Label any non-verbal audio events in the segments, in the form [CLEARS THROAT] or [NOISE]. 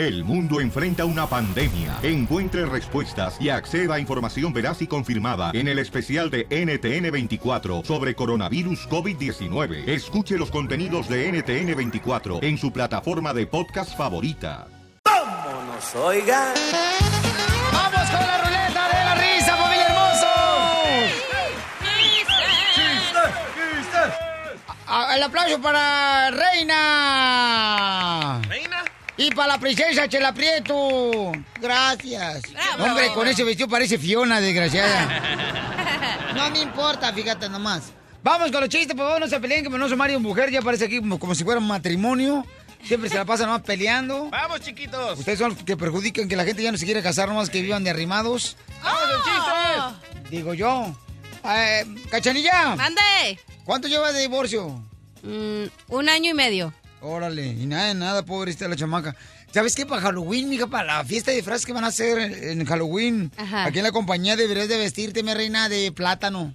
El mundo enfrenta una pandemia. Encuentre respuestas y acceda a información veraz y confirmada en el especial de NTN24 sobre coronavirus COVID-19. Escuche los contenidos de NTN24 en su plataforma de podcast favorita. ¡Vámonos, oiga! ¡Vamos con la ruleta de la risa, familia hermoso! A- El aplauso para Reina. Y para la princesa Chela Prieto. Gracias. Bravo. Hombre, con ese vestido parece Fiona, desgraciada. [LAUGHS] No me importa, fíjate nomás. Vamos con los chistes, por favor, no se peleen, que Menoso Mario Mujer ya parece aquí como, como si fuera un matrimonio. Siempre se la pasan nomás peleando. ¡Vamos, chiquitos! Ustedes son los que perjudican que la gente ya no se quiere casar, nomás que vivan de arrimados. ¡Vamos, los chistes! Digo yo. Eh, Cachanilla. ¡Mande! ¿Cuánto lleva de divorcio? Mm, un año y medio. Órale, y nada, de nada, pobre está la chamaca. ¿Sabes qué? Para Halloween, mija, para la fiesta de disfraces que van a hacer en Halloween, Ajá. aquí en la compañía deberías de vestirte, mi reina, de plátano.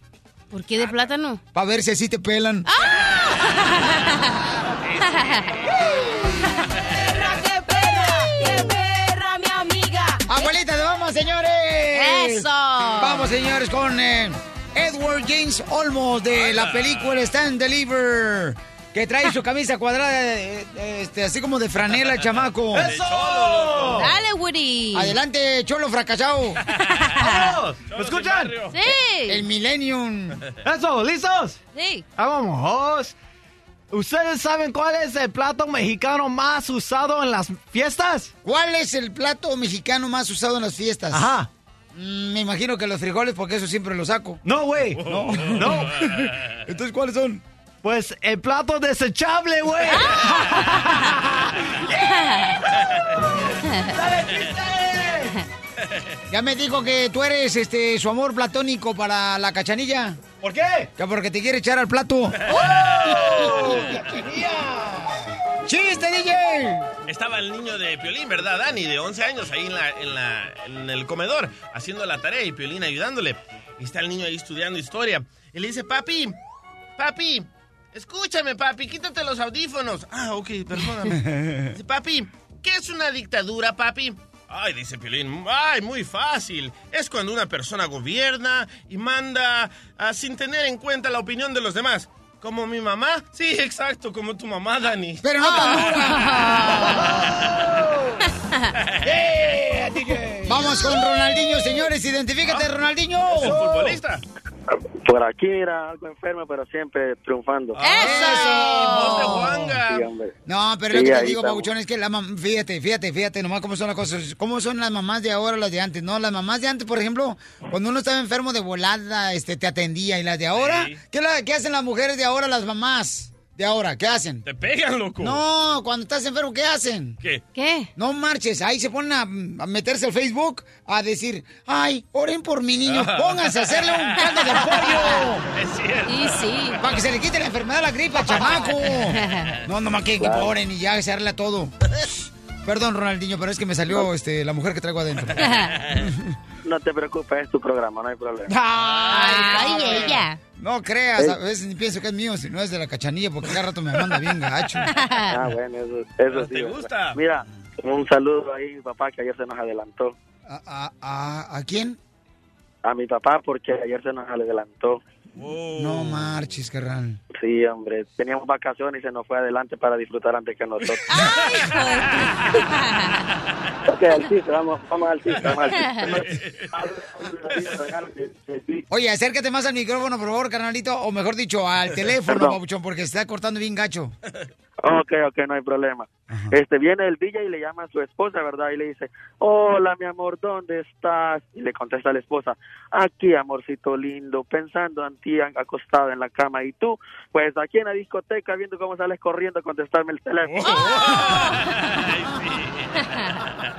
¿Por qué de plátano? Para ver si así te pelan. ¡Qué perra! ¡Qué perra, mi amiga! ¡Abuelita, vamos, señores! ¡Eso! Vamos, señores, con eh, Edward James Olmos de la película Stand Deliver. Que trae su camisa cuadrada, eh, eh, este, así como de franela, el chamaco. [LAUGHS] ¡Dale, Woody! Adelante, cholo fracasado. [LAUGHS] ¡Vamos! ¿Me escuchan? ¡Sí! El Millennium. ¡Eso! ¿Listos? Sí. ¡Vamos! ¿Ustedes saben cuál es el plato mexicano más usado en las fiestas? ¿Cuál es el plato mexicano más usado en las fiestas? Ajá. Mm, me imagino que los frijoles, porque eso siempre lo saco. No, güey. No. No. [LAUGHS] Entonces, ¿cuáles son? Pues el plato desechable, güey. [LAUGHS] Ya me dijo que tú eres este su amor platónico para la cachanilla. ¿Por qué? Que porque te quiere echar al plato. [LAUGHS] ¡Chiste, DJ! Estaba el niño de Piolín, ¿verdad, Dani? De 11 años ahí en, la, en, la, en el comedor haciendo la tarea y Piolín ayudándole. Y está el niño ahí estudiando historia. Y le dice, papi, papi, escúchame, papi, quítate los audífonos. Ah, ok, perdóname. [LAUGHS] Dice, papi, ¿qué es una dictadura, papi? Ay, dice Piolín, ay, muy fácil. Es cuando una persona gobierna y manda ah, sin tener en cuenta la opinión de los demás. ¿Como mi mamá? Sí, exacto, como tu mamá, Dani. Pero no tan [LAUGHS] [LAUGHS] Vamos con Ronaldinho, señores. Identifícate, Ronaldinho. Es un futbolista. Por aquí era algo enfermo, pero siempre triunfando. Voz de Juanga. Sí, hombre. No, pero Sí, lo que te digo. Pabuchón, es que la mam- fíjate, fíjate, fíjate nomás cómo son las cosas. ¿Cómo son las mamás de ahora, las de antes? No, las mamás de antes, por ejemplo, cuando uno estaba enfermo de volada, este, te atendía. Y las de ahora, Sí. ¿qué, la- qué hacen las mujeres de ahora, las mamás de ahora? ¿Qué hacen? Te pegan, loco. No, cuando estás enfermo, ¿qué hacen? ¿Qué? ¿Qué? No marches, ahí se ponen a, a meterse al Facebook a decir, ay, oren por mi niño, pónganse a hacerle un [LAUGHS] caldo de pollo. Es cierto. Y sí. Para que se le quite la enfermedad, la gripa, [LAUGHS] chamaco. [LAUGHS] No, nomás que, que oren y ya se arregla todo. Perdón, Ronaldinho, pero es que me salió este, la mujer que traigo adentro. No te preocupes, es tu programa, no hay problema. Ay, no, ella. No creas, a veces ni pienso que es mío, si no es de la cachanilla, porque cada rato me manda bien gacho. Ah, bueno, eso, eso sí. ¿Te gusta? Mira, un saludo ahí a mi papá que ayer se nos adelantó. ¿A, a, a, a quién? A mi papá porque ayer se nos adelantó. Oh. No marches, carnal. Sí, hombre, teníamos vacaciones y se nos fue adelante para disfrutar antes que nosotros. [LAUGHS] ok, al chiste, vamos, vamos al chiste, vamos al chiste. [LAUGHS] Oye, acércate más al micrófono, por favor, carnalito, o mejor dicho, al teléfono, Perdón. papuchón, porque se está cortando bien gacho. [LAUGHS] Ok, ok, no hay problema. Este viene el DJ y le llama a su esposa, ¿verdad? Y le dice, hola, mi amor, ¿dónde estás? Y le contesta a la esposa, aquí, amorcito lindo, pensando en ti acostada en la cama. Y tú, pues aquí en la discoteca, viendo cómo sales corriendo a contestarme el teléfono. [LAUGHS]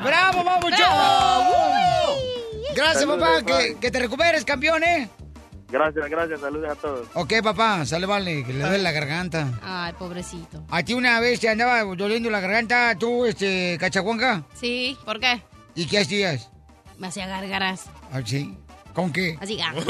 ¡Bravo, papuchón! Gracias, Saludos, papá, que te recuperes, campeón, ¿eh? Gracias, gracias, saludos a todos. Ok, papá, sale, vale, que le duele la garganta. Ay, pobrecito. A ti una vez te andaba doliendo la garganta, tú, este, cachacuanca, Sí, ¿por qué? ¿y qué hacías? Me hacía gargaras. Ah, sí. ¿Con qué? Así. ah. Hoy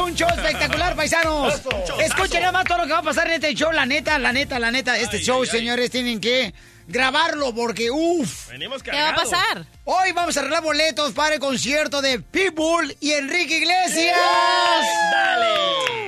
un show espectacular, paisanos. Escuchen nada más todo lo que va a pasar en este show, la neta, la neta, la neta. Este Ay, show, ay, ay. señores, tienen que grabarlo porque, uff. Venimos ¿Qué va a pasar? Hoy vamos a arreglar boletos para el concierto de Pitbull y Enrique Iglesias. ¡Dale!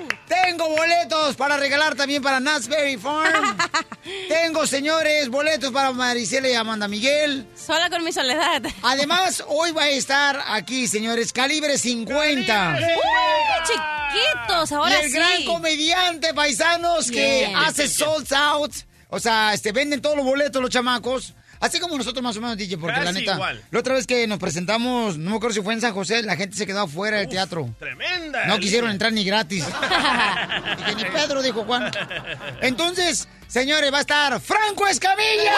Tengo boletos para regalar también para Knott's Berry Farm. [LAUGHS] Tengo, señores, boletos para Maricela y Amanda Miguel. Sola con mi soledad. Además, hoy va a estar aquí, señores, Calibre 50. ¡Uy, chiquitos! Ahora y el sí. gran comediante paisanos que Bien. hace sold out. O sea, este, venden todos los boletos los chamacos. Así como nosotros más o menos, DJ, porque la neta, igual. la otra vez que nos presentamos, no me acuerdo si fue en San José, la gente se quedó afuera del teatro. Tremenda. No quisieron entrar ni gratis. [LAUGHS] Y que ni Pedro, dijo Juan. Entonces, señores, va a estar Franco Escamilla.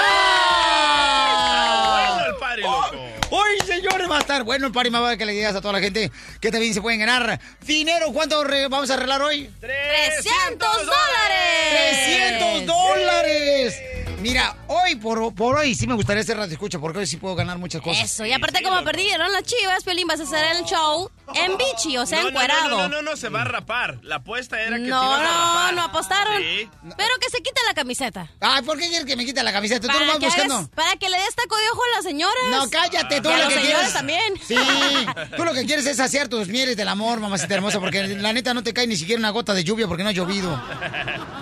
Bueno el party, loco. Hoy, señores, va a estar bueno el party más vale que le digas a toda la gente que también se pueden ganar dinero. ¿Cuánto vamos a arreglar hoy? 300 dólares. 300 dólares. Mira, hoy por, por hoy sí me gustaría hacer radio escucha porque hoy sí puedo ganar muchas cosas. Eso, y aparte como perdieron las chivas, Piolín, vas a hacer el show en bichi, o sea, No, no, encuerado. No, no, no, no, se va a rapar. La apuesta era que te No, ibas a no, rapar. no apostaron. Sí. Pero que se quite la camiseta. Ay, ¿por qué quieres que me quite la camiseta? Tú Para lo vas que, buscando. hagas- para que le des taco de ojo a las señoras. No, cállate, tú Y a lo los que señores quieres. también. Sí, tú lo que quieres es saciar tus mieles del amor, mamacita hermosa, porque la neta no te cae ni siquiera una gota de lluvia porque no ha llovido.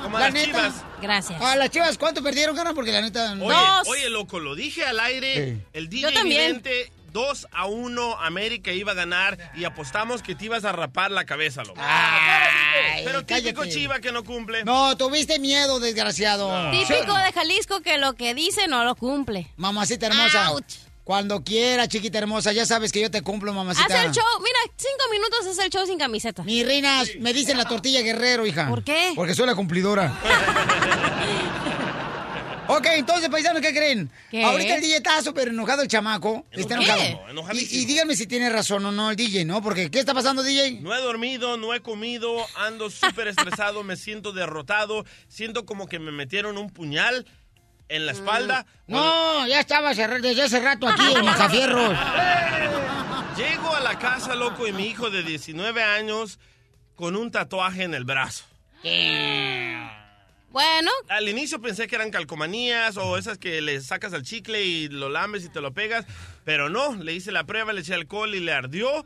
Como La las neta. chivas. Gracias. A las chivas, ¿cuánto perdieron, carnal? Porque la neta. no- Oye, Dos. oye, loco, lo dije al aire. Sí. El DJ Yo también. Vidente, 2 a 1, América iba a ganar y apostamos que te ibas a rapar la cabeza, loco. Ay, Pero típico cállate. chiva que no cumple. No, tuviste miedo, desgraciado. Típico de Jalisco que lo que dice no lo cumple. Mamacita hermosa. Ouch. Cuando quiera, chiquita hermosa, ya sabes que yo te cumplo, mamacita. Haz el show, mira, cinco minutos es el show sin camiseta. Mi reina, me dicen la tortilla guerrero, hija. ¿Por qué? Porque soy la cumplidora. [LAUGHS] ok, entonces, paisanos, ¿qué creen? ¿Qué? Ahorita el DJ está súper enojado el chamaco. Está ¿Qué? enojado. Enojadísimo. Y, y díganme si tiene razón o no el DJ, ¿no? Porque, ¿qué está pasando, DJ? No he dormido, no he comido, ando súper estresado, me siento derrotado, siento como que me metieron un puñal en la espalda. No, ya estaba hace- desde hace rato aquí en [LAUGHS] Macafierros. Llego a la casa, loco, y mi hijo de 19 años con un tatuaje en el brazo. Bueno, Al inicio pensé que eran calcomanías o esas que le sacas al chicle y lo lambes y te lo pegas, pero no, le hice la prueba, le eché alcohol y le ardió.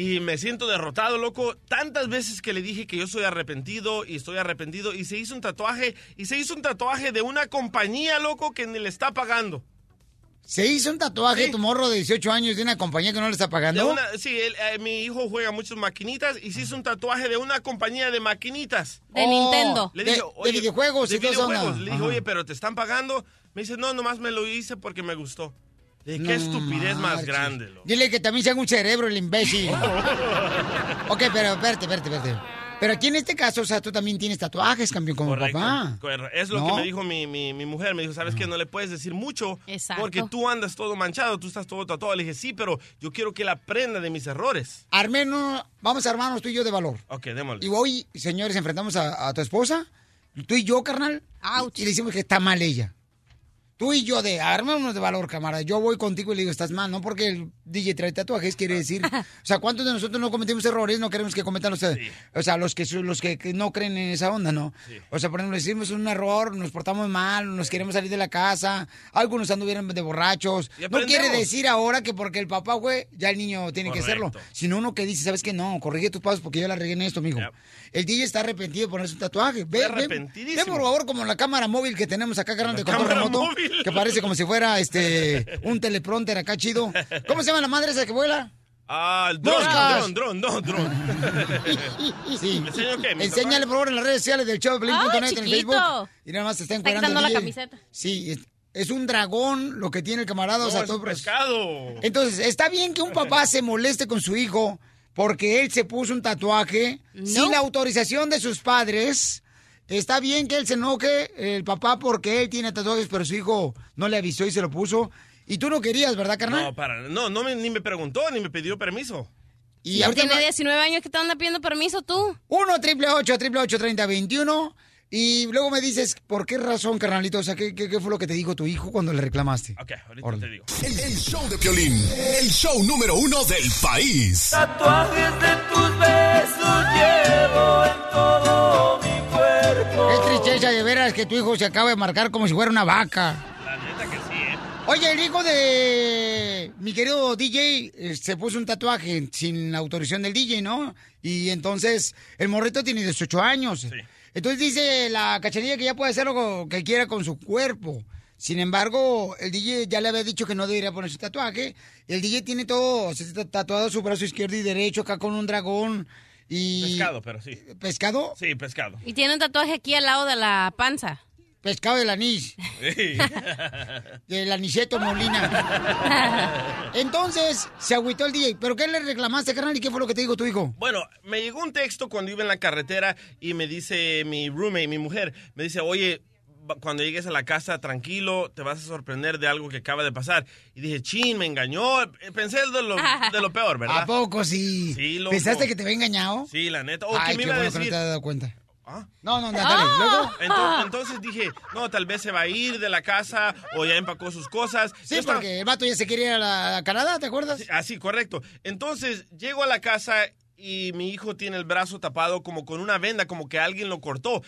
Y me siento derrotado, loco. Tantas veces que le dije que yo soy arrepentido y estoy arrepentido y se hizo un tatuaje y se hizo un tatuaje de una compañía, loco, que ni le está pagando. ¿Se hizo un tatuaje Sí. tu morro de 18 años de una compañía que no le está De pagando? una- sí, él, eh, mi hijo juega muchas maquinitas y se hizo un tatuaje de una compañía de maquinitas. de Nintendo. Le dije, de oye, videojuegos de. Le dije, Ajá. oye, pero te están pagando. Me dice, no, nomás me lo hice porque me gustó. Qué No estupidez más grande, loco. Dile que también se haga un cerebro el imbécil. [LAUGHS] ok, pero espérate, espérate, espérate. Pero aquí en este caso, o sea, tú también tienes tatuajes, campeón, como Correcto, papá. Es lo No. que me dijo mi, mi- mi mujer. Me dijo, ¿sabes qué? No le puedes decir mucho Exacto. porque tú andas todo manchado, tú estás todo tatuado. Le dije, sí, pero yo quiero que él aprenda de mis errores. Armeno, vamos a armarnos tú y yo de valor. Ok, démosle. Y hoy, señores, enfrentamos a, a tu esposa, tú y yo, carnal, y, y le decimos que está mal ella. Tú y yo de armémonos de valor, camarada. Yo voy contigo y le digo, estás mal, no porque el DJ trae tatuajes, quiere decir. O sea, ¿cuántos de nosotros no cometimos errores? No queremos que cometan los. O sea, los que los que, no creen en esa onda, ¿no? O sea, por ejemplo, hicimos un error, nos portamos mal, nos queremos salir de la casa, algunos anduvieron de borrachos. No quiere decir ahora que porque el papá fue, ya el niño tiene que hacerlo. Sino uno que dice, ¿sabes qué? No, corrige tus pasos porque yo la regué en esto, mijo. Yep. El DJ está arrepentido de ponerse un tatuaje. Ve, ve, arrepentidísimo. ve, por favor, como la cámara móvil que tenemos acá, carnal, de control remoto. móvil. Que parece como si fuera este un teleprompter acá chido. ¿Cómo se llama la madre esa que vuela? Ah, el dron, dron, dron, no, dron. [LAUGHS] Sí. ¿Me enseño qué? ¿Mi Enséñale, por favor, en las redes sociales del show de Ay, en el. Facebook. Y nada más se está Está encuadrando la camiseta. Sí, es, es un dragón lo que tiene el camarada. o sea, es todo pescado. Entonces, está bien que un papá se moleste con su hijo porque él se puso un tatuaje sin la autorización de sus padres. Está bien que él se enoje, el papá, porque él tiene tatuajes, pero su hijo no le avisó y se lo puso. Y tú no querías, ¿verdad, carnal? No, para, no, no me- ni me preguntó ni me pidió permiso. y ya ahorita tiene va- 19 años que te anda pidiendo permiso tú. 1 triple 8 triple 8 30 21 y luego me dices, ¿por qué razón, carnalito? O sea, ¿qué, qué, fue lo que te dijo tu hijo cuando le reclamaste? Ok, ahorita te digo. El, show de violín, el show número uno del país. Tatuajes de tus besos llevo en todo mi cuerpo. Es tristeza de veras que tu hijo se acaba de marcar como si fuera una vaca. La neta que sí, ¿eh? Oye, el hijo de mi querido DJ eh, se puso un tatuaje sin la autorización del DJ, ¿no? Y entonces el morrito tiene 18 años. Sí. Entonces dice la cachanilla que ya puede hacer lo que quiera con su cuerpo. Sin embargo, el DJ ya le había dicho que no debería poner su tatuaje. El DJ tiene todo, se está tatuado su brazo izquierdo y derecho acá con un dragón y... Pescado, pero sí. ¿Pescado? Sí, pescado. Y tiene un tatuaje aquí al lado de la panza. Pescado del anís. Del aniceto Molina. Entonces, se agüitó el DJ. ¿Pero qué le reclamaste, carnal? ¿Y qué fue lo que te dijo tu hijo? Bueno, me llegó un texto cuando iba en la carretera y me dice mi roommate, mi mujer, me dice, oye, cuando llegues a la casa, tranquilo, te vas a sorprender de algo que acaba de pasar. Y dije, chin, me engañó. Eh, Pensé de lo, de lo peor, ¿verdad? ¿A poco sí? Sí, loco. ¿Pensaste que te había engañado? Sí, la neta. O Ay, que me qué iba a bueno que no decir... te has dado cuenta. ¿Ah? No, no, dale. Luego... Entonces, entonces dije, no, tal vez se va a ir de la casa o ya empacó sus cosas. Sí, Yo estaba- porque el vato ya se quería ir a, la- a Canadá, ¿te acuerdas? Así, correcto. Entonces, llego a la casa y mi hijo tiene el brazo tapado como con una venda, como que alguien lo cortó.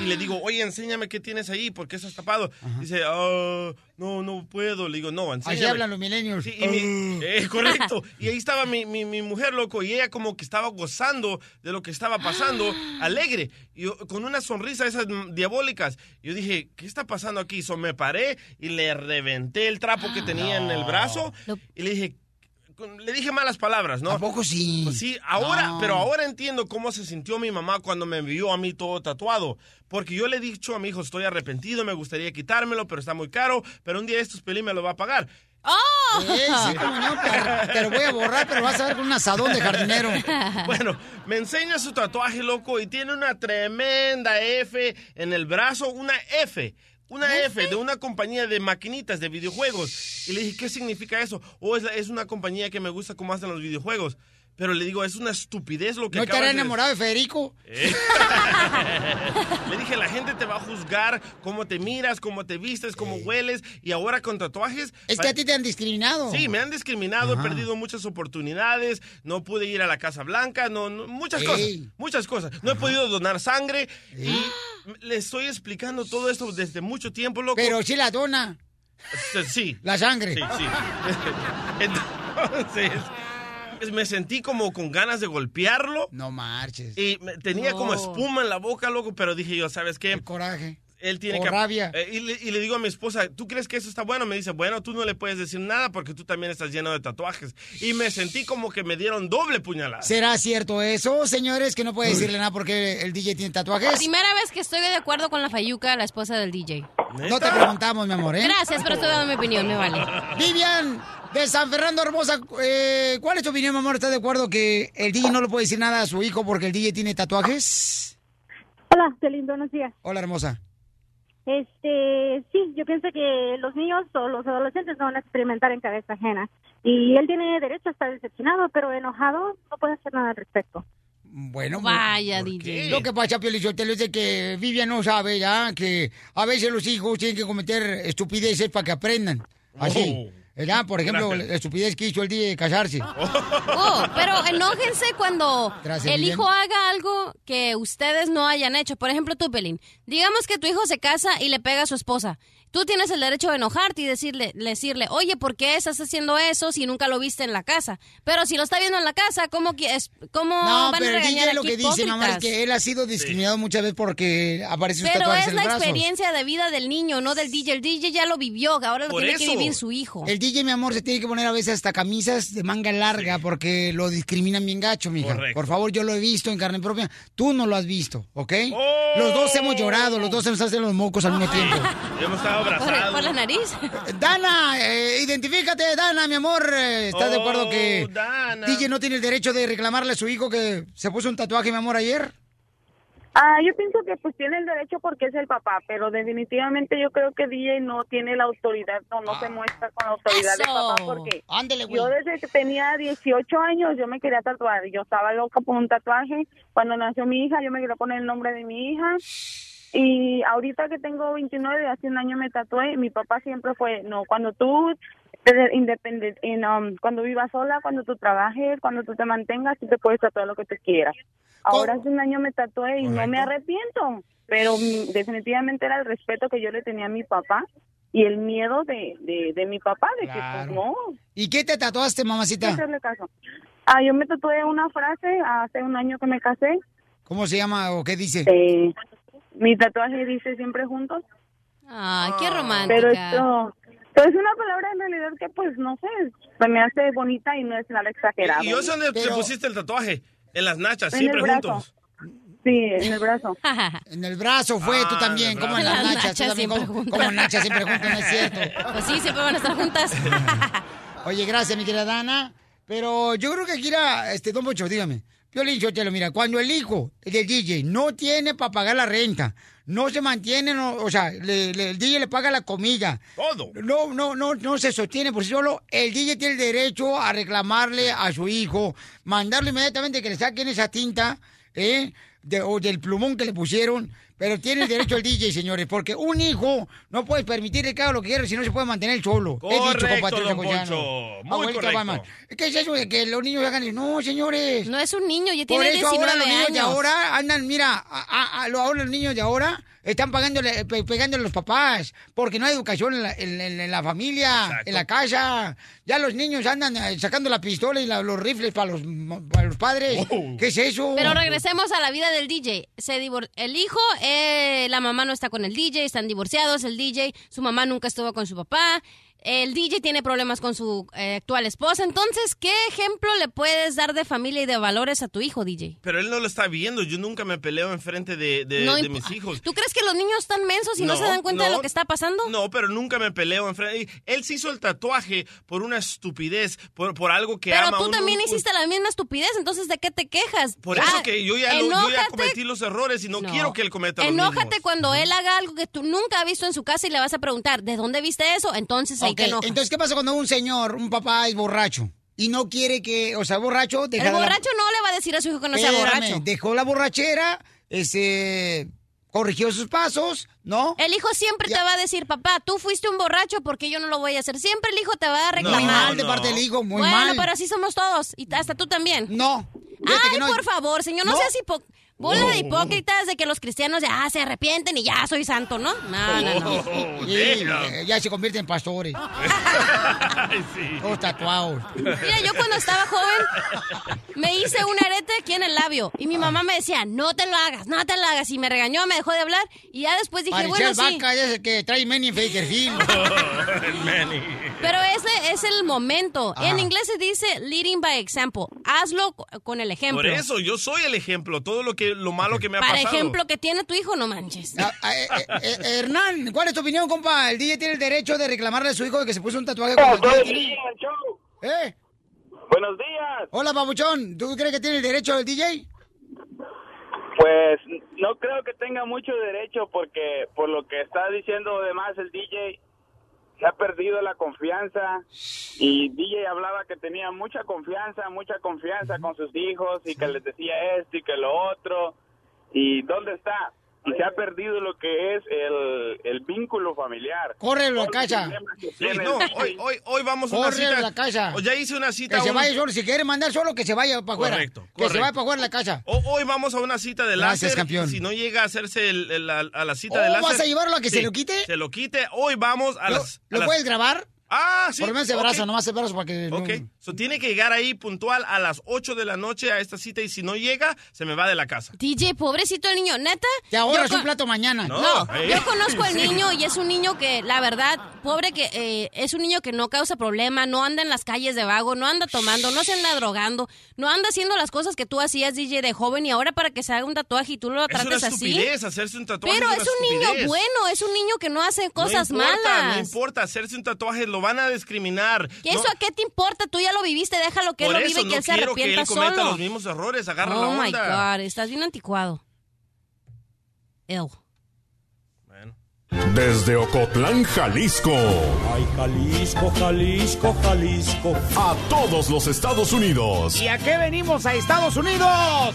Y le digo, oye, enséñame qué tienes ahí, ¿por qué estás tapado? Dice, "Ah, no, no puedo. Le digo, no, enséñame. Así hablan los milenios. Sí, mi- eh, correcto. Y ahí estaba mi, mi- mi mujer, loco, y ella como que estaba gozando de lo que estaba pasando, alegre, y con una sonrisa esas diabólicas. Yo dije, ¿qué está pasando aquí? So, me paré y le reventé el trapo que tenía en el brazo y le dije, le dije malas palabras, ¿no? ¿A poco sí? Pues sí, ahora, No. pero ahora entiendo cómo se sintió mi mamá cuando me vio a mí todo tatuado. Porque yo le he dicho a mi hijo, estoy arrepentido, me gustaría quitármelo, pero está muy caro, pero un día estos pelín me lo va a pagar. ¡Oh! Eh, sí, cómo no, pero te lo voy a borrar, pero vas a ver con un asadón de jardinero. [LAUGHS] Bueno, me enseña su tatuaje, loco, y tiene una tremenda F en el brazo, una F. Una F de una compañía de maquinitas de videojuegos. Y le dije, ¿qué significa eso? O es, la- es una compañía que me gusta cómo hacen los videojuegos. Pero le digo, es una estupidez lo que ¿No de enamorado de Federico? Eh. [LAUGHS] Le dije, la gente te va a juzgar cómo te miras, cómo te vistes, cómo hueles. Y ahora con tatuajes... Es que a ti te han discriminado. Sí, me han discriminado, he perdido muchas oportunidades, no pude ir a la Casa Blanca, no, no- muchas Ey. cosas, muchas cosas. No he podido donar sangre y le estoy explicando todo esto desde mucho tiempo, loco. Pero sí la dona. Sí. La sangre. Sí, sí. [LAUGHS] [LAUGHS] Entonces, me sentí como con ganas de golpearlo. No marches. Y me- tenía como espuma en la boca, loco, pero dije yo, ¿sabes qué? coraje. Él tiene O que... rabia. Eh, y, le, y le digo a mi esposa, ¿tú crees que eso está bueno? Me dice, bueno, tú no le puedes decir nada porque tú también estás lleno de tatuajes. Y me sentí como que me dieron doble puñalada. ¿Será cierto eso, señores, que no puede decirle nada porque el DJ tiene tatuajes? Primera vez que estoy de acuerdo con la Fayuca, la esposa del DJ. No te preguntamos, mi amor, ¿eh? Gracias, pero estoy dando mi opinión, me vale. [LAUGHS] Vivian, de San Fernando Hermosa, eh, ¿cuál es tu opinión, mi amor? ¿Estás de acuerdo que el DJ no le puede decir nada a su hijo porque el DJ tiene tatuajes? Hola, Celín, buenos días. Hola, hermosa. Este, sí, yo pienso que los niños o los adolescentes no van a experimentar en cabeza ajena. Y él tiene derecho a estar decepcionado, pero enojado no puede hacer nada al respecto. Bueno, Vaya, ¿por DJ. qué? Lo que pasa, Piolichotelo, es de que Vivian no sabe ya que a veces los hijos tienen que cometer estupideces para que aprendan. Así. ¿Verdad? Por ejemplo, Gracias. la estupidez que hizo el día de casarse. [LAUGHS] Oh, pero enójense cuando Gracias, el hijo haga algo que ustedes no hayan hecho. Por ejemplo, tú, Pelín. Digamos que tu hijo se casa y le pega a su esposa. Tú tienes el derecho de enojarte y decirle, decirle, oye, ¿por qué estás haciendo eso si nunca lo viste en la casa? Pero si lo está viendo en la casa, ¿cómo, es- cómo No, van a pero el regañar DJ lo que dice, mamá, es que él ha sido discriminado muchas veces porque aparece sus Pero es en la brazos. experiencia de vida del niño, no del DJ. El DJ ya lo vivió, ahora lo Por tiene que vivir su hijo. El DJ, mi amor, se tiene que poner a veces hasta camisas de manga larga porque lo discriminan bien gacho, mija. Correcto. Por favor, yo lo he visto en carne propia. Tú no lo has visto, ¿ok? Los dos hemos llorado, los dos se nos hacen los mocos al mismo tiempo. Hemos estado Por, la nariz. [LAUGHS] Dana, eh, identifícate, Dana, mi amor. eh, ¿Estás de acuerdo que Oh, Dana. DJ no tiene el derecho de reclamarle a su hijo que se puso un tatuaje, mi amor, ayer? Ah, yo pienso que pues tiene el derecho porque es el papá, pero definitivamente yo creo que DJ no tiene la autoridad, no, no se muestra con la autoridad de Eso. papá porque yo desde que tenía 18 años yo me quería tatuar, yo estaba loca por un tatuaje, cuando nació mi hija yo me quería poner el nombre de mi hija y ahorita que tengo 29, hace un año me tatué, mi papá siempre fue, no, cuando tú independiente, cuando vivas sola, cuando tú trabajes, cuando tú te mantengas, tú te puedes tatuar lo que tú quieras. Ahora hace un año me tatué y no me arrepiento, pero definitivamente era el respeto que yo le tenía a mi papá y el miedo de, de, de mi papá, de que pues no, ¿Y qué te tatuaste, mamacita? hacerle caso. Ah, yo me tatué una frase hace un año que me casé. ¿Cómo se llama o qué dice? Eh, mi tatuaje dice siempre juntos. Ay, qué romántica. Pero esto, pero es una palabra en realidad que pues no sé, se me hace bonita y no es nada exagerado. ¿Y yo sé dónde te pusiste el tatuaje? En las nachas, En siempre juntos. Sí, en el brazo. [LAUGHS] En el brazo fue, tú Ah, también, como en las Las nachas, nachas también, siempre como, juntas. como nachas siempre juntas, no es cierto. [LAUGHS] Pues sí, siempre van a estar juntas. [LAUGHS] Oye, gracias, mi querida Dana. Pero yo creo que aquí era, este, Don Pocho, dígame. Piolín Sotelo, mira, cuando el hijo del DJ no tiene para pagar la renta, no se mantiene, no, o sea, le- le- el DJ le paga la comida. Todo. No, no, no, no se sostiene por sí solo. El DJ tiene el derecho a reclamarle a su hijo, mandarle inmediatamente que le saquen esa tinta, ¿eh? De- o del plumón que le pusieron. Pero tiene el derecho el DJ, señores, porque un hijo no puede permitirle que haga lo que quiera si no se puede mantener solo. He dicho, Correcto, don. Poncho. Muy Abuelita correcto. ¿Qué es eso de que los niños hagan eso? No, señores. No es un niño, ya Por tiene eso ahora 19 los niños de ahora andan, mira, a- a- a- lo- ahora los niños de ahora están pagándole, pe- pegándole a los papás, porque no hay educación en la, en- en- en la familia, en la casa. Ya los niños andan eh, sacando la pistola y la- los rifles para los, para los padres. ¿Qué es eso? Pero regresemos a la vida del DJ. Se divor- el hijo, eh, la mamá no está con el DJ, están divorciados, el DJ, su mamá nunca estuvo con su papá. El DJ tiene problemas con su eh, actual esposa. Entonces, ¿qué ejemplo le puedes dar de familia y de valores a tu hijo, DJ? Pero él no lo está viendo. Yo nunca me peleo enfrente de, de, No de imp- mis hijos. ¿Tú crees que los niños están mensos y no, se dan cuenta de lo que está pasando? No, pero nunca me peleo enfrente. Él se hizo el tatuaje por una estupidez, por, por algo que Pero ama. tú un- también un- hiciste la misma estupidez, entonces ¿de qué te quejas? Por Ah, eso que yo ya, lo- yo ya cometí los errores y no, No. quiero que él cometa los Enójate mismos. cuando él haga algo que tú nunca has visto en su casa y le vas a preguntar, ¿de dónde viste eso? Entonces ahí Entonces, ¿qué pasa cuando un señor, un papá es borracho y no quiere que, o sea, borracho, deja el la- borracho no le va a decir a su hijo que no sea borracho. Dejó la borrachera, este, corrigió sus pasos, ¿no? El hijo siempre te va a decir, papá, tú fuiste un borracho porque yo no lo voy a hacer. Siempre el hijo te va a reclamar. Muy mal de parte del hijo, muy bueno, mal. pero así somos todos. Y hasta tú también. No. Ay, por favor, señor, no, seas hipo... Bola de Oh. hipócritas de que los cristianos ya ah, se arrepienten y ya soy santo, ¿no? No, no, no. Sí, eh, ya se convierten en pastores. [LAUGHS] Todos tatuados. Mira, yo cuando estaba joven me hice un arete aquí en el labio y mi mamá me decía, no te lo hagas, no te lo hagas. Y me regañó, me dejó de hablar y ya después dije, Parecía bueno, el sí. vaca ese que trae Manny Bakerfield. [LAUGHS] El Manny. Pero ese es el momento. Ajá. En inglés se dice leading by example. Hazlo co- con el ejemplo. Por eso, yo soy el ejemplo. Todo lo que lo malo que me ha Para pasado. ejemplo que tiene tu hijo, no manches. Ah, ah, eh, eh, eh, Hernán, ¿cuál es tu opinión, compa? ¿El DJ tiene el derecho de reclamarle a su hijo de que se puso un tatuaje tiene- días, show. ¿Eh? Buenos días. Hola, babuchón. ¿Tú crees que tiene el derecho el DJ? Pues no creo que tenga mucho derecho porque por lo que está diciendo además el DJ se ha perdido la confianza. Y DJ hablaba que tenía mucha confianza, mucha confianza con sus hijos y que les decía esto y que lo otro. Y dónde está y se ha perdido lo que es el, el vínculo familiar. Córrelo a casa. Sí, no, hoy, hoy, hoy vamos a una cita. a la casa. O ya hice una cita. Que se vaya solo. Si quiere mandar solo, que se vaya para afuera. Correcto, Que se vaya para afuera la casa. O- hoy vamos a una cita de Gracias, láser. campeón. y Si no llega a hacerse el- a la cita Oh, de láser. ¿vas a llevarlo a que se lo quite? Se lo quite. Hoy vamos a ¿Lo, las. a lo las- puedes grabar? Ah, sí. Por lo menos el ok. brazo, nomás el brazo para que... no- Ok. So, tiene que llegar ahí puntual a las 8 de la noche a esta cita y si no llega, se me va de la casa. DJ, pobrecito el niño, neta. Te ahorras yo un con- plato mañana. No, No, eh. yo conozco al niño y es un niño que, la verdad, pobre que eh, es un niño que no causa problema, no anda en las calles de vago, no anda tomando, no se anda drogando, no anda haciendo las cosas que tú hacías, DJ, de joven y ahora para que se haga un tatuaje y tú lo Es una trates así. estupidez hacerse un tatuaje. Pero es un niño estupidez. bueno, es un niño que no hace cosas no importa, malas. No importa, hacerse un tatuaje lo van a discriminar. ¿Y eso No, a qué te importa? Tú ya lo viviste, déjalo que él lo vive y que no él se quiero que arrepienta él cometa solo. los mismos errores, agarra oh la my. God, estás bien anticuado. Ew. Desde Ocotlán, Jalisco. Ay, Jalisco, Jalisco, Jalisco. A todos los Estados Unidos. ¿Y a qué venimos a Estados Unidos?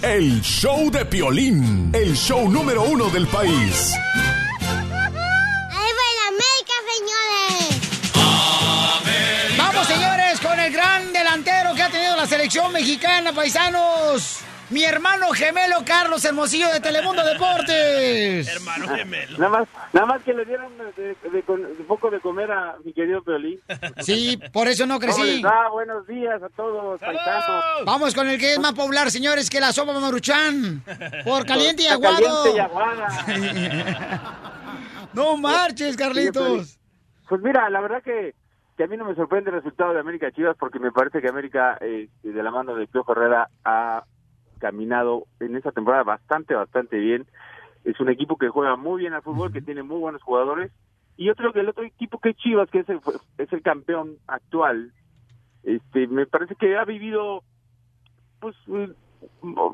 El show de Piolín. El show número uno del país. ¡Ahí va la América, señores! Con el gran delantero que ha tenido la selección mexicana, paisanos. mi hermano gemelo Carlos Hermosillo de Telemundo Deportes. Hermano gemelo. Nada más, nada más que le dieron de, de- un poco de comer a mi querido Peolín. Sí, por eso no ¿Cómo crecí. Buenos días a todos, paisanos. Vamos con el que es más popular, señores, que la sopa maruchan. Por caliente y aguado. caliente y aguada. [LAUGHS] No marches, Carlitos. Pues mira, la verdad que, que a mí no me sorprende el resultado de América Chivas porque me parece que América, eh, de la mano de Piojo Herrera, ha caminado en esta temporada bastante, bastante bien. Es un equipo que juega muy bien al fútbol, que tiene muy buenos jugadores. Y otro que el otro equipo que es Chivas, que es el, es el campeón actual, este, me parece que ha vivido, pues, mm,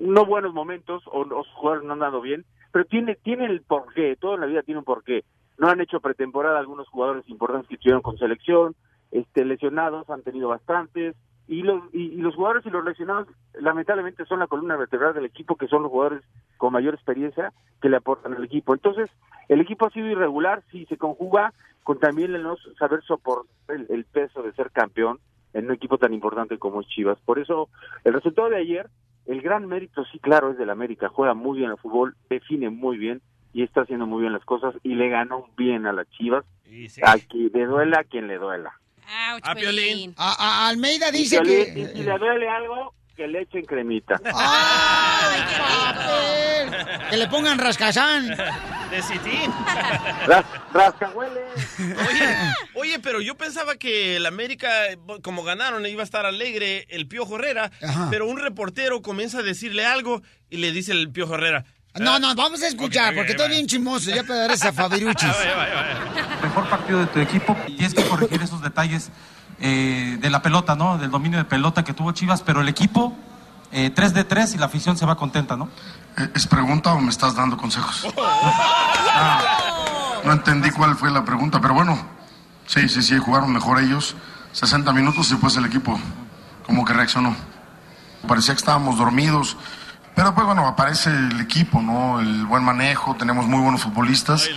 no buenos momentos o los jugadores no han dado bien, pero tiene tiene el porqué, toda la vida tiene un porqué. No han hecho pretemporada algunos jugadores importantes que estuvieron con selección, este lesionados han tenido bastantes y los y, y los jugadores y los lesionados lamentablemente son la columna vertebral del equipo que son los jugadores con mayor experiencia que le aportan al equipo. Entonces, el equipo ha sido irregular si se conjuga con también el no saber soportar el, el peso de ser campeón en un equipo tan importante como es Chivas. Por eso, el resultado de ayer el gran mérito, sí, claro, es del América. Juega muy bien al fútbol, define muy bien y está haciendo muy bien las cosas y le ganó bien a las Chivas. A quien le duela, a quien le duela. A Piolín. A, a- Almeida Y dice Piolín, que... y si le duele algo, que le echen cremita. [LAUGHS] ¡Ay! Que le pongan rascazán. De Citín. Ras- rascahuele. Oye, oye, pero yo pensaba que el América, como ganaron, iba a estar alegre el Piojo Herrera, Ajá. pero un reportero comienza a decirle algo y le dice el Piojo Herrera. No, no, vamos a escuchar, porque estoy va. bien chismoso. Ya pedarás a Fabiruchis. [LAUGHS] Mejor partido de tu equipo y tienes que corregir esos detalles eh, de la pelota, ¿no? Del dominio de pelota que tuvo Chivas, pero el equipo, eh, 3 de 3 y la afición se va contenta, ¿no? ¿Es pregunta o me estás dando consejos? [LAUGHS] Ah, no entendí cuál fue la pregunta, pero bueno, sí, sí, sí, jugaron mejor ellos. 60 minutos y después el equipo como que reaccionó. Parecía que estábamos dormidos, pero pues bueno, aparece el equipo, ¿no? El buen manejo, tenemos muy buenos futbolistas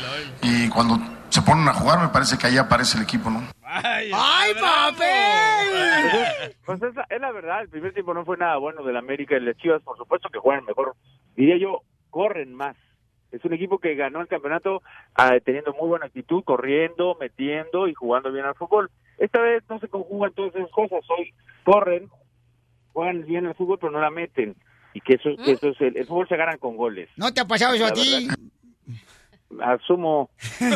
y cuando se ponen a jugar me parece que ahí aparece el equipo, ¿no? ¡Ay, papel! [LAUGHS] Pues es la, es la verdad, el primer tiempo no fue nada bueno del América y las Chivas, por supuesto que juegan mejor. Diría yo, corren más. Es un equipo que ganó el campeonato ah, teniendo muy buena actitud, corriendo, metiendo y jugando bien al fútbol. Esta vez no se conjugan todas esas cosas. Hoy corren, juegan bien al fútbol, pero no la meten. Y que eso, que eso es el, el fútbol se gana con goles. ¿No te ha pasado eso a ti? Asumo. [LAUGHS]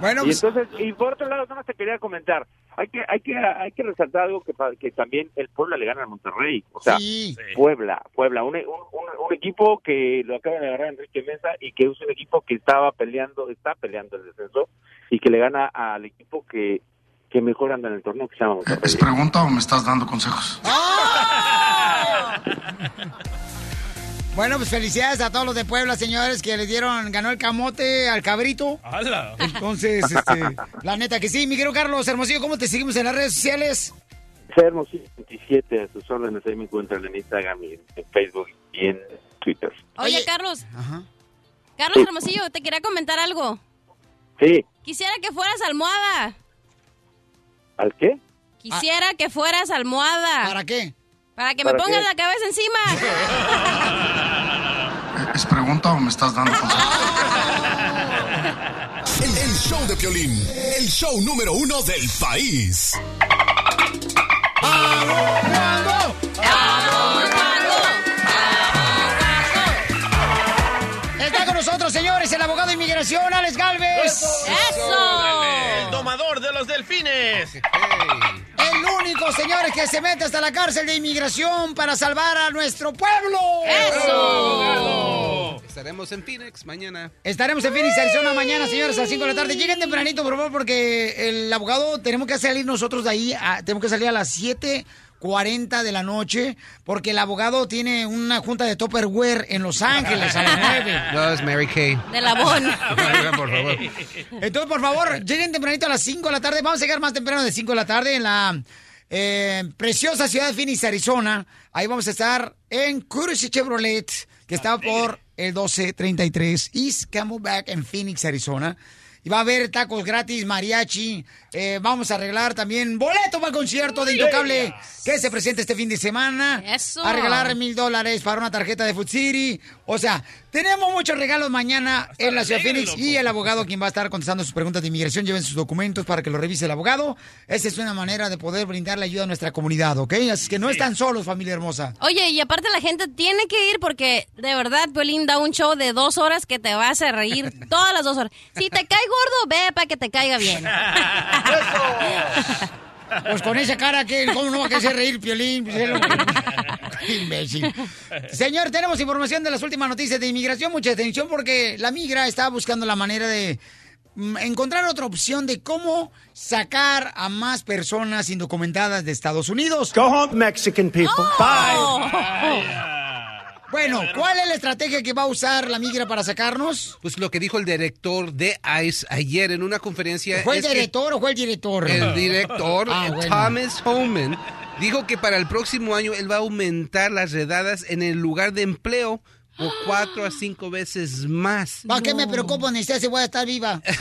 Bueno, y pues- entonces, y por otro lado, nada más te quería comentar, hay que, hay que, hay que resaltar algo que, que también el Puebla le gana al Monterrey, o sea, Sí. Puebla, Puebla, un, un, un- un equipo que lo acaba de agarrar Enrique Mesa y que es un equipo que estaba peleando, está peleando el descenso y que le gana al equipo que, que mejor anda en el torneo, que se llama Monterrey. ¿Es pregunta o me estás dando consejos? [LAUGHS] Bueno, pues felicidades a todos los de Puebla, señores, que les dieron, ganó el camote al cabrito. ¡Hala! Entonces, [LAUGHS] este, la neta que sí. Mi querido Carlos Hermosillo, ¿cómo te seguimos en las redes sociales? Hermosillo 27 a sus órdenes, ahí me encuentran en Instagram y en Facebook y en Twitter. Oye, Carlos. Carlos Sí. Hermosillo, te quería comentar algo. Sí, Quisiera que fueras almohada. ¿al qué? Quisiera que fueras almohada. ¿Para qué? Para que me ¿Para pongas la cabeza encima. [LAUGHS] ¿Es pregunta o me estás dando consejos? [LAUGHS] El, el show de Piolín, el show número uno del país. Está con nosotros, señores, el abogado de inmigración, Alex Galvez. El domador de los delfines. El único, señores, que se mete hasta la cárcel de inmigración para salvar a nuestro pueblo. Estaremos en Phoenix mañana. Estaremos en Phoenix, Arizona, mañana, señores, a las 5 de la tarde. Lleguen tempranito, por favor, porque el abogado, tenemos que salir nosotros de ahí, a- tenemos que salir a las 7.40 de la noche, porque el abogado tiene una junta de Tupperware en Los Ángeles a las [LAUGHS] 9. No, es Mary Kay. De Labón. Oiga, por favor. Entonces, por favor, lleguen tempranito a las 5 de la tarde. Vamos a llegar más temprano de 5 de la tarde en la eh, preciosa ciudad de Phoenix, Arizona. Ahí vamos a estar en Courtesy Chevrolet, que está por el 1233 East Camelback en Phoenix, Arizona. Y va a haber tacos gratis, mariachi. Eh, vamos a arreglar también boleto para el concierto de Intocable que se presenta este fin de semana. Eso. A regalar mil dólares para una tarjeta de Food City. O sea, tenemos muchos regalos mañana en la ciudad Phoenix y el abogado quien va a estar contestando sus preguntas de inmigración. Lleven sus documentos para que lo revise el abogado. Esa es una manera de poder brindarle ayuda a nuestra comunidad, ¿ok? Así que no están solos, familia hermosa. Oye, y aparte la gente tiene que ir porque de verdad Piolín da un show de dos horas que te vas a reír [LAUGHS] todas las dos horas. Si te cae gordo, ve para que te caiga bien. [LAUGHS] Pues con esa cara que cómo no va a querer reír, Piolín. Pues, Qué [LAUGHS] imbécil. Señor, tenemos información de las últimas noticias de inmigración. Mucha atención porque la migra está buscando la manera de mm, encontrar otra opción de cómo sacar a más personas indocumentadas de Estados Unidos. Go home, Mexican people. Bueno, ¿cuál es la estrategia que va a usar la migra para sacarnos? Pues lo que dijo el director de ICE ayer en una conferencia. ¿Fue el director o fue el director? El director, Ah, bueno. Thomas Homan, dijo que para el próximo año él va a aumentar las redadas en el lugar de empleo por cuatro a cinco veces más. ¿Para qué me preocupo? Ni sé si voy a estar viva. [LAUGHS]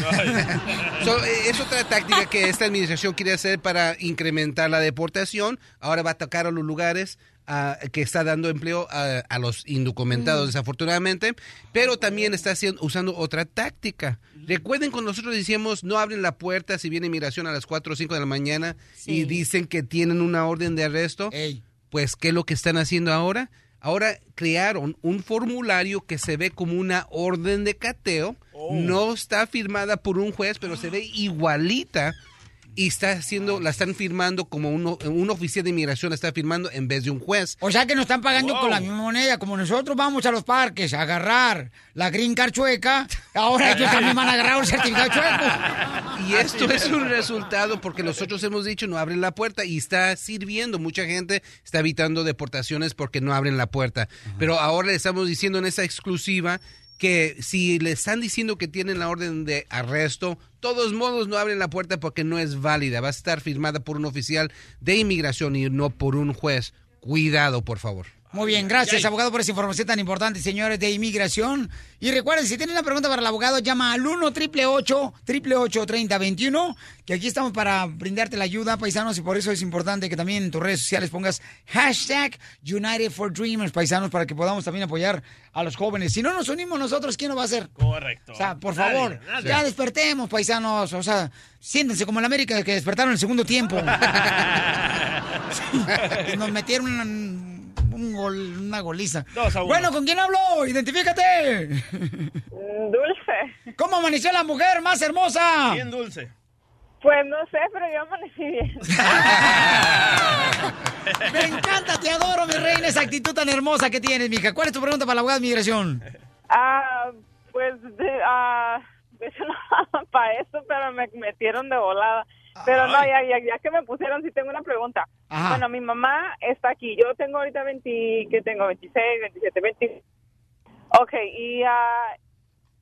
So, eh, es otra táctica que esta administración quiere hacer para incrementar la deportación. Ahora va a atacar a los lugares ah, que está dando empleo a, a los indocumentados, Mm. desafortunadamente, pero también está haciendo, usando otra táctica. Recuerden cuando nosotros decíamos no abren la puerta si viene inmigración a las 4 o 5 de la mañana y dicen que tienen una orden de arresto. Pues, ¿qué es lo que están haciendo ahora? Ahora crearon un formulario que se ve como una orden de cateo. No está firmada por un juez, pero se ve igualita. Y está haciendo, la están firmando como uno, un oficial de inmigración la está firmando en vez de un juez. O sea que nos están pagando con la misma moneda. Como nosotros vamos a los parques a agarrar la green card chueca, ahora ellos también van a agarrar un certificado chueco. [LAUGHS] Y esto es un resultado porque nosotros hemos dicho no abren la puerta y está sirviendo. Mucha gente está evitando deportaciones porque no abren la puerta. Pero ahora le estamos diciendo en esa exclusiva que si le están diciendo que tienen la orden de arresto, todos modos no abren la puerta porque no es válida. Va a estar firmada por un oficial de inmigración y no por un juez. Cuidado, por favor. Muy bien, gracias, abogado, por esa información tan importante, señores de inmigración. Y recuerden, si tienen una pregunta para el abogado, llama al 1 888 3021 que aquí estamos para brindarte la ayuda, paisanos, y por eso es importante que también en tus redes sociales pongas hashtag United for Dreamers, paisanos, para que podamos también apoyar a los jóvenes. Si no nos unimos nosotros, ¿quién lo va a hacer? Correcto. O sea, por Nadie, favor, nadie. ya despertemos, paisanos. O sea, siéntense como en América que despertaron en el segundo tiempo. [LAUGHS] [LAUGHS] Nos metieron un, gol- una goliza. Bueno, ¿con quién hablo? Identifícate. [LAUGHS] Dulce. ¿Cómo amaneció la mujer más hermosa? Bien dulce. Pues no sé, pero yo amanecí bien. [LAUGHS] Me encanta, te adoro, mi reina, esa actitud tan hermosa que tienes, mija. ¿Cuál es tu pregunta para la abogada de migración? Ah, pues, de, ah, de hecho no [LAUGHS] para eso, pero me metieron de volada. Pero no, ya, ya, ya que me pusieron, sí tengo una pregunta. Ajá. Bueno, mi mamá está aquí. Yo tengo ahorita 20, que tengo 26, 27, 20. Ok, y, ah,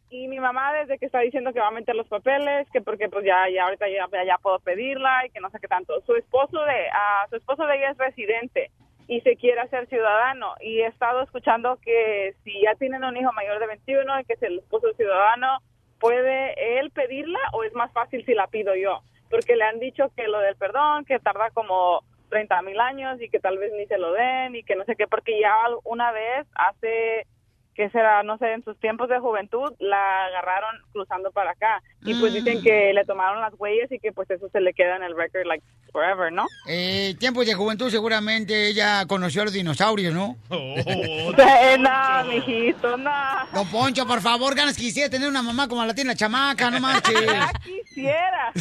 y mi mamá desde que está diciendo que va a meter los papeles, que porque pues ya, ya ahorita ya, ya, puedo pedirla y que no sé qué tanto. Su esposo de, ah, su esposo de ella es residente y se quiere hacer ciudadano y he estado escuchando que si ya tienen un hijo mayor de 21 y que si el esposo es ciudadano, ¿puede él pedirla o es más fácil si la pido yo? Porque le han dicho que lo del perdón, que tarda como 30 mil años y que tal vez ni se lo den y que no sé qué, porque ya una vez hace que será, no sé, en sus tiempos de juventud, la agarraron cruzando para acá. Y pues Mm. dicen que le tomaron las huellas y que pues eso se le queda en el record, like, forever, ¿no? Eh, tiempos de juventud, seguramente ella conoció a los dinosaurios, ¿no? Eh, [LAUGHS] [LAUGHS] no, mijito, no. Don Poncho, por favor, ganas quisiera tener una mamá como la tiene la chamaca, no [LAUGHS] marches. Ya quisiera.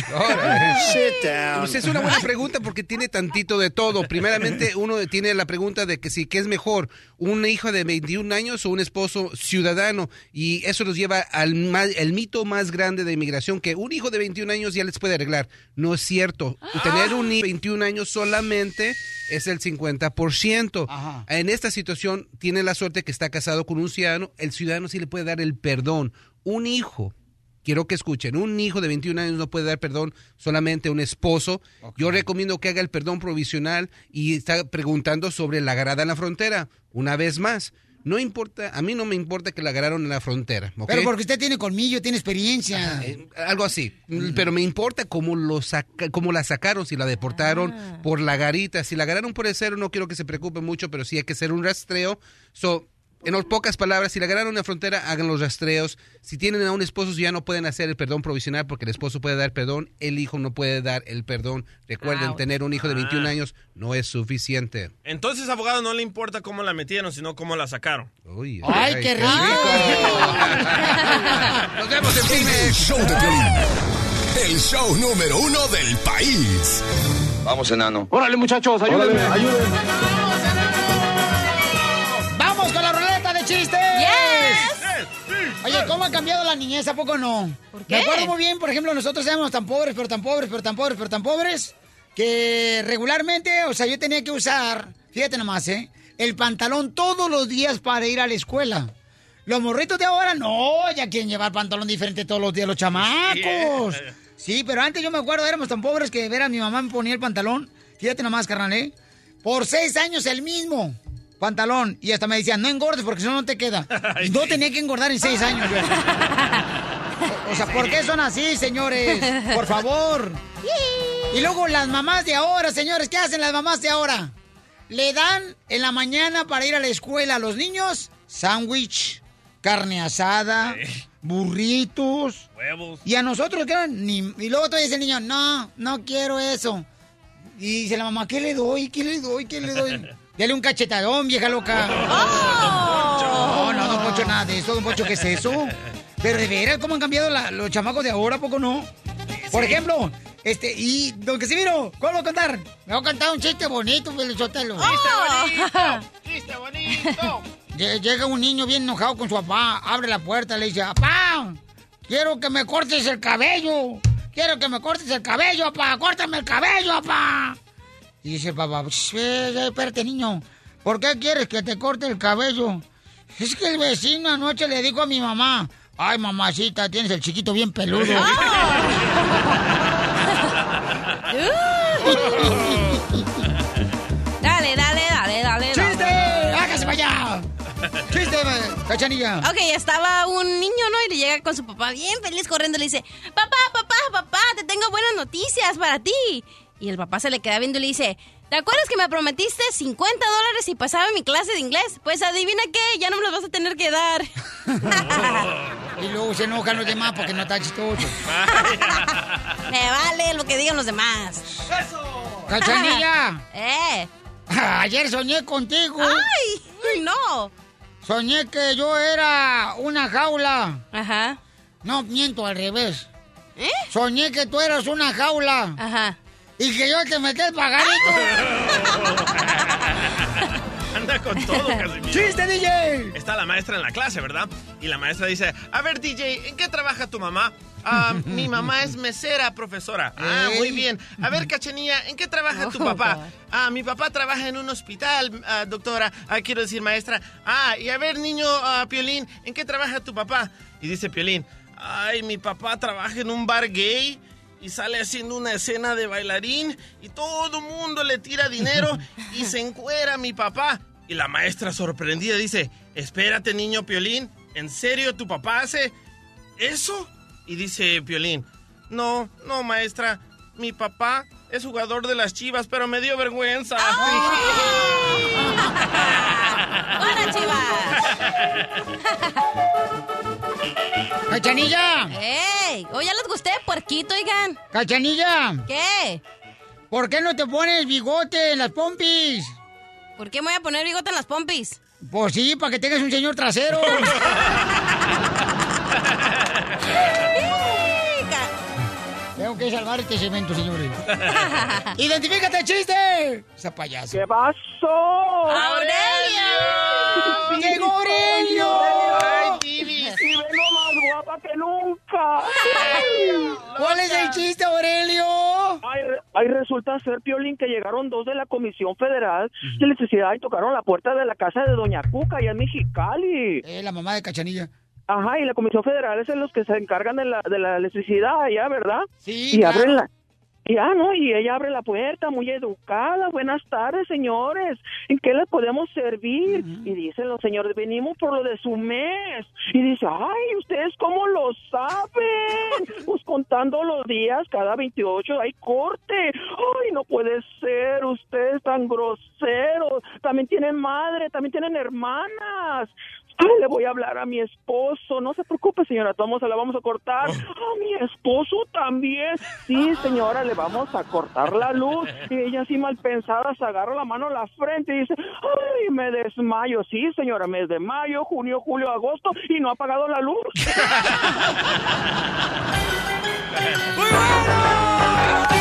Pues es una buena pregunta porque tiene tantito de todo. Primeramente, uno tiene la pregunta de que si qué es mejor, un hijo de 21 años o un esposo ciudadano. Y eso nos lleva al ma- el mito más grande de inmigración, que un hijo de 21 años ya les puede arreglar. No es cierto. [GASPS] Tener un hijo de 21 años solamente es el 50%. En esta situación, tiene la suerte que está casado con un ciudadano. El ciudadano sí le puede dar el perdón. Un hijo Quiero que escuchen, un hijo de 21 años no puede dar perdón solamente a un esposo. Yo recomiendo que haga el perdón provisional y está preguntando sobre la agarrada en la frontera. Una vez más, No importa, a mí no me importa que la agarraron en la frontera. Pero porque usted tiene colmillo, tiene experiencia. Eh, algo así. Pero me importa cómo, lo saca, cómo la sacaron, si la deportaron Ah. por la garita. Si la agarraron por el cero, no quiero que se preocupe mucho, pero sí hay que hacer un rastreo. So, en pocas palabras, si la agarraron en la frontera, hagan los rastreos. Si tienen a un esposo, ya no pueden hacer el perdón provisional porque el esposo puede dar perdón, el hijo no puede dar el perdón. Recuerden, Ouch. tener un hijo de 21 Ah. años no es suficiente. Entonces, abogado, no le importa cómo la metieron, sino cómo la sacaron. ¡Ay, qué rico! [LAUGHS] Nos vemos en El show de Piolín. El show número uno del país. Vamos, enano. Órale, muchachos, ayúdenme, ¡Vamos Oye, ¿cómo ha cambiado la niñez? ¿A poco no? qué? Me acuerdo muy bien, por ejemplo, nosotros éramos tan pobres, pero tan pobres, pero tan pobres, pero tan pobres, que regularmente, o sea, yo tenía que usar, fíjate nomás, ¿eh? El pantalón todos los días para ir a la escuela. Los morritos de ahora, no, ya quieren llevar pantalón diferente todos los días los chamacos. [LAUGHS] Sí, pero antes yo me acuerdo, éramos tan pobres que ver a mi mamá me ponía el pantalón, fíjate nomás, carnal, ¿eh? Por seis años el mismo pantalón. Y hasta me decían, no engordes porque si no, no te queda. Y no tenía que engordar en seis años. yo. O, o sea, ¿por qué son así, señores? Por favor. Y luego las mamás de ahora, señores, ¿qué hacen las mamás de ahora? Le dan en la mañana para ir a la escuela a los niños sándwich, carne asada, burritos. Huevos. Y a nosotros, ¿qué? Ni, y luego todavía dice el niño, no, no quiero eso. Y dice la mamá, ¿qué le doy? ¿Qué le doy? ¿Qué le doy? [LAUGHS] Dale un cachetadón, vieja loca. No, no, don Poncho, nada de eso, don Poncho, ¿qué es eso? Pero de veras, ¿cómo han cambiado la- los chamacos de ahora? ¿A poco no? Por ejemplo, este, y don Casimiro, ¿cuál voy a contar? Me voy a contar un chiste bonito, Felizotelo. ¡Chiste bonito! ¡Chiste bonito! [LAUGHS] Lle- Llega un niño bien enojado con su papá, abre la puerta, le dice, papá, quiero que me cortes el cabello, quiero que me cortes el cabello, papá, córtame el cabello, papá. Y dice el papá, "Sh, eh, eh, espérate niño, ¿por qué quieres que te corte el cabello? Es que el vecino anoche le dijo a mi mamá, ay mamacita, tienes el chiquito bien peludo. [LAUGHS] Dale, dale, dale, dale. ¡Chiste! ¡Hágase para allá! ¡Chiste, cachanilla! Ok, estaba un niño, ¿no? Y le llega con su papá bien feliz corriendo y le dice, papá, papá, papá, te tengo buenas noticias para ti. Y el papá se le queda viendo y le dice, ¿te acuerdas que me prometiste 50 dólares si pasaba mi clase de inglés? Pues adivina qué, ya no me los vas a tener que dar. [LAUGHS] Y luego se enojan los demás porque no está chistoso. [LAUGHS] me vale lo que digan los demás. ¡Cachanilla! [LAUGHS] ¡Eh! Ayer soñé contigo. ¡Ay! ¡No! Soñé que yo era una jaula. Ajá. No, miento al revés. ¿Eh? Soñé que tú eras una jaula. Ajá. Y que yo te metí el pajarito. [LAUGHS] Anda con todo, [LAUGHS] Casimiro. ¡Chiste, DJ! Está la maestra en la clase, ¿verdad? Y la maestra dice, a ver, DJ, ¿en qué trabaja tu mamá? "Ah, mi [LAUGHS] mamá es mesera, profesora. Ah, muy bien. A ver, Cachanilla, ¿en qué trabaja tu papá? Ah, mi papá trabaja en un hospital, ah, doctora. Ah, quiero decir, maestra. Ah, y a ver, niño ah, Piolín, ¿en qué trabaja tu papá? Y dice Piolín, ay, mi papá trabaja en un bar gay y sale haciendo una escena de bailarín y todo el mundo le tira dinero y se encuera mi papá. Y la maestra sorprendida dice, espérate niño Piolín, ¿en serio tu papá hace eso? Y dice Piolín, no, no maestra, mi papá es jugador de las chivas, pero me dio vergüenza. [LAUGHS] ¡Hola, chivas! [LAUGHS] ¡Cachanilla! ¡Ey! Oye, ya les gusté, puerquito, oigan. ¡Cachanilla! ¿Qué? ¿Por qué no te pones bigote en las pompis? ¿Por qué me voy a poner bigote en las pompis? Pues sí, para que tengas un señor trasero. [LAUGHS] Tengo que salvar este cemento, señores. [LAUGHS] ¡Identifícate, chiste! Esa payaso. ¿Qué pasó? ¡Aurelio! ¡Llegó Aurelio! ¡Ay, Y vengo más guapa que nunca. [LAUGHS] ¿Cuál es el chiste, Aurelio? Ay, re- ay, resulta ser, Piolín, que llegaron dos de la Comisión Federal de Electricidad y tocaron la puerta de la casa de Doña Cuca, allá en Mexicali. Eh, la mamá de Cachanilla. Ajá, y la Comisión Federal es de los que se encargan de la, de la electricidad allá, ¿verdad? Sí, Y claro. abren la... Ya, ¿no? Y ella abre la puerta, muy educada. Buenas tardes, señores. ¿En qué les podemos servir? Y dicen los señores, venimos por lo de su mes. Y dice, ay, ¿ustedes cómo lo saben? [LAUGHS] Pues contando los días, cada 28 hay corte. Ay, no puede ser, ustedes tan groseros. También tienen madre, también tienen hermanas. Ay, le voy a hablar a mi esposo. No se preocupe, señora, vamos a la vamos a cortar. A mi esposo también. Sí, señora, le vamos a cortar la luz. Y ella así mal pensada se agarra la mano a la frente y dice, ay, me desmayo. Sí, señora, mes de mayo, junio, julio, agosto y no ha apagado la luz. [LAUGHS]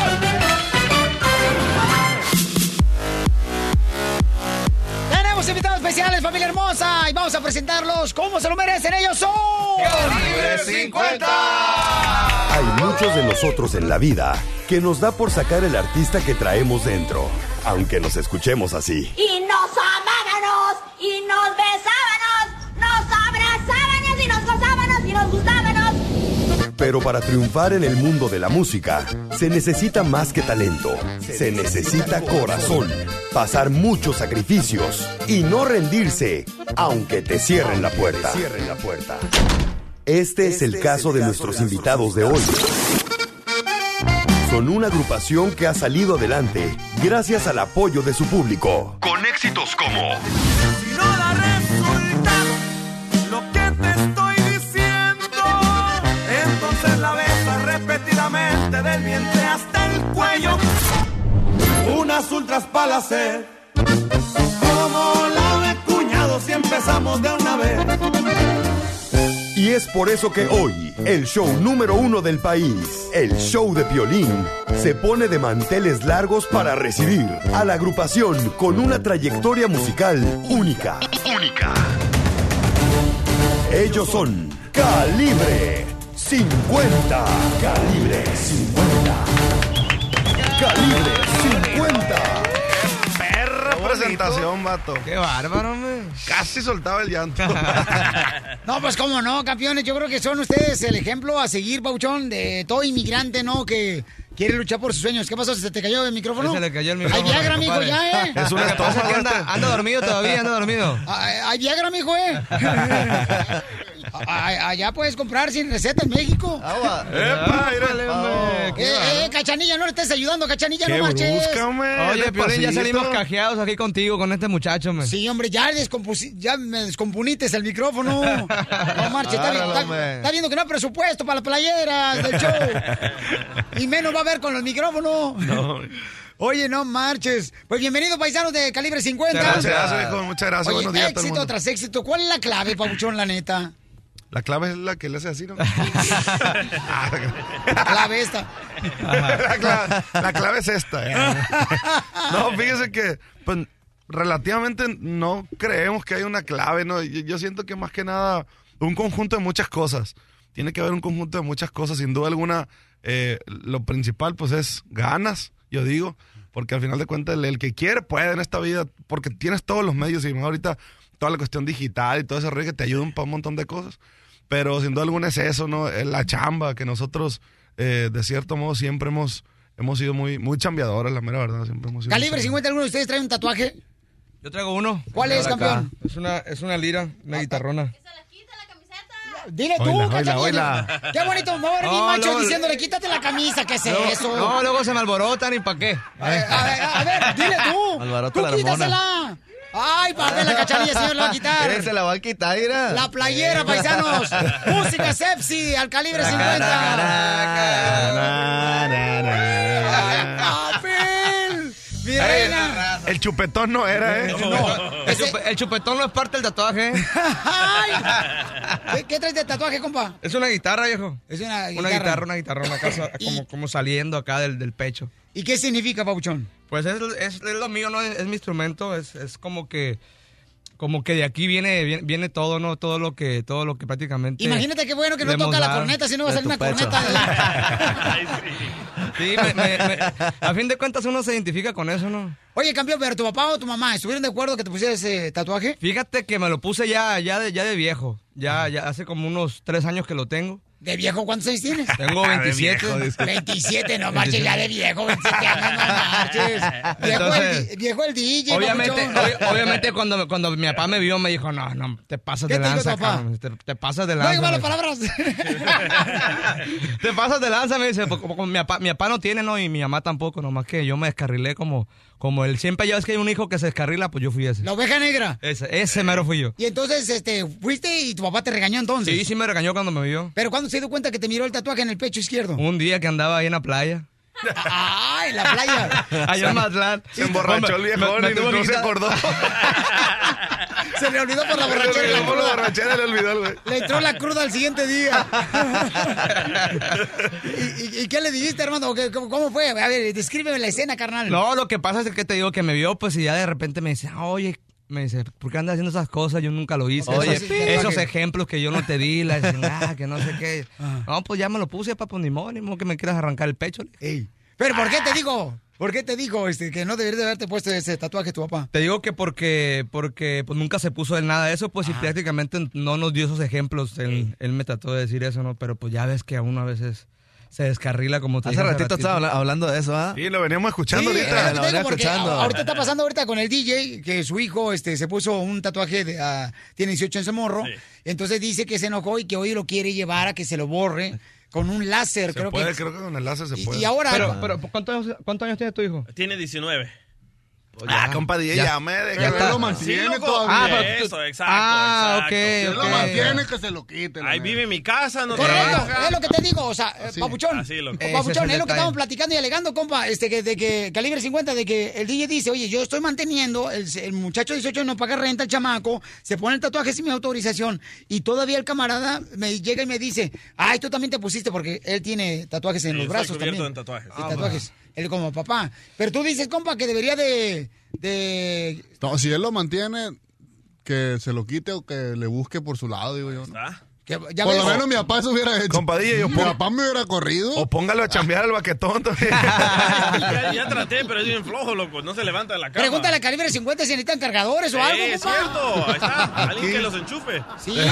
Tenemos invitados especiales, familia hermosa, y vamos a presentarlos como se lo merecen. Ellos son. ¡Calibre 50! Hay muchos de nosotros en la vida que nos da por sacar el artista que traemos dentro, aunque nos escuchemos así. Y nos amábamos, y nos besábamos, nos abrazábamos, y nos gozábamos, y nos gustábamos. Pero para triunfar en el mundo de la música, se necesita más que talento. Se necesita corazón, pasar muchos sacrificios y no rendirse, aunque te cierren la puerta. Cierren la puerta. Este es el caso de nuestros invitados de hoy. Son una agrupación que ha salido adelante gracias al apoyo de su público. Con éxitos como Unas ultras para hacer, como la de cuñado si empezamos de una vez. Y es por eso que hoy, el show número uno del país, el show de Piolín, se pone de manteles largos para recibir a la agrupación con una trayectoria musical única. Única. Ellos son Calibre 50. Calibre 50. Calibre 50. Perra presentación, vato. Qué bárbaro, hombre. Casi soltaba el llanto. [LAUGHS] No, pues cómo no, campeones. Yo creo que son ustedes el ejemplo a seguir, Pauchón, de todo inmigrante, ¿no? Que quiere luchar por sus sueños. ¿Qué pasó? ¿Se te cayó el micrófono? Se le cayó el micrófono. Hay Viagra, mijo, ya, ¿eh? [LAUGHS] Es una anda- anda dormido todavía, anda dormido. Ay, Hay Viagra, mijo, ¿eh? [LAUGHS] Allá puedes comprar sin receta en México. Agua. Epa, mírale, hombre. Eh, eh, Cachanilla, no le estés ayudando, Cachanilla, Qué no marches. brusca, Oye, Piolín, ya salimos cajeados aquí contigo, con este muchacho, hombre. Sí, hombre, ya, ya me descompunites el micrófono. No marches, está, viendo que no hay presupuesto para las playeras del show. [LAUGHS] Y menos va a haber con el micrófono. Oye, no marches. Pues bienvenido, paisanos de calibre 50. Muchas gracias, hijo, muchas gracias. Oye, Buenos días a todo el éxito mundo. tras éxito. ¿Cuál es la clave, Pabuchón, la neta? La clave es la que le hace así, ¿no? [LAUGHS] La clave esta. [LAUGHS] la, clave, la clave es esta. ¿eh? No, fíjese que pues, relativamente no creemos que hay una clave, ¿no? Yo, yo siento que más que nada un conjunto de muchas cosas. Tiene que haber un conjunto de muchas cosas. Sin duda alguna, eh, lo principal pues es ganas, yo digo. Porque al final de cuentas el, el que quiere puede en esta vida, porque tienes todos los medios y más ahorita toda la cuestión digital y todo ese rollo que te ayudan para un montón de cosas. Pero sin duda alguna es eso, ¿no? Es la chamba que nosotros, eh, de cierto modo, siempre hemos, hemos sido muy, muy chambeadores, la mera verdad. Siempre hemos sido Calibre 50, ¿alguno de ustedes trae un tatuaje? Yo traigo uno. ¿Cuál es, Acá. campeón? Es una, es una lira, una guitarrona. Dile tú, Oila, oila, Cachanilla. oila. Qué bonito, a ver bien No, macho luego- diciéndole, quítate la camisa, ¿qué es Luego- eso? No, luego se me alborotan y pa' qué. A ver, a ver, dile tú. Alvarota tú la hormona. Ay, para ver la cachanilla, señor, la va a quitar. Él se la va a quitar, mira. La playera, paisanos. [LAUGHS] Música Sepsi, al calibre 50. Ay, papel. Mi reina. El chupetón no era, ¿eh? El, chupe- el chupetón no es parte del tatuaje. ¿eh? [LAUGHS] Ay. ¿Qué, qué traes de tatuaje, compa? Es una guitarra, viejo. Es una Una guitarra. guitarra, una guitarra, acá, sa- [LAUGHS] como, como saliendo acá del, del pecho. ¿Y qué significa, Pabuchón? Pues es, es- es lo mío, ¿no? Es, es mi instrumento, es, es como que como que de aquí viene, viene viene todo, ¿no? Todo lo que todo lo que prácticamente Imagínate qué bueno que no toca la corneta, si no va a de ser una pecho. corneta. [LAUGHS] Sí, me- me- me- a fin de cuentas uno se identifica con eso, ¿no? Oye, campeón, pero tu papá o tu mamá, ¿estuvieron de acuerdo que te pusieras ese tatuaje? Fíjate que me lo puse ya, ya, de, ya de viejo. Ya, ya hace como unos tres años que lo tengo. ¿De viejo cuántos años tienes? Tengo 27. 27, no marches ya de viejo, 27 años, no [LAUGHS] marches. Viejo, Entonces, el, viejo el DJ, Obviamente, ob- obviamente cuando, cuando mi papá me vio me dijo, no, no, te pasas ¿Qué de lanza, cabrón, te, te pasas de No lanza. digas malas palabras. [LAUGHS] Te pasas de lanza, me dice, porque mi papá, mi papá no tiene, no, y mi mamá tampoco, nomás que yo me descarrilé como, como él. Siempre ya ves que hay un hijo que se descarrila, pues yo fui ese. La oveja negra. Ese, ese mero fui yo. Y entonces, este, fuiste y tu papá te regañó entonces. Sí, sí me regañó cuando me vio. Pero cuando se dio cuenta que te miró el tatuaje en el pecho izquierdo. Un día que andaba ahí en la playa. Ah, en la playa. Allá en Matlán. Se emborrachó el viejón y no se acordó. [LAUGHS] Se le olvidó por la Se le borrachera. olvidó la por la borrachera, le olvidó, güey. Le entró la cruda al siguiente día. [LAUGHS] ¿Y, y- y qué le dijiste, hermano? ¿Qué- ¿Cómo, cómo fue? A ver, descríbeme la escena, carnal. No, lo que pasa es que te digo que me vio, pues, y ya de repente me dice, oye, me dice, ¿por qué andas haciendo esas cosas? Yo nunca lo hice. Oye, esos, ejemplos que yo no te di, la [LAUGHS] chingada, que no sé qué. No, pues ya me lo puse, papá, ni modo, ni modo que me quieras arrancar el pecho. Ey. Pero ¿por qué te digo? ¿Por qué te digo este, que no deberías de haberte puesto ese tatuaje tu papá? Te digo que porque, porque pues, nunca se puso él nada de eso, pues, y prácticamente no nos dio esos ejemplos. Él, él me trató de decir eso, ¿no? Pero pues ya ves que a uno a veces se descarrila como te Hace dije ratito estaba habla- hablando de eso, ¿ah? Sí, lo veníamos escuchando Sí, ahorita. es lo digo, porque Ahorita está pasando ahorita con el DJ, que su hijo este, se puso un tatuaje, de, ah, tiene 18 en ese morro, entonces dice que se enojó y que hoy lo quiere llevar a que se lo borre con un láser, Se creo puede, que... creo que con el láser se Y- puede. y ahora- Pero, pero ¿cuántos, años- ¿cuántos años tiene tu hijo? Tiene 19. Ah, compa, DJ, Ya. ya me Ya deja. está. lo mantiene todavía. Ah, pero tú- Eso, exacto. Ah, exacto. ok, Si ok. lo mantiene, que se lo quite. Ahí vive en mi casa, no Correcto, trabaja. es lo que te digo, o sea, eh, Así. papuchón, Así, loco. eh, Ese papuchón, es lo que detalle. estamos platicando y alegando, compa, este, que, de que calibre 50, de que el DJ dice, oye, yo estoy manteniendo, el, el muchacho de 18 no paga renta, el chamaco, se pone el tatuaje sin mi autorización, y todavía el camarada me llega y me dice, ay, tú también te pusiste, porque él tiene tatuajes en Sí, los brazos también. en tatuajes, él como papá. Pero tú dices, compa, que debería de... de No, si él lo mantiene, que se lo quite o que le busque por su lado, digo yo. ¿no? ¿Ah? Que- ya Por ves, lo menos mi papá eso hubiera hecho. Compadilla, yo mi papá me hubiera corrido. O póngalo a chambear al baquetón [LAUGHS] ya, ya traté, pero es bien flojo, loco. No se levanta de la cama. Pregúntale a calibre 50 si necesitan cargadores o Sí, algo, es cierto. Ahí está. [LAUGHS] Alguien que los enchufe. Sí. [LAUGHS]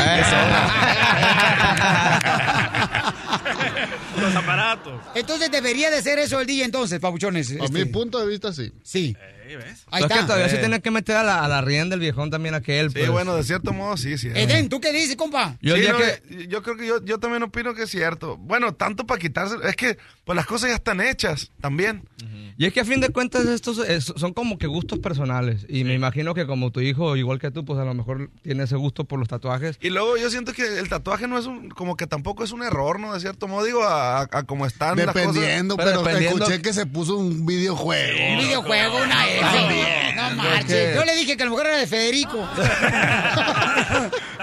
Los aparatos. Entonces debería de ser eso el DJ entonces, papuchones. A este. mi punto de vista, sí. Sí. Ahí ves. Ahí Es que está. todavía se Eh. tiene que meter a la, a la rienda del viejón también aquel. Sí, pues. bueno, de cierto modo, sí, sí. Eden, ¿tú qué dices, compa? Yo Sí, el no, que... yo creo que yo, yo también opino que es cierto. Bueno, tanto para quitarse, es que pues las cosas ya están hechas también. Y es que a fin de cuentas estos es- son como que gustos personales. Y me imagino que como tu hijo, igual que tú, pues a lo mejor tiene ese gusto por los tatuajes. Y luego yo siento que el tatuaje no es un, como que tampoco es un error, ¿no? De cierto modo, digo, a, a- a como están las cosas. Dependiendo, Pero pero, dependiendo- escuché que se puso un videojuego. Un videojuego, una No marches. Yo le dije que a lo mejor era de Federico. [LAUGHS]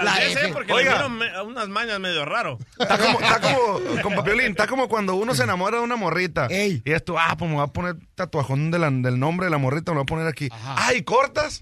La F. Porque Oiga. le unas mañas medio raro. Está como, está como, [LAUGHS] con papiolín, está como cuando uno se enamora de una morrita. Ey. Y esto, ah, pues me voy a poner tatuajón de la- del nombre de la morrita, me lo voy a poner aquí. Ay, cortas.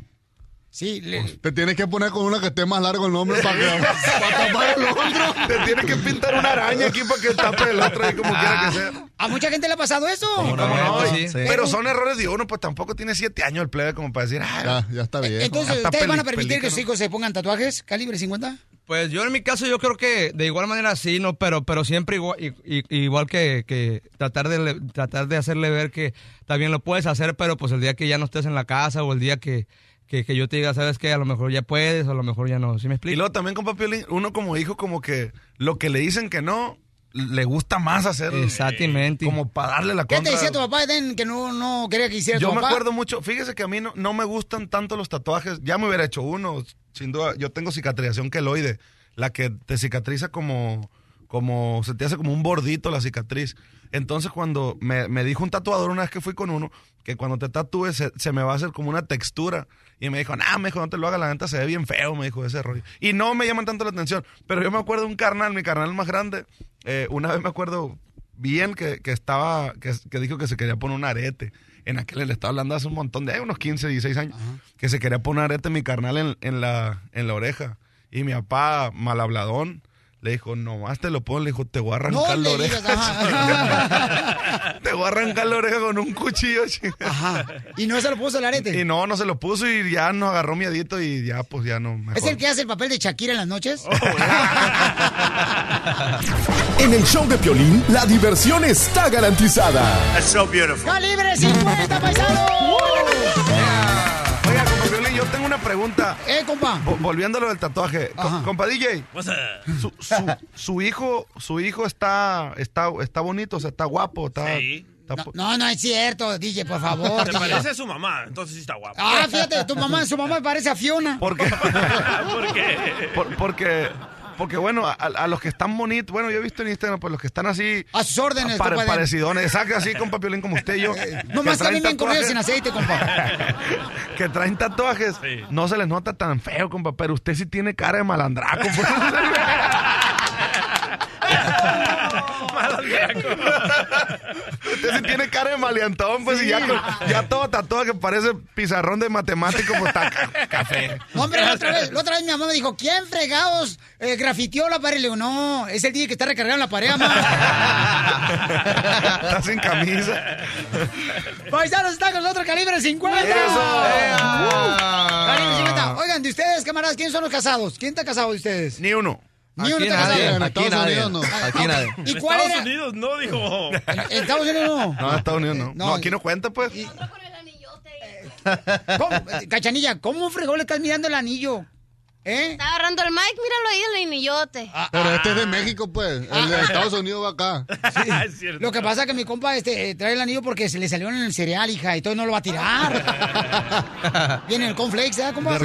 Sí, le- Te tienes que poner con una que esté más largo el nombre para, que, [LAUGHS] para tapar el otro. Te tienes que pintar una araña aquí para que tape el otro ahí como quiera que sea. a mucha gente le ha pasado eso. ¿Cómo no? sí. Y- Pero son errores de uno, pues tampoco tiene siete años el plebe como para decir, ah, Ya, ya está bien. Entonces, ¿ustedes van a permitir que sus hijos se pongan tatuajes? ¿Calibre 50? Pues yo en mi caso yo creo que de igual manera sí, no, pero pero siempre igual igual que, que tratar de tratar de hacerle ver que también lo puedes hacer, pero pues el día que ya no estés en la casa o el día que, que, que yo te diga, sabes que a lo mejor ya puedes a lo mejor ya no, ¿sí me Y explico? luego también con papiolín, uno como hijo como que lo que le dicen que no, le gusta más hacerlo. Exactamente. Como para darle la ¿Qué contra. te decía tu papá, Eden, que no, no quería que hiciera Yo tu me papá? acuerdo mucho, fíjese que a mí no, no me gustan tanto los tatuajes, ya me hubiera hecho uno, sin duda, yo tengo cicatrización queloide, la que te cicatriza como, como, se te hace como un bordito la cicatriz. Entonces cuando me, me dijo un tatuador una vez que fui con uno, que cuando te tatúes se, se me va a hacer como una textura. Y me dijo, nah, me dijo, no te lo hagas, la neta se ve bien feo, me dijo ese rollo. Y no me llaman tanto la atención. Pero yo me acuerdo de un carnal, mi carnal más grande, eh, una vez me acuerdo bien que, que estaba, que, que dijo que se quería poner un arete. En aquel le estaba hablando hace un montón de, unos 15, 16 años, que se quería poner un arete mi carnal en, en la, en la oreja. Y mi papá, mal habladón, le dijo, nomás te lo pongo. Le dijo, te voy a No arrancar la oreja. digas, ajá. [LAUGHS] te voy a arrancar la oreja con un cuchillo. [LAUGHS] Ajá. Y no se lo puso el arete. Y no, no se lo puso y ya nos agarró miedito y ya, pues ya no. Mejor. ¿Es el que hace el papel de Shakira en las noches? Oh, [LAUGHS] En el show de Piolín, la diversión está garantizada. That's so beautiful. ¡Calibre 50, paisano! Oiga, una pregunta. Eh, compa. Vo- Volviendo a lo del tatuaje. Ajá. compa DJ, su, su- su hijo, su hijo está, está, está bonito, o sea, está guapo, está. Sí. No, no es cierto, DJ, por favor. Te DJ. parece a su mamá, entonces sí está guapo. Ah, fíjate, tu mamá, su mamá parece a Fiona. ¿Por qué? [LAUGHS] ¿Por qué? Por- porque, porque bueno, a, a los que están bonitos, bueno, yo he visto en Instagram, pues los que están así. A sus órdenes, pare- compa, parecidones, exacto, así con Piolín como usted y yo. Nomás [LAUGHS] que también traen bien corrido sin aceite, compa. [LAUGHS] que traen tatuajes, no se les nota tan feo, compa, pero usted sí tiene cara de malandraco. pues. [LAUGHS] Usted sí tiene cara de maleantón, pues, y ya, ya todo tatuado que parece pizarrón de matemático, pues está ca- [LAUGHS] café. Hombre, la otra vez, la otra vez mi mamá me dijo, ¿quién fregados eh, grafiteó la pared? Le digo, no, es el DJ que está recargando la pared, mamá. Está sin camisa. Paisanos, está con nosotros Calibre 50. ¡Eso! Uh, Calibre 50. Oigan, de ustedes, camaradas, ¿quién son los casados? ¿Quién está casado de ustedes? Ni uno. Ni Aquí nadie, casado. aquí nadie, aquí nadie. ¿Y En cuál Estados era? Unidos no, dijo. En Estados Unidos no. No, en Estados Unidos no. No. No, aquí no cuenta, pues. ¿Cómo? Eh, Cachanilla, ¿cómo fregó le estás mirando el anillo? ¿Eh? Está agarrando el mic, míralo ahí, el anillote. Pero este es de México, pues. El de Estados Unidos va acá. [LAUGHS] es cierto. Lo que pasa es que mi compa este, eh, trae el anillo porque se le salió en el cereal, hija, y todo no lo va a tirar. [LAUGHS] Viene el conflex, ¿eh, compa?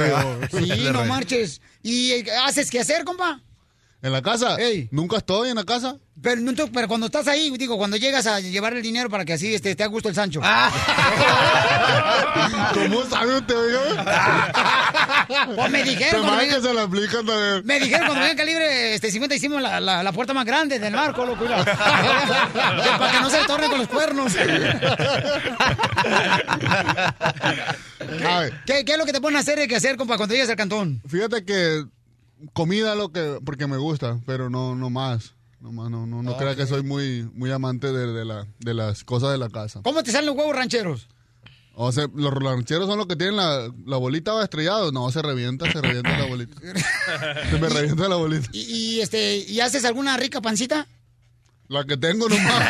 Sí, no marches. ¿Y eh, haces qué hacer, compa? ¿En la casa? Ey. ¿Nunca estoy en la casa? Pero, no, tú- pero cuando estás ahí, digo, cuando llegas a llevar el dinero para que así este, te a gusto el Sancho. [LAUGHS] ¿Cómo sabe usted, oiga? [LAUGHS] Pues me dijeron cuando me venga- que se la aplican también. Me dijeron cuando venga calibre este 50 hicimos la, la, la puerta más grande del marco, loco. [LAUGHS] para que no se torne con los cuernos. ¿Qué, qué es lo que te ponen a hacer y que hacer, compa, cuando llegas al cantón? fíjate que comida lo que porque me gusta, pero no no más. No más, no, no, no crea que soy muy, muy amante de, de la, de las cosas de la casa. ¿Cómo te salen los huevos rancheros? O sea, los rancheros son los que tienen la, la bolita va estrellado. No, se revienta, se revienta la bolita. [LAUGHS] Se me revienta la bolita. ¿Y, y, este, ¿y haces alguna rica pancita? La que tengo nomás.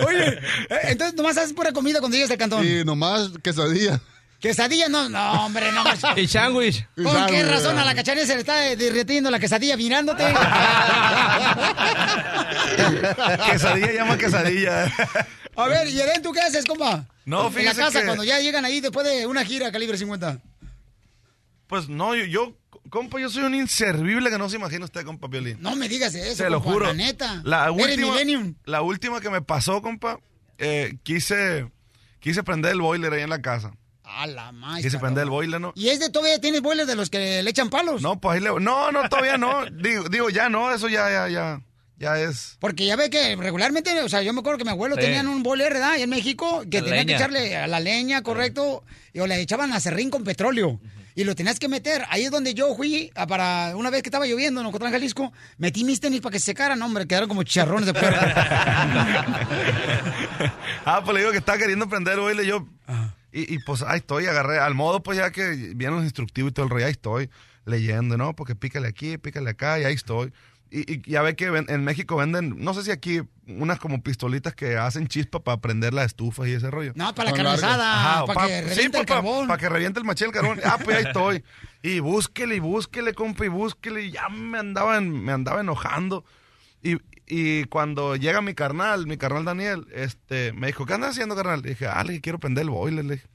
[LAUGHS] Oye, eh, entonces nomás haces pura comida cuando llegas al cantón. Y nomás quesadilla. Quesadilla, no, no, hombre, no. más. [LAUGHS] Y sándwich. ¿Con qué razón a la cachanilla se le está derritiendo la quesadilla mirándote? [LAUGHS] quesadilla llama quesadilla. A ver, ¿y Eden, tú qué haces, compa? No, En la casa, que- cuando ya llegan ahí después de una gira calibre 50. Pues no, yo, yo, compa, yo soy un inservible que no se imagina usted, compa Piolín. No me digas eso, Se lo compa, juro. la neta. La última, millennium. la última que me pasó, compa, eh, quise, quise prender el boiler ahí en la casa. A la más. Quise prender el boiler, ¿no? ¿Y es de todavía tienes boilers de los que le echan palos? No, pues ahí le... No, no, todavía no. [LAUGHS] Digo, digo, ya no, eso ya, ya, ya, ya es... Porque ya ve que regularmente, o sea, yo me acuerdo que mi abuelo Sí. tenían un boiler, ¿verdad? Y en México, que La tenían que echarle a la leña, correcto, y o le echaban a serrín con petróleo. Y lo tenías que meter. Ahí es donde yo fui a para una vez que estaba lloviendo en Ocotlán, Jalisco, metí mis tenis para que se secaran, hombre, quedaron como chicharrones de perro. [LAUGHS] Ah, pues le digo que estaba queriendo prender el boiler yo... Y, y, pues ahí estoy, agarré al modo pues ya que vienen los instructivos y todo el rollo, ahí estoy leyendo, ¿no? Porque pícale aquí, pícale acá y ahí estoy. Y, y ya ve que ven- en México venden, no sé si aquí, unas como pistolitas que hacen chispa para prender la estufa y ese rollo. No, para la Ajá, para pa- que sí, reviente pues, el pa- carbón. Para que reviente el machín el carbón. Ah, pues ahí estoy. Y búsquele, y búsquele, compa, y búsquele. Y ya me andaba, en- me andaba enojando. Y, y cuando llega mi carnal, mi carnal Daniel, este, me dijo, ¿qué andas haciendo, carnal? Le dije, ah, le quiero prender el boiler, le dije.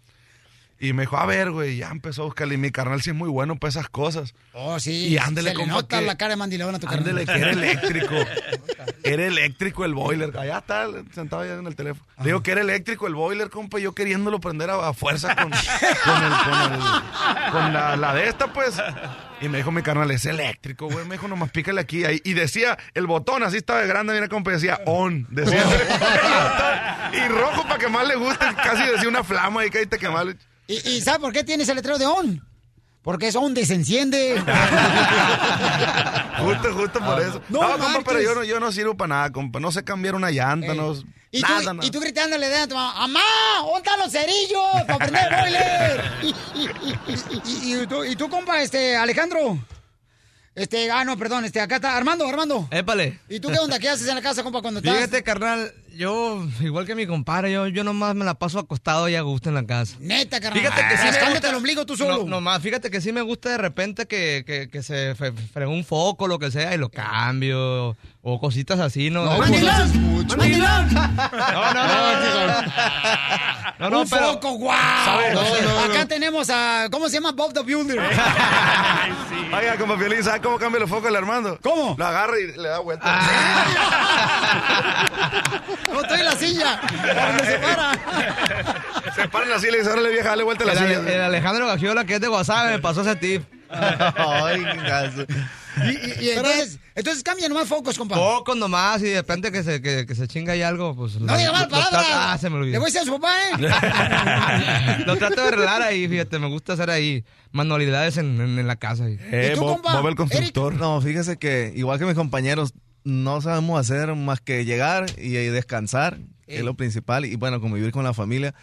Y me dijo, a ver, güey, ya empezó a buscarle. Y mi carnal sí es muy bueno para esas cosas. Oh, sí. Y ándele, se le compa, nota que- la cara de mandilón a tu carnal. Ándele, que era eléctrico. [LAUGHS] era eléctrico el boiler. Allá está, sentado allá en el teléfono. Le digo que era eléctrico el boiler, compa, yo queriéndolo prender a, a fuerza con, con, el, con, el- con la, la de esta, pues. Y me dijo mi carnal, es eléctrico, güey. Me dijo, nomás pícale aquí. Ahí. Y decía, el botón así estaba de grande, mira, compa, y decía on. Decía, [LAUGHS] y rojo para que más le guste. Casi decía una flama y que ahí te quemaba. ¿Y, y sabe por qué tienes el letrero de ON? Porque eso aún desenciende. [LAUGHS] Justo, justo por eso. No No, compa, pero yo no, yo no sirvo para nada, compa. No sé cambiar una llanta, no. Y tú, nada, y nada. tú gritándole de a tu mamá. ¿Dónde están los cerillos para prender el boiler? [LAUGHS] y, y- y tú, y tú, compa, este, Alejandro. Este, ah, no, perdón, este, acá está Armando, Armando. Épale. ¿Y tú qué onda? ¿Qué haces en la casa, compa, cuando estás? Fíjate, carnal, yo, igual que mi compadre, yo, yo nomás me la paso acostado y a gusto en la casa. Neta, carnal. Fíjate que sí me gusta- el ombligo tú solo. No, nomás, fíjate que sí me gusta de repente que, que, que se fregó un foco, lo que sea, y lo cambio. O cositas así, ¿no? No, mucho. ¡Mandilón! No, no, no. No, no, ¡Un pero- foco, guau! ¿Sabes? No, no, Acá no. tenemos a, ¿cómo se llama? Bob the Builder. Oiga, compa Piolín, ¿sabes cómo cambia los focos el Armando? ¿Cómo? Lo agarra y le da vuelta. Ah. [LAUGHS] No estoy en la silla. Cuando se para. Se paran así y le dice, órale vieja, dale vuelta a la El, silla. Ale- el Alejandro Gagiola, que es de WhatsApp, me pasó ese tip. Ay, qué caso. Y, y- y entonces, entonces cambia nomás focos, compa. Pocos nomás y de repente que se, que, que se chinga ahí algo, pues... No diga mal palabras. Ah, se me olvidó. Le voy a decir a su papá, ¿eh? [LAUGHS] Lo trato de arreglar ahí, fíjate, me gusta hacer ahí manualidades en, en- en la casa. ahí. Eh, ¿Y tú, Bob, compa? Bob el constructor. No, fíjese que igual que mis compañeros, no sabemos hacer más que llegar y, y descansar, que es lo principal, y bueno, convivir con la familia.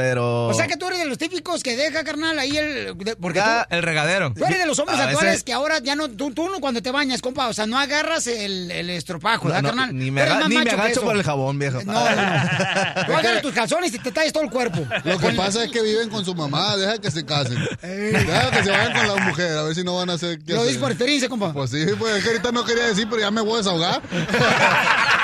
Pero. O sea que tú eres de los típicos que deja, carnal, ahí el... de- porque Ya, tú, el regadero. tú eres de los hombres A actuales veces- que ahora ya no... Tú, tú no cuando te bañas, compa, o sea, no agarras el, el estropajo, No, ¿verdad, no, carnal? ni Tú me, aga- ni me agacho por el jabón, viejo. No, no. [LAUGHS] Tú agarras tus calzones y te talles todo el cuerpo. Lo que pasa es que viven con su mamá, deja que se casen. Deja que se vayan con la mujer, a ver si no van a hacer Lo dices por experiencia, compa. Pues sí, pues es que ahorita no quería decir, pero ya me voy a desahogar. [LAUGHS]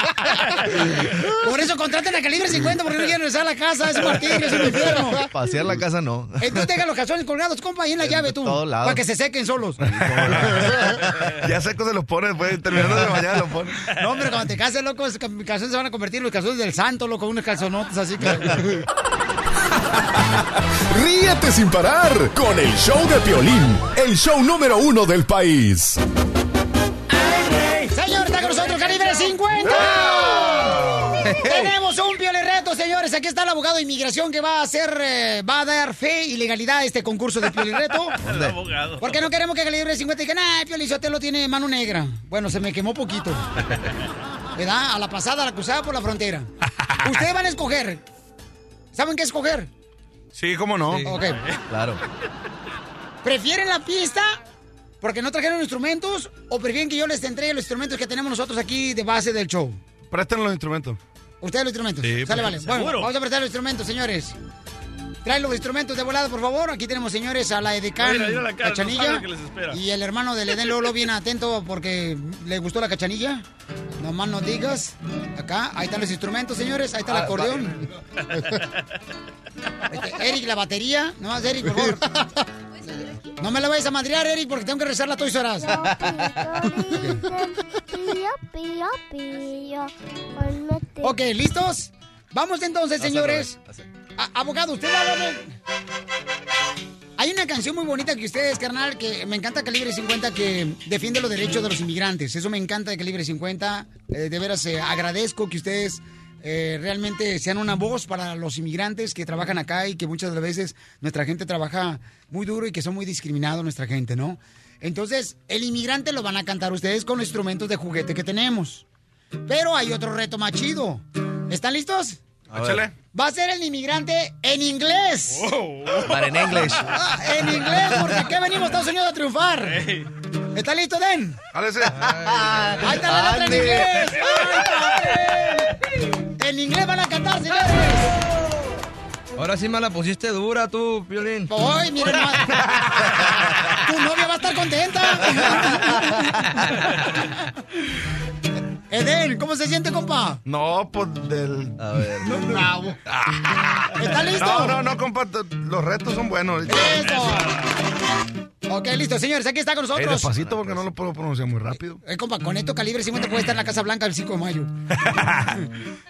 [LAUGHS] Por eso contraten a Calibre 50 porque no quieren regresar a la casa, es un martirio, es un infierno. Pasear la casa no. Entonces deja los calzones colgados, compa, ahí en la llave tú. todos lados. Para que se sequen solos. [LAUGHS] Ya secos se los pone después, terminando de bañar, los pone. No, hombre, cuando te cases, loco, ca- calzones se van a convertir en los calzones del santo, loco, unos calzonotes, así que... [LAUGHS] Ríete sin parar con el show de Piolín, el show número uno del país. Señor, está con nosotros Calibre 50. [LAUGHS] Tenemos un reto, señores. Aquí está el abogado de inmigración que va a hacer, eh, va a dar fe y legalidad a este concurso de reto. [LAUGHS] El abogado. Porque no queremos que Calibre 50 diga, nah, Piolizotelo tiene mano negra. Bueno, se me quemó poquito. [LAUGHS] ¿Verdad? A la pasada, la cruzada por la frontera. Ustedes van a escoger. ¿Saben qué escoger? Sí, cómo no. Ok. Claro. ¿Prefieren la pista porque no trajeron instrumentos o prefieren que yo les entregue los instrumentos que tenemos nosotros aquí de base del show? Presten los instrumentos. ¿Ustedes los instrumentos? Sí, Sale, pues, vale. Bueno, vamos a prestar los instrumentos, señores. Trae los instrumentos de volada, por favor. Aquí tenemos, señores, a la Edecán Mira, mira la cara, Cachanilla. y el hermano del Edén Lolo bien atento porque le gustó la cachanilla. Nomás no digas. Acá, ahí están los instrumentos, señores. Ahí está el Ah, acordeón. [LAUGHS] Este, Eric, la batería. Nomás, Eric, por favor. [LAUGHS] No me la vayas a madrear, Eric, porque tengo que rezar la Toys R Us. Ok, ¿listos? Vamos entonces, señores. A- abogado, usted va a. Hay una canción muy bonita que ustedes, carnal, que me encanta Calibre 50, que defiende los derechos de los inmigrantes. Eso me encanta de Calibre 50. Eh, de veras, eh, agradezco que ustedes eh, realmente sean una voz para los inmigrantes que trabajan acá y que muchas de las veces nuestra gente trabaja muy duro y que son muy discriminados nuestra gente, ¿no? Entonces, el inmigrante lo van a cantar ustedes con los instrumentos de juguete que tenemos. Pero hay otro reto más chido. ¿Están listos? Échale. Va a ser el inmigrante en inglés. But in English. Ah, en inglés, porque aquí venimos a Estados Unidos a triunfar. ¿Está listo, Den? Ahí está la letra en inglés. ¡Ay! En inglés van a cantar, señores. Ahora sí me la pusiste dura tú, Piolín. Hoy, miren más. Tu novia va a estar contenta. [LAUGHS] Eden, ¿cómo se siente, compa? No, pues del. A ver. Bravo. [LAUGHS] ¿Está listo? No, no, no, compa. Los retos son buenos. Eso. Ok, listo, señores, aquí está con nosotros. despacito porque no lo puedo pronunciar muy rápido. Eh, compa, con esto calibre 50 puede estar en la Casa Blanca el 5 de mayo.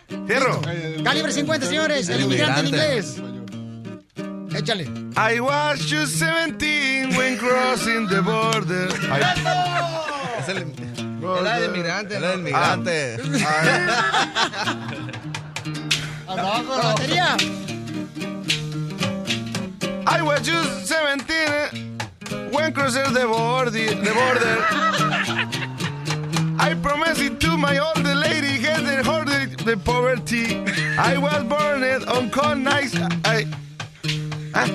[LAUGHS] Cierro. Calibre 50, señores, el El inmigrante en inglés. inmigrante. Échale. I was just 17 when crossing the border. Es el, Era de inmigrante. era el migrante. Abajo la batería. I was just 17 crossed the border. The border. I promised it to my old lady, get the hoarded the poverty. I was born it on cold nights. I, Ah.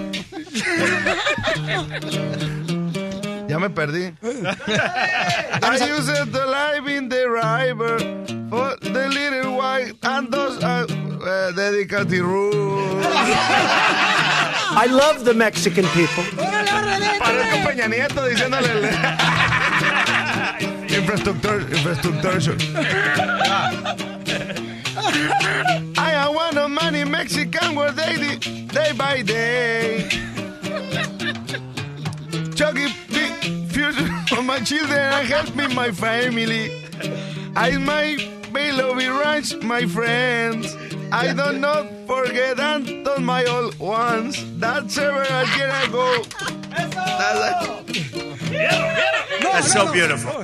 Ya me perdí. [LAUGHS] I used the life in the river for the little white and those uh, uh, dedicated rules. [LAUGHS] I love the Mexican people. Parezco Peña Nieto diciéndole el... [LAUGHS] infraestructura, infraestructura. I am one of many Mexican where they day by day. Chucky big future for my children and help me my family. I might be lobby ranch, my friends. I don't not forget Anton, my old ones. That's several years ago. That's so beautiful.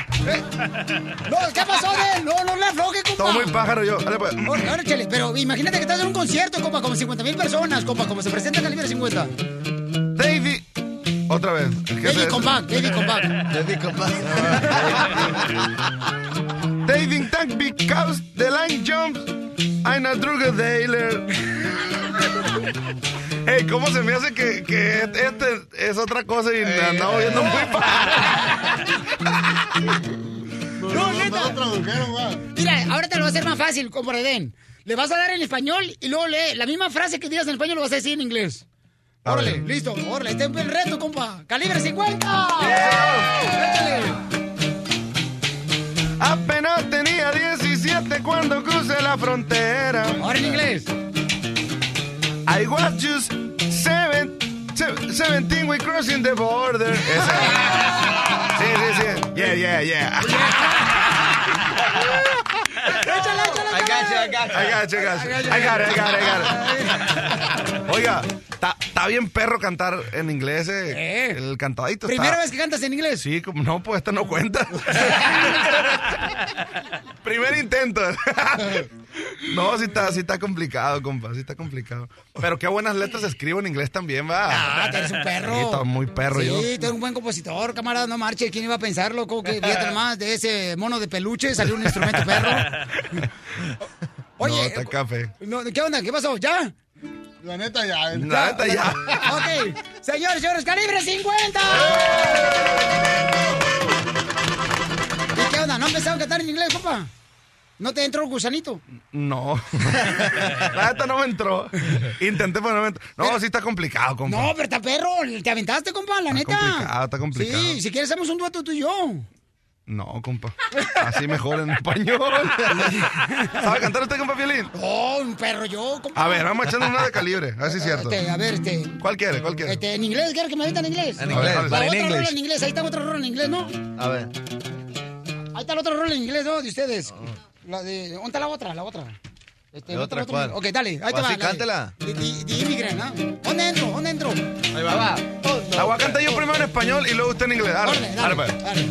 No, ¿qué pasó, Den? No, no le afloje, compa. Todo muy pájaro yo. Dale, pues. Ahora, chele, pero imagínate que estás en un concierto, compa, como 50 mil personas, compa, como se presenta Calibre 50. David. Otra vez. ¿Qué es David? Compact, David Compact. David Compact. [LAUGHS] David Tank because the line jumps. I'm a drug dealer. Hey, ¿cómo se me hace que, que este es otra cosa y me andaba oyendo muy No, neta. Mira, ahora te lo va a hacer más fácil, compa Den. Le vas a dar en español y luego lee la misma frase que digas en español lo vas a decir en inglés. Órale, listo, órale, este es el reto, compa. Calibre 50. Échale. Apenas tenía 17 cuando crucé la frontera. Ahora en inglés. I was just seven, se- 17 we crossing the border. Esa. Sí, sí, sí. Yeah, yeah, yeah. [LAUGHS] Échale, échale, I got you, I got you. I got you, I got you. I got it, I got it, I got it. Oiga, está está bien perro cantar en inglés, eh. El cantadito está- Primera vez que cantas en inglés. Sí, como no, pues esto no cuenta. [LAUGHS] Primer intento. [LAUGHS] no, sí está, sí está complicado, compa, sí está complicado. Pero qué buenas letras escribo en inglés también, va. Ah, eres un perro. Sí, está muy perro sí, yo. tú eres un buen compositor, camarada, no marche. ¿Quién iba a pensar, loco? Que fíjate nomás, de ese mono de peluche salió un instrumento perro. [LAUGHS] Oye, no, está café. no, ¿qué onda? ¿Qué pasó? ¿Ya? La neta ya. La neta ya. [LAUGHS] Ok, señores, señores, calibre 50. ¿Y qué onda? ¿No empezaron a cantar en inglés, compa? ¿No te entró el gusanito? No. [LAUGHS] La neta no me entró. Intenté, pero no me entró. No, sí está complicado, compa. No, pero está perro. Te aventaste, compa, la neta. complicado, está complicado. Sí, si quieres hacemos un dueto tú y yo. No, compa. Así mejor en español. ¿Sabe cantar usted, compa Violín? Oh, un perro yo, compa. A ver, vamos echando una de calibre. A ver si es cierto. Este, a ver, este. ¿Cuál quiere? ¿Cuál quiere? Este, en inglés, ¿quieres que me metan en inglés? En ver, inglés, en otra rola inglés. en inglés, ahí está otra rola en inglés, ¿no? A ver. Ahí está la otra rola en inglés, ¿no? De ustedes. La de, ¿Dónde está la otra? La otra. Este, ¿La la otra otra. cuál? Ok, dale, ahí te va. cántela. De, de, de Immigrant, ¿no? ¿Dónde entro? ¿Dónde entro? Ahí va, va. La voy a cantar yo primero en español y luego usted en inglés. Dale, Órale, dale, dale, pues. dale.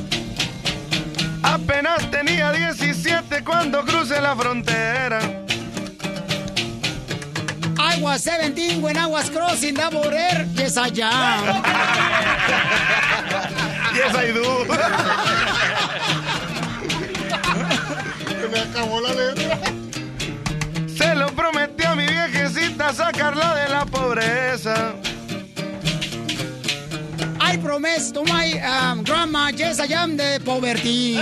Apenas tenía 17 cuando crucé la frontera. I was 17 when I was crossing the border. Yes, I am. [LAUGHS] Yes, I do. Acabó la letra. Se lo prometí a mi viejecita sacarla de la pobreza. I promise to my um, grandma, yes, I am the poverty.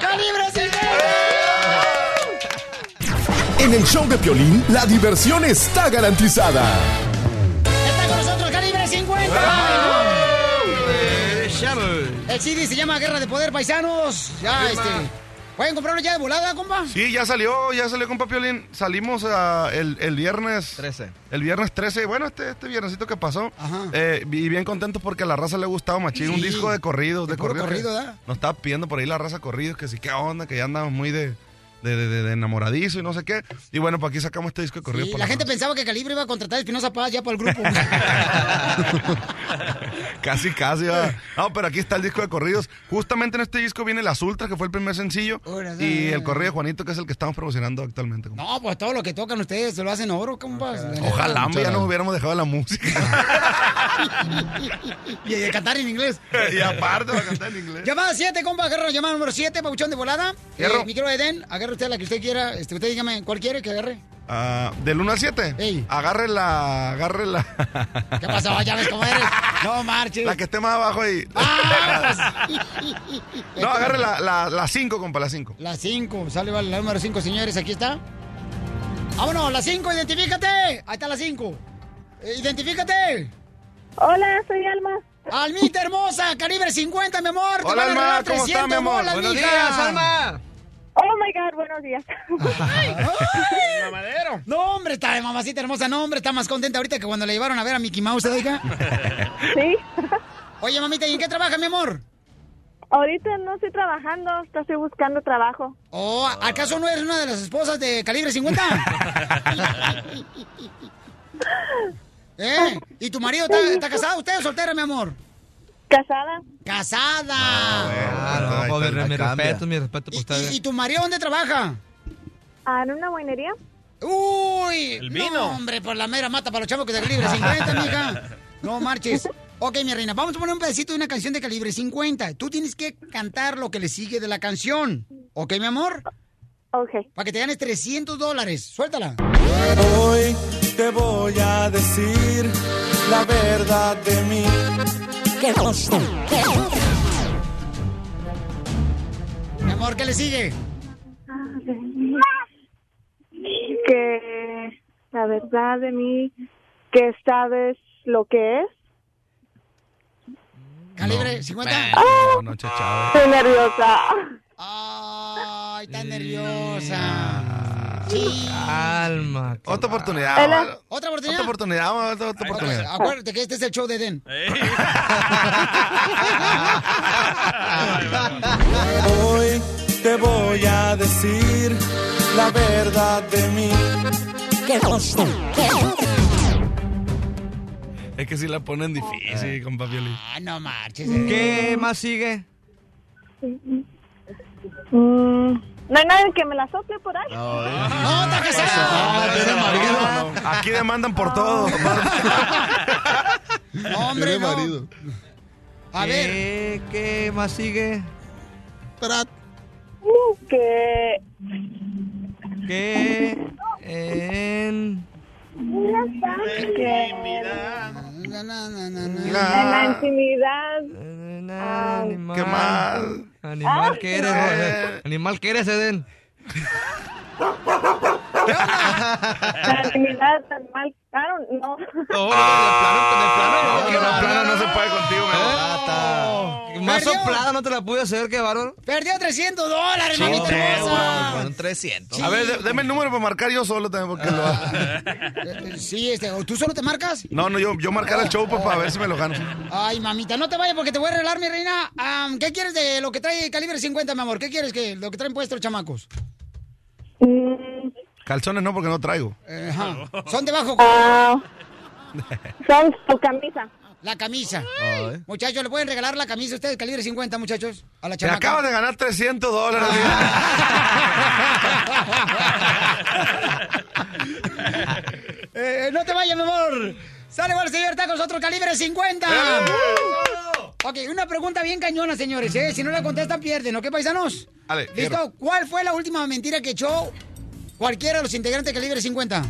¡Calibre 50! En el show de Piolín, la diversión está garantizada. Está con nosotros Calibre 50. El CD se llama Guerra de Poder Paisanos. Ya, este. ¿Pueden comprarlo ya de volada, compa? Sí, ya salió, ya salió con Papiolín. Salimos ah, el, el viernes 13. El viernes 13, bueno, este, este viernesito que pasó. Ajá. eh, y bien contentos porque a la raza le ha gustado machín. Un disco de corridos, de, corridos. corrido, ¿verdad? Nos estaba pidiendo por ahí la raza corridos, que sí, qué onda, que ya andamos muy de, de, de- de enamoradizo y no sé qué. Y bueno, pues aquí sacamos este disco de corrido. Sí, por la las gente pensaba que Calibre iba a contratar a Espinosa Paz ya para el grupo. [LAUGHS] Casi, casi. va. No, pero aquí está el disco de corridos. Justamente en este disco viene Las Ultras, que fue el primer sencillo. Y el corrido de Juanito, que es el que estamos promocionando actualmente. compa. no, pues todo lo que tocan ustedes se lo hacen oro, compas. Ojalá hombre, ya nos hubiéramos dejado la música. [LAUGHS] y de cantar en inglés. [LAUGHS] y aparte va a cantar en inglés. Llamada 7, compa, agarra la llamada número 7, pabuchón de volada. Eh, micro Eden, agarre usted la que usted quiera. Este, usted dígame, ¿cuál quiere que agarre? Ah, del 1 al 7. Agarre la. Agarre la. ¿Qué pasó? Ya ves cómo eres. [LAUGHS] No marches. La que esté más abajo ahí. [LAUGHS] no, agarre la 5, la, la cinco, compa, la 5. La 5, sale vale, la número 5, señores, aquí está. Vámonos, la 5, identifícate. Ahí está la 5. identifícate. Hola, soy Alma. Almita hermosa, calibre 50, mi amor. Te Hola, van a Alma, ¿cómo 300 está, mi amor? bolas, Buenos mija. días, Alma. Oh my God, buenos días. Mamadero. No, hombre, está de mamacita hermosa. No, hombre, está más contenta ahorita que cuando le llevaron a ver a Mickey Mouse, oiga. Sí. Oye, mamita, ¿y en qué trabaja, mi amor? Ahorita no estoy trabajando, estoy buscando trabajo. Oh, ¿acaso no eres una de las esposas de calibre 50? [LAUGHS] ¿Eh? ¿Y tu marido está, está casado? ¿Usted es soltera, mi amor? Casada. ¡Casada! Ah, no, joder, mi respeto, mi respeto por ustedes. ¿Y tu marido dónde trabaja? Ah, ¿En una guainería? ¡Uy! El vino. No, hombre, por la mera mata para los chavos que de calibre 50, mija. [LAUGHS] No marches. Ok, mi reina, vamos a poner un pedacito de una canción de calibre 50. Tú tienes que cantar lo que le sigue de la canción. ¿Ok, mi amor? Ok. Para que te ganes 300 dólares. Suéltala. Hoy te voy a decir la verdad de mí. Mi amor, ¿qué le sigue? Que la verdad de mí, que sabes lo que es. ¿Calibre 50? No, no, chachado. Estoy nerviosa. Ay, tan nerviosa. Sí. Alma. Otra oportunidad. ¿Otra oportunidad? Otra oportunidad, otra. Acuérdate que este es el show de Den. [LAUGHS] Hoy te voy a decir la verdad de mí. Es que si la ponen difícil, compa Violín. Ah, no marches. ¿Qué más sigue? Mm, no hay nadie que me la sople por ahí. No, está casado. Aquí demandan por todo. No, hombre, no. marido. A ver. ¿Qué, qué más sigue? Que ¿Qué en... que Na, na, na, na, en na. la intimidad. Animal. ¿Qué mal? Animal que eres, Roger. Animal que eres, Eden. [LAUGHS] La intimidad tan mal. Claro, no. Oh, de plano, de plano. No, qué no, de plano no se puede contigo, mi amor. Más Perdió. soplada no te la pude hacer, qué bárbaro. Perdió 300 dólares, Sí, mamita hermosa. Fueron 300. A ver, de- deme el número para marcar yo solo también, porque lo... [LAUGHS] Sí, este, ¿tú solo te marcas? No, no, yo, yo marcar el show pues, para ver si me lo gano. Ay, mamita, no te vayas porque te voy a arreglar, mi reina. ¿Qué quieres de lo que trae calibre 50, mi amor? ¿Qué quieres que lo que traen puestos los chamacos? Calzones no, porque no traigo. Eh, ajá. [LAUGHS] Son debajo. ah, son tu camisa. La camisa. Ay. Muchachos, ¿le pueden regalar la camisa a ustedes, calibre 50, muchachos? A la chamaca. acabas de ganar 300 dólares. [LAUGHS] Eh, no te vayas, mi amor. Sale, vale, señor, está con nosotros, calibre 50. Ok, una pregunta bien cañona, señores, ¿eh? Si no la contestan, pierden, ¿ok, paisanos? Dale, ¿Listo? ¿Cuál fue la última mentira que echó cualquiera de los integrantes de calibre 50?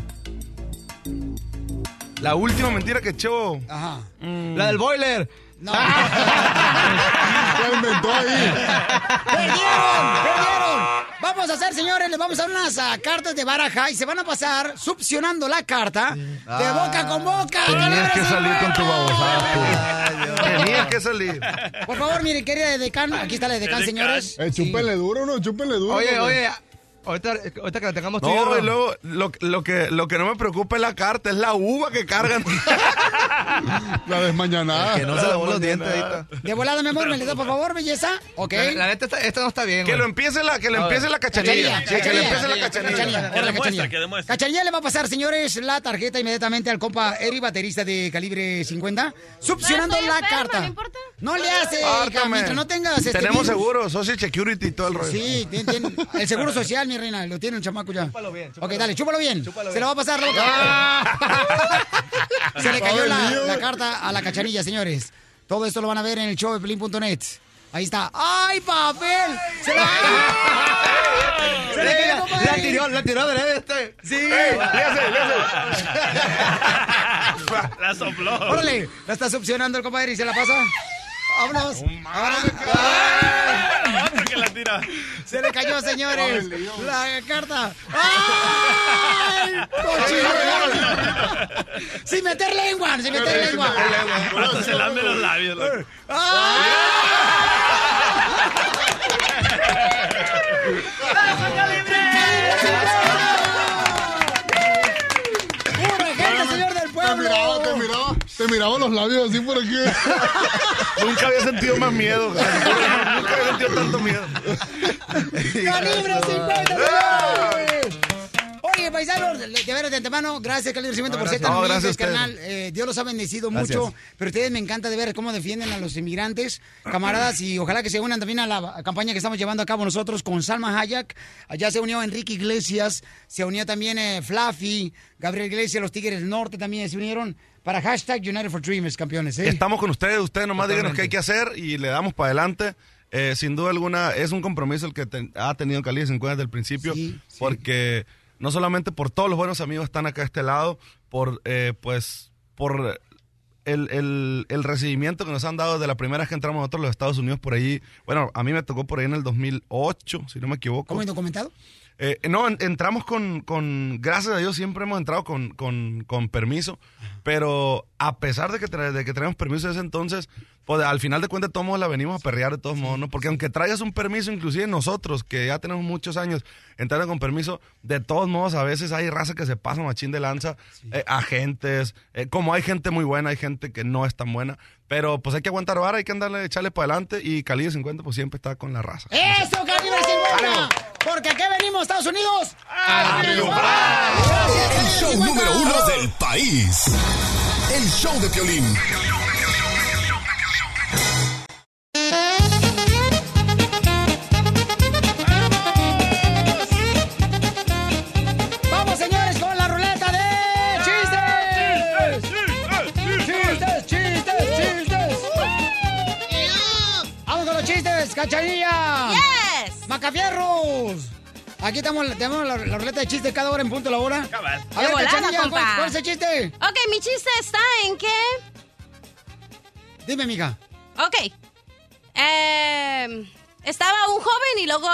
La última mentira que echó. Ajá. La del boiler. No. [LAUGHS] ¿Qué inventó ahí? ¡Perdieron! ¡Perdieron! Vamos a hacer, señores, les vamos a dar unas ah, cartas de baraja y se van a pasar succionando la carta de Ah. boca con boca. Tenías que ¡Calibre salir con tu 50! babosada. [LAUGHS] Tenías que salir. Por favor, miren, querida de decán, aquí está la de decán, señores. Eh, chúpenle duro, ¿no? Chúpenle duro. Oye, oye, ahorita, ahorita que la tengamos No, y Ro- luego lo, lo que, lo que no me preocupa es la carta, es la uva que cargan. [LAUGHS] La desmañanada. Que no se lavó los dientes ahorita. De volada, mi amor, me le da por favor, belleza. Ok. La, la neta, esta, esta no está bien, Que güey. lo empiece la, que lo empiece la cachanilla. Sí, que le empiece la Cachanilla. Que la Cachanilla. que. Cachanilla le va a pasar, señores, la tarjeta inmediatamente al compa Eri, baterista de calibre 50, succionando la enferma, carta. ¿no importa? No le hace, mientras no tengas este Tenemos virus. seguro, social security y todo el rollo. Sí, tiene, tiene- el seguro social, mi reina, lo tiene el chamaco ya. Chúpalo bien, chúpalo ok, dale, chúpalo bien. Chúpalo Se bien. lo va a pasar, loca. Se le cayó la, la carta a la cachanilla, señores. Todo esto lo van a ver en el show de Pelín.net. Ahí está. ¡Ay, papel! ¡Se la... ¡Se le cayó, compadre! La tiró, la tiró de este. Sí. ¡Ey! ¡Le hace! [LAUGHS] La sopló. Órale, la está succionando el compadre y se la pasa. Vámonos. Ahora- Se le cayó, [LAUGHS] señores. La carta. [LAUGHS] ¡Ay! cochino! Sin meter lengua, sin meter lengua. Hasta [LAUGHS] se lame los labios. loco. ¡Pura gente, señor del Te miraba, te pueblo! miraba, te miraba los labios así por aquí. Nunca había sentido más miedo. Nunca sentido tanto miedo. [LAUGHS] ¡Calibre 50, señores! Oye, paisanos, de veras de antemano, gracias, Calibre 50, por ser tan No, humildes, carnal. Eh, Dios los ha bendecido Gracias. mucho, pero ustedes me encanta de ver cómo defienden a los inmigrantes, camaradas, y ojalá que se unan también a la campaña que estamos llevando a cabo nosotros con Salma Hayek. Allá se unió Enrique Iglesias, se unió también eh, Fluffy, Gabriel Iglesias, los Tigres del Norte también se unieron para hashtag United for Dreamers, campeones. ¿eh? Estamos con ustedes, ustedes nomás díganos qué hay que hacer y le damos para adelante. Eh, sin duda alguna, es un compromiso el que te- ha tenido Cali 50 desde el principio, Sí, sí. porque no solamente por todos los buenos amigos que están acá a este lado, por eh, pues por el, el- el recibimiento que nos han dado de la primera vez que entramos nosotros a los Estados Unidos por ahí. Bueno, a mí me tocó por ahí en el 2008, si no me equivoco. ¿Cómo indocumentado? Eh, no, en- entramos con, con, gracias a Dios siempre hemos entrado con, con, con permiso, pero a pesar de que, tra- de que tenemos permiso de ese entonces, pues al final de cuentas todos la venimos a perrear de todos modos, ¿no? Porque aunque traigas un permiso, inclusive nosotros, que ya tenemos muchos años entrando con permiso, de todos modos a veces hay raza que se pasa machín de lanza, eh, agentes, eh, como hay gente muy buena, hay gente que no es tan buena, pero pues hay que aguantar vara, hay que andarle, echarle para adelante y Cali de 50 pues siempre está con la raza. ¡Eso, Calibre 50! Porque aquí venimos, Estados Unidos. El show número uno del país. El show de Piolín. Vamos, señores, con la ruleta de chistes. Chistes, chistes, chistes. Vamos con los chistes, cachanilla. Yes. Macafierros. Aquí estamos, tenemos la, la ruleta de chistes cada hora en punto la hora. Cabal. A ver, De volada, cachanilla, ¿cuál, compa. cuál es el chiste? Ok, mi chiste está en que... Dime, mija. Ok. Eh, estaba un joven y luego...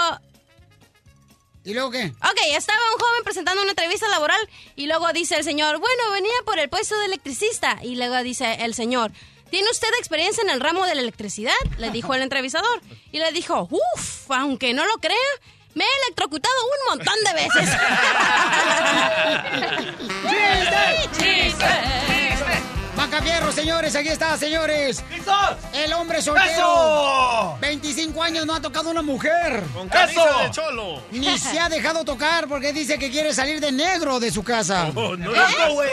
¿Y luego qué? Ok, estaba un joven presentando una entrevista laboral y luego dice el señor, bueno, venía por el puesto de electricista. Y luego dice el señor, ¿tiene usted experiencia en el ramo de la electricidad? Le dijo el entrevistador. Y le dijo, uff, aunque no lo crea, me he electrocutado un montón de veces. [LAUGHS] [LAUGHS] ¡Chiste! Macafierros, señores, aquí está, señores. ¡Listos! El hombre soltero. ¡Eso! 25 años no ha tocado una mujer. Con ¡Eso! de cholo. Ni [LAUGHS] se ha dejado tocar porque dice que quiere salir de negro de su casa. Oh, no, ¡Eso, güey!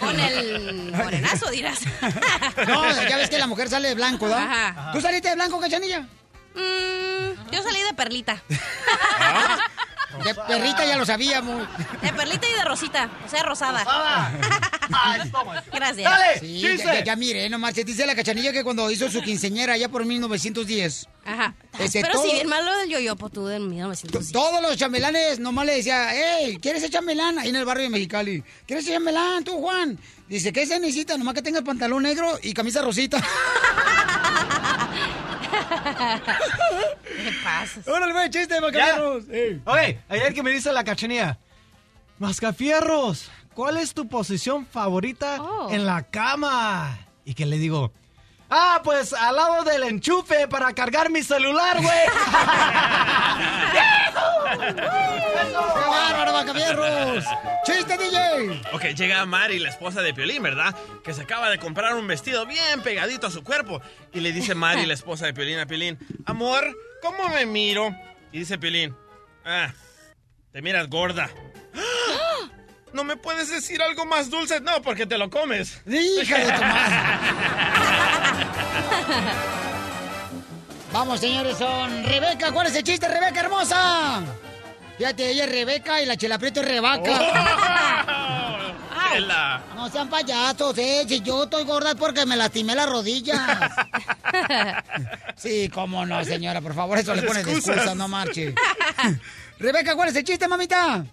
Con el morenazo, dirás. [LAUGHS] No, ya ves que la mujer sale de blanco, ¿no? Ajá. ¿Tú saliste de blanco, cachanilla? Mm, yo salí de perlita. [LAUGHS] De perrita ya lo sabíamos. De perlita y de rosita, o sea, rosada. [LAUGHS] Gracias. ¡Dale! Sí, ¡Chiste! ya, ya, ya mire, nomás se dice la cachanilla que cuando hizo su quinceñera allá por 1910, Ajá. Ese Pero todo- si bien malo del yoyopo tú en 1910. todos los chambelanes nomás le decía, hey, ¿quieres ser chambelán? Ahí en el barrio de Mexicali. ¿Quieres ser chambelán tú, Juan? Dice, ¿qué se necesita? Nomás que tenga el pantalón negro y camisa rosita. [LAUGHS] ¿Qué pasa? Órale, güey, chiste, macaberos. Ey. Ok, ayer que me dice la cachanía. Mascafierros, ¿cuál es tu posición favorita Oh. en la cama? Y que le digo, Ah, pues al lado del enchufe para cargar mi celular, güey. [LAUGHS] ¡Qué bárbaro, Macafierros! ¡Chiste, DJ! Ok, llega Mari, la esposa de Piolín, ¿verdad? Que se acaba de comprar un vestido bien pegadito a su cuerpo. Y le dice Mari, la esposa de Piolín, a Piolín, amor, ¿cómo me miro? Y dice Piolín, ah, te miras gorda. ¡Ah! [GASPS] ¿No me puedes decir algo más dulce? No, porque te lo comes. ¡Hija de tu [LAUGHS] Vamos, señores, son Rebeca. ¿Cuál es el chiste, Rebeca hermosa? Fíjate, ella es Rebeca y la Chela Prieto es Rebaca. [LAUGHS] Chela. No sean payasos, eh. Si yo estoy gorda es porque me lastimé las rodillas. [LAUGHS] Sí, cómo no, señora, por favor, eso le pones excusas. excusa, no marche. [LAUGHS] Rebeca, ¿cuál es el chiste, mamita?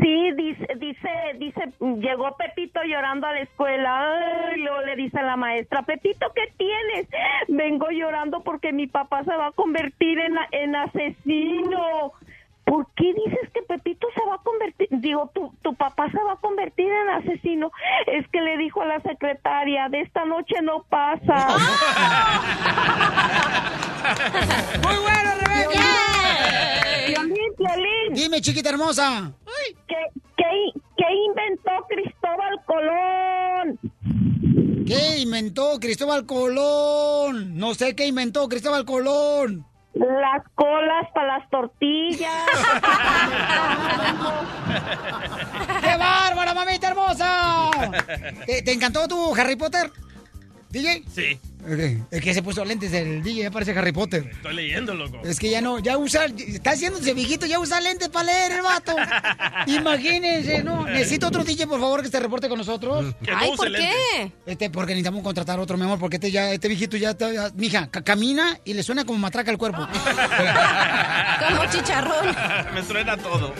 Sí, dice, dice, dice, llegó Pepito llorando a la escuela. Ay, luego le dice a la maestra, Pepito, ¿qué tienes? Vengo llorando porque mi papá se va a convertir en, en asesino. ¿Por qué dices que Pepito se va a convertir? Digo, tu, tu papá se va a convertir en asesino. Es que le dijo a la secretaria, de esta noche no pasa. [LAUGHS] [LAUGHS] ¡Muy bueno, Rebeca! Dime, chiquita hermosa. ¿Qué, qué, qué inventó Cristóbal Colón? ¿Qué inventó Cristóbal Colón? No sé qué inventó Cristóbal Colón. Las colas para las tortillas. [LAUGHS] ¡Qué bárbara, mamita hermosa! ¿Te, te encantó tu Harry Potter? ¿DJ? Sí, Ok, Es que se puso lentes el DJ, ya parece Harry Potter. estoy leyendo, loco. Es que ya no, ya usa, está haciéndose viejito, ya usa lentes para leer el vato. [LAUGHS] Imagínense, ¿no? Necesito otro DJ, por favor, que se reporte con nosotros. Que Ay, ¿por lentes. qué? Este, porque necesitamos contratar otro, mi amor, porque este ya, este viejito ya está, ya- mija, ca- camina y le suena como matraca el cuerpo. [LAUGHS] Como chicharrón. [LAUGHS] Me truena todo.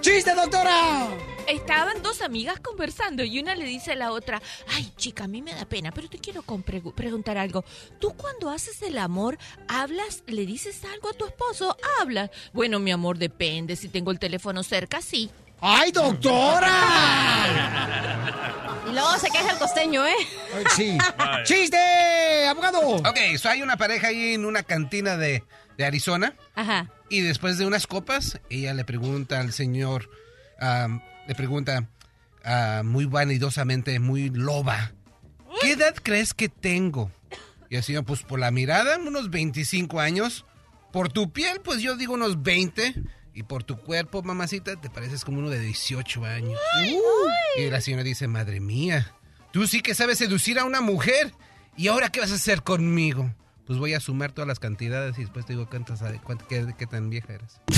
¡Chiste, doctora! Estaban dos amigas conversando y una le dice a la otra, ay chica, a mí me da pena, pero te quiero preguntar algo. ¿Tú cuando haces el amor, hablas, le dices algo a tu esposo? Hablas. Bueno, mi amor, depende. Si tengo el teléfono cerca, sí. ¡Ay, doctora! Y luego se queja el costeño, ¿eh? Sí. [LAUGHS] ¡Chiste, abogado! Ok, so hay una pareja ahí en una cantina de, de Arizona. Ajá. Y después de unas copas, ella le pregunta al señor, le pregunta ah, muy vanidosamente, muy loba, ¿qué edad crees que tengo? Y el señor, pues por la mirada, unos 25 años. Por tu piel, pues yo digo unos 20. Y por tu cuerpo, mamacita, te pareces como uno de 18 años. Y la señora dice, madre mía, tú sí que sabes seducir a una mujer. ¿Y ahora qué vas a hacer conmigo? Pues voy a sumar todas las cantidades y después te digo cuántas, cuánto- qué, qué tan vieja eres. [LAUGHS]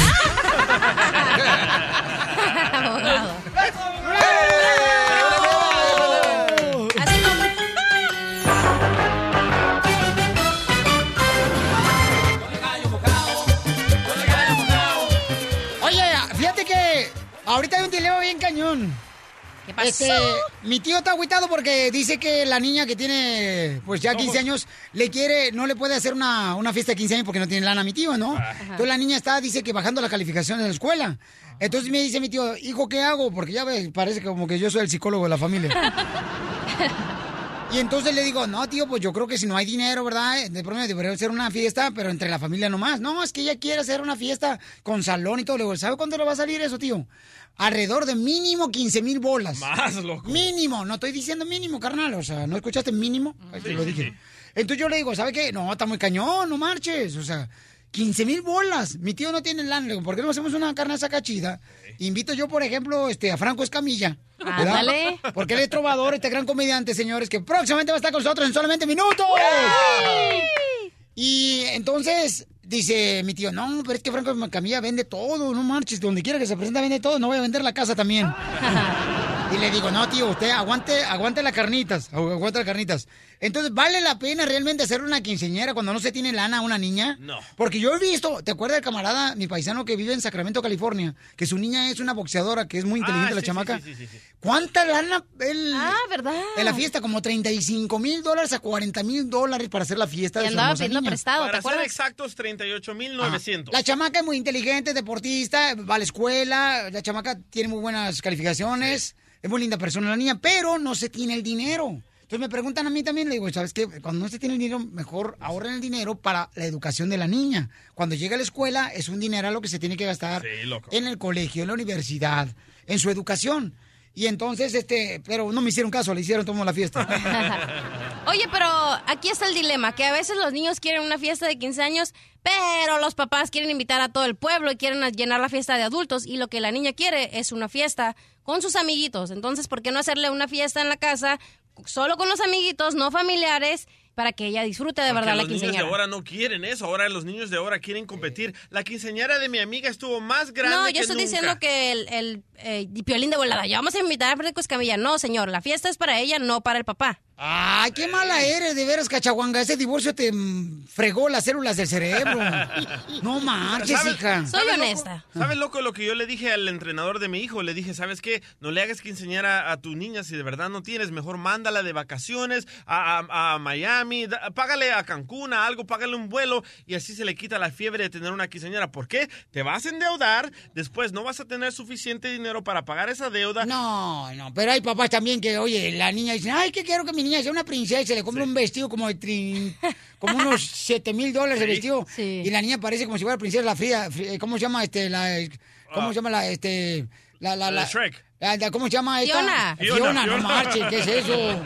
Oye, fíjate que ahorita hay un dilema bien cañón. ¿Qué pasó? Este, mi tío está agüitado porque dice que la niña que tiene, pues ya 15 años, le quiere, no le puede hacer una, una fiesta de 15 años porque no tiene lana mi tío, ¿no? Entonces la niña está, dice que bajando la calificación en la escuela. Entonces me dice mi tío, hijo, ¿qué hago? Porque ya ves, parece como que yo soy el psicólogo de la familia. [LAUGHS] Y entonces le digo, no, tío, pues yo creo que si no hay dinero, ¿verdad? De pronto debería hacer una fiesta, pero entre la familia nomás. No, es que ella quiere hacer una fiesta con salón y todo. Le digo, ¿sabe cuánto le va a salir eso, tío? Alrededor de mínimo 15 mil bolas. Más, loco. Mínimo, no estoy diciendo mínimo, carnal. O sea, ¿no escuchaste mínimo? Ahí te lo sí, dije. sí. Entonces yo le digo, ¿sabe qué? No, está muy cañón, no marches. O sea, 15 mil bolas. Mi tío no tiene lana. Le digo, ¿por qué no hacemos una carne sacachida? Invito yo, por ejemplo, este, a Franco Escamilla. ¿verdad? Ándale. Porque él es trovador, este gran comediante, señores, que próximamente va a estar con nosotros en solamente minutos. Y entonces dice mi tío, no, pero es que Franco Escamilla vende todo, no marches, donde quiera que se presenta vende todo, no voy a vender la casa también. [LAUGHS] Y le digo, no, tío, usted aguante, aguante las carnitas, agu- aguante las carnitas. Entonces, ¿vale la pena realmente hacer una quinceñera cuando no se tiene lana a una niña? No. Porque yo he visto, ¿te acuerdas del camarada, mi paisano que vive en Sacramento, California? Que su niña es una boxeadora, que es muy inteligente Ah, la sí, chamaca. sí, sí, sí, sí. ¿Cuánta lana él... Ah, ¿verdad? En la fiesta, como 35 mil dólares a 40 mil dólares para hacer la fiesta Y de su andaba pidiendo niña. prestado, ¿te Para ser acuerdas? exactos, 38.900. La chamaca es muy inteligente, deportista, va a la escuela, la chamaca tiene muy buenas calificaciones, es muy linda persona la niña, pero no se tiene el dinero. Entonces me preguntan a mí también, le digo, ¿sabes qué? Cuando no se tiene el dinero, mejor ahorren el dinero para la educación de la niña. Cuando llega a la escuela, es un dinero lo que se tiene que gastar Sí, en el colegio, en la universidad, en su educación. Y entonces, este, pero no me hicieron caso, le hicieron todo la fiesta. [LAUGHS] Oye, pero aquí está el dilema, que a veces los niños quieren una fiesta de 15 años, pero los papás quieren invitar a todo el pueblo y quieren llenar la fiesta de adultos y lo que la niña quiere es una fiesta con sus amiguitos. Entonces, ¿por qué no hacerle una fiesta en la casa solo con los amiguitos, no familiares, para que ella disfrute de Porque verdad la los niños de quinceañera? ahora no quieren eso. Ahora los niños de ahora quieren competir. La quinceañera de mi amiga estuvo más grande No, que yo estoy nunca. diciendo que el, el eh, piolín de volada, ya vamos a invitar a Frederico Escamilla. No, señor, la fiesta es para ella, no para el papá. Ay, qué mala eres, de veras, cachaguanga. Ese divorcio te mm, fregó las células del cerebro. [LAUGHS] No marches, ¿Sabes- hija. ¿sabes, loco? ¿Sabes, loco, lo que yo le dije al entrenador de mi hijo? Le dije, ¿sabes qué? No le hagas que enseñar a, a tu niña si de verdad no tienes. Mejor mándala de vacaciones a, a- a Miami. da- págale a Cancún, a algo, págale un vuelo. Y así se le quita la fiebre de tener una quinceañera. ¿Por qué? Te vas a endeudar. Después no vas a tener suficiente dinero para pagar esa deuda. No, no, pero hay papás también que, oye, la niña dice, ay, que quiero que mi niña sea una princesa y se le compra un vestido como de trin- como unos [LAUGHS] 7 mil dólares el Sí. vestido. Y la niña parece como si fuera princesa la fría, fría- ¿cómo se llama este, la, cómo Ah. se llama la, este, la, la, La la, Shrek. la- la- ¿Cómo se llama esta? Fiona. Fiona, Fiona, no marches, ¿qué es eso?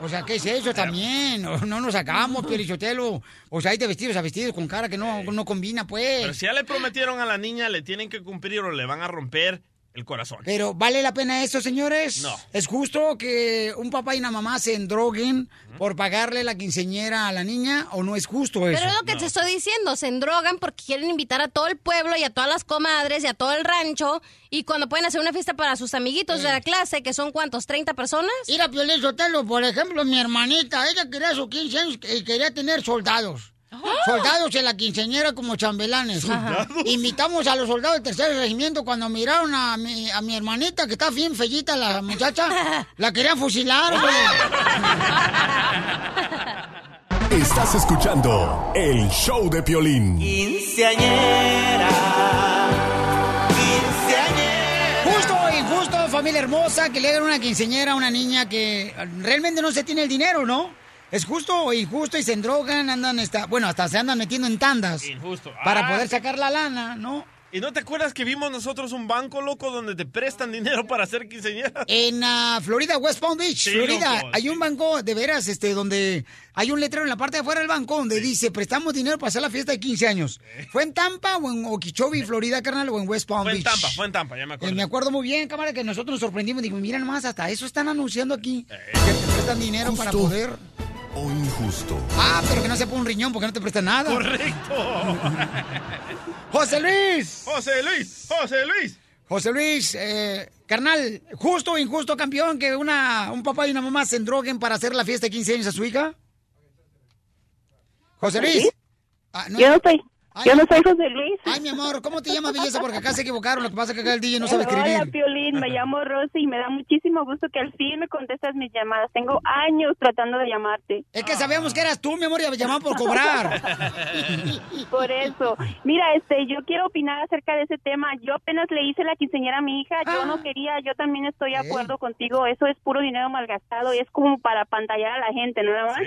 O sea, ¿qué es eso también? No, no nos sacamos, [LAUGHS] Pielichotelo. O sea, hay de vestidos a vestidos con cara que no, no combina, pues. Pero si ya le prometieron a la niña, le tienen que cumplir o le van a romper el corazón. Pero ¿vale la pena eso, señores? No. ¿Es justo que un papá y una mamá se endroguen por pagarle la quinceñera a la niña o no es justo eso? Pero es lo que te estoy diciendo, se endrogan porque quieren invitar a todo el pueblo y a todas las comadres y a todo el rancho y cuando pueden hacer una fiesta para sus amiguitos de la clase, que son cuántos, 30 personas. Ir a Piolín Sotelo, por ejemplo, mi hermanita, ella quería sus 15 años y quería tener soldados. Soldados en la quinceñera como chambelanes. ¿Soldados? Invitamos a los soldados del tercer regimiento cuando miraron a mi, a mi hermanita, que está bien fellita la muchacha, la querían fusilar. Estás escuchando el show de Piolín. Injusto, familia hermosa, que le hagan una quinceñera a una niña que realmente no se tiene el dinero, ¿no? Es justo o injusto y se endrogan, andan, esta, bueno, hasta se andan metiendo en tandas Injusto. para Ah. poder sacar la lana, ¿no? ¿Y no te acuerdas que vimos nosotros un banco, loco, donde te prestan dinero para hacer quinceañeras? En ah, Florida, West Palm Beach, Sí, Florida, loco, hay un banco de veras, este, donde hay un letrero en la parte de afuera del banco donde dice, prestamos dinero para hacer la fiesta de 15 años. ¿Fue en Tampa o en Okeechobee, Florida, carnal, o en West Palm Fue en Beach? Tampa, fue en Tampa, ya me Eh, acuerdo. me acuerdo muy bien, cámara, que nosotros nos sorprendimos. Digo, mira nomás, hasta eso están anunciando aquí. Que te prestan dinero para poder... O injusto. Ah, pero que no se ponga un riñón porque no te prestan nada. Correcto. [LAUGHS] José Luis. José Luis, José Luis. José Luis, eh, carnal, justo o injusto, campeón, que una, un papá y una mamá se endroguen para hacer la fiesta de 15 años a su hija. José Luis. ¿Sí? Ah, Yo no soy, Ay, yo no soy José Luis. Ay, mi amor, ¿cómo te llamas, belleza? Porque acá se equivocaron. Lo que pasa es que acá el DJ no sabe Hola, escribir. Piolín, me llamo Rosy y me da muchísimo gusto que al fin me contestas mis llamadas. Tengo años tratando de llamarte. Es que sabíamos que eras tú, mi amor, y llamamos por cobrar. [LAUGHS] Por eso. Mira, este, yo quiero opinar acerca de ese tema. Yo apenas le hice la quinceañera a mi hija. Yo Ah. no quería, yo también estoy de acuerdo contigo. Eso es puro dinero malgastado y es como para pantallar a la gente, nada más.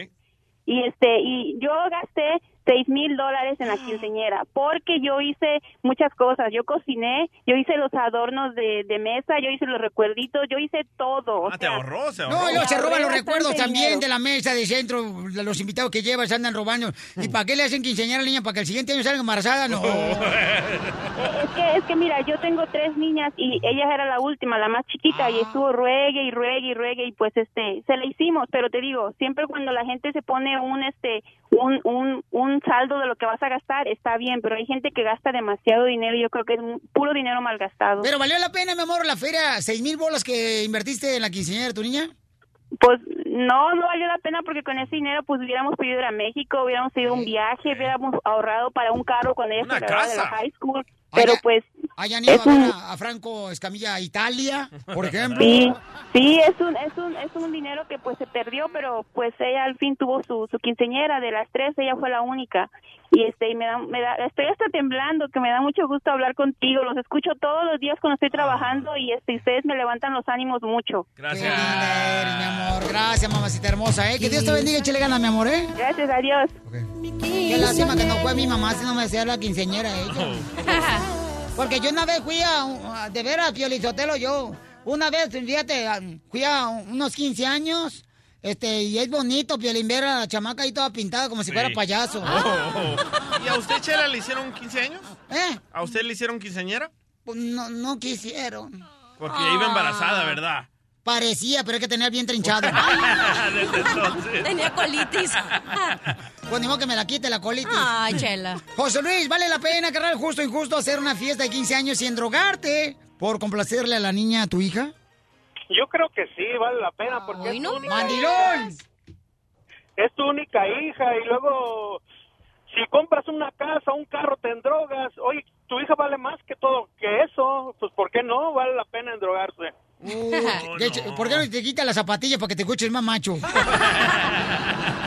Y este, y yo gasté seis mil dólares en la quinceañera porque yo hice muchas cosas. Yo cociné, yo hice los adornos de, de mesa, yo hice los recuerditos, yo hice todo. o Ah, te ahorró, se ahorró. No, y luego se roban los recuerdos también dinero. de la mesa de centro, los invitados que llevas se andan robando. ¿Y para qué le hacen quinceañera a la niña? ¿Para que el siguiente año salga embarazada? No. [LAUGHS] Es que, es que mira, yo tengo tres niñas y ella era la última, la más chiquita, y estuvo ruegue y ruegue y ruegue y pues este, se le hicimos, pero te digo, siempre cuando la gente se pone un este, un, un, un saldo de lo que vas a gastar, está bien, pero hay gente que gasta demasiado dinero y yo creo que es un- puro dinero malgastado. Pero valió la pena, mi amor, la feria, seis mil bolas que invertiste en la quinceañera de tu niña. Pues no, no valió la pena porque con ese dinero pues hubiéramos podido ir a México, hubiéramos ido a un viaje, hubiéramos ahorrado para un carro cuando ella se de la high school. Pero pues hayan ido un- a Franco Escamilla a Italia, por ejemplo. Sí, sí, es un, es un, es un dinero que pues se perdió, pero pues ella al fin tuvo su, su quinceñera de las tres, ella fue la única. Y este, y me da, me da, estoy hasta temblando, que me da mucho gusto hablar contigo, los escucho todos los días cuando estoy trabajando y este, ustedes me levantan los ánimos mucho. Gracias. Qué linda eres, mi amor. Gracias, mamacita hermosa, ¿eh? Que Dios te bendiga y échale ganas, mi amor, ¿eh? Gracias, adiós. Qué lástima que no fue mi mamá, si no me decía la quinceñera ella. [LAUGHS] Porque yo una vez fui a, a- de ver a Piolizotelo yo. Una vez, fíjate, fui a unos 15 años. Este, y es bonito, Piolín, ver a la chamaca ahí toda pintada como si fuera payaso. Oh. ¿Y a usted, Chela, le hicieron 15 años? ¿Eh? ¿A usted le hicieron quinceañera? Pues no, no quisieron. Porque iba embarazada, ¿verdad? Parecía, pero es que tenía bien trinchado. [LAUGHS] Desde entonces. Tenía colitis. Pues ni modo que me la quite la colitis. Ay, chela. José Luis, ¿vale la pena, carnal, justo o injusto, hacer una fiesta de 15 años sin drogarte por complacerle a la niña, a tu hija? Yo creo que sí, vale la pena porque es, tu única ¡Mandilón! hija, es tu única hija y luego si compras una casa, un carro, te endrogas. Oye, tu hija vale más que todo que eso. Pues ¿por qué no? Vale la pena endrogarse. Uh, de hecho, ¿Por qué no te quitas las zapatillas para que te escuches más macho? [LAUGHS]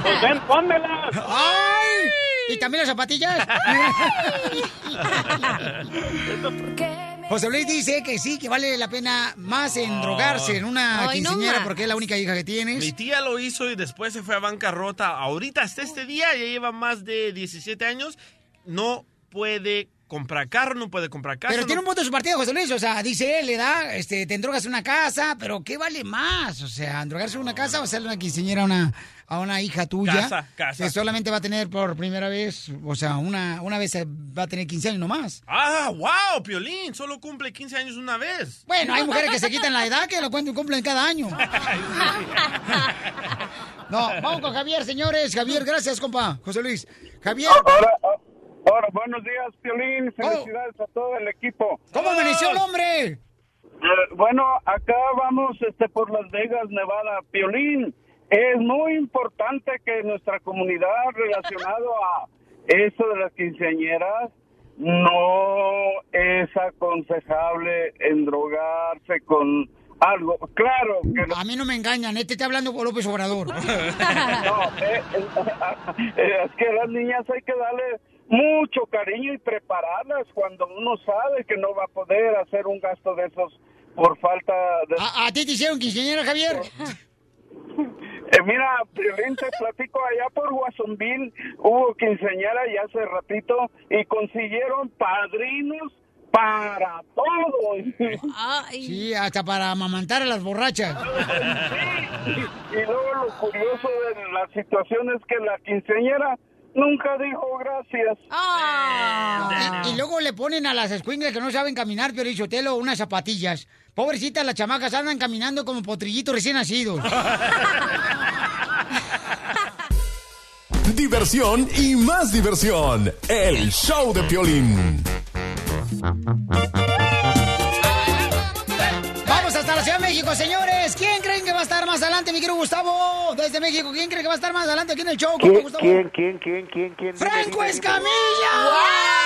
Pues ven, pónmelas. ¡Ay! ¿Y también las zapatillas? [LAUGHS] José Luis dice que sí, que vale la pena más en drogarse en una Ay, quinceañera porque es la única hija que tienes. Mi tía lo hizo y después se fue a bancarrota. Ahorita, hasta este día, ya lleva más de 17 años. No puede comprar carro, no puede comprar casa. Pero no- tiene un punto de su partido, José Luis. O sea, dice él, le da, este, te endrogas en una casa, pero ¿qué vale más? O sea, endrogarse en una casa o hacerle una quinceañera a una, a una hija tuya. Casa, casa. Que solamente va a tener por primera vez, o sea, una, una vez va a tener 15 años nomás. Ah, wow, Piolín, solo cumple 15 años una vez. Bueno, hay mujeres que se quitan la edad que lo cumplen cada año. [LAUGHS] [LAUGHS] No, vamos con Javier, señores. Javier, gracias, compa. José Luis. Javier. Ahora, buenos días, Piolín. Felicidades a todo el equipo. ¿Cómo amaneció el hombre? Eh, bueno, acá vamos este, por Las Vegas, Nevada. Piolín, es muy importante que nuestra comunidad relacionado a eso de las quinceañeras no es aconsejable endrogarse con algo. Claro que A mí no me engañan, este está hablando con López Obrador. [LAUGHS] No, eh, eh, es que a las niñas hay que darle mucho cariño y prepararlas cuando uno sabe que no va a poder hacer un gasto de esos por falta de... ¿A, a ti te hicieron quinceañera, Javier? Eh, mira, Piolín, te platico, allá por Watsonville hubo quinceañera ya hace ratito y consiguieron padrinos para todo. Sí, hasta para amamantar a las borrachas. Y luego lo curioso de la situación es que la quinceañera nunca dijo gracias. Y, y luego le ponen a las escuingles que no saben caminar, Telo, unas zapatillas. Pobrecitas, las chamacas andan caminando como potrillitos recién nacidos. [LAUGHS] Diversión y más diversión. El show de Piolín. Vamos hasta la Ciudad de México, señores. ¿Quién creen que va a estar más adelante, mi querido Gustavo? Desde México, ¿quién cree que va a estar más adelante aquí en el show? ¿Quién, Gustavo? quién, quién, quién, quién, quién? ¡Franco dime, dime.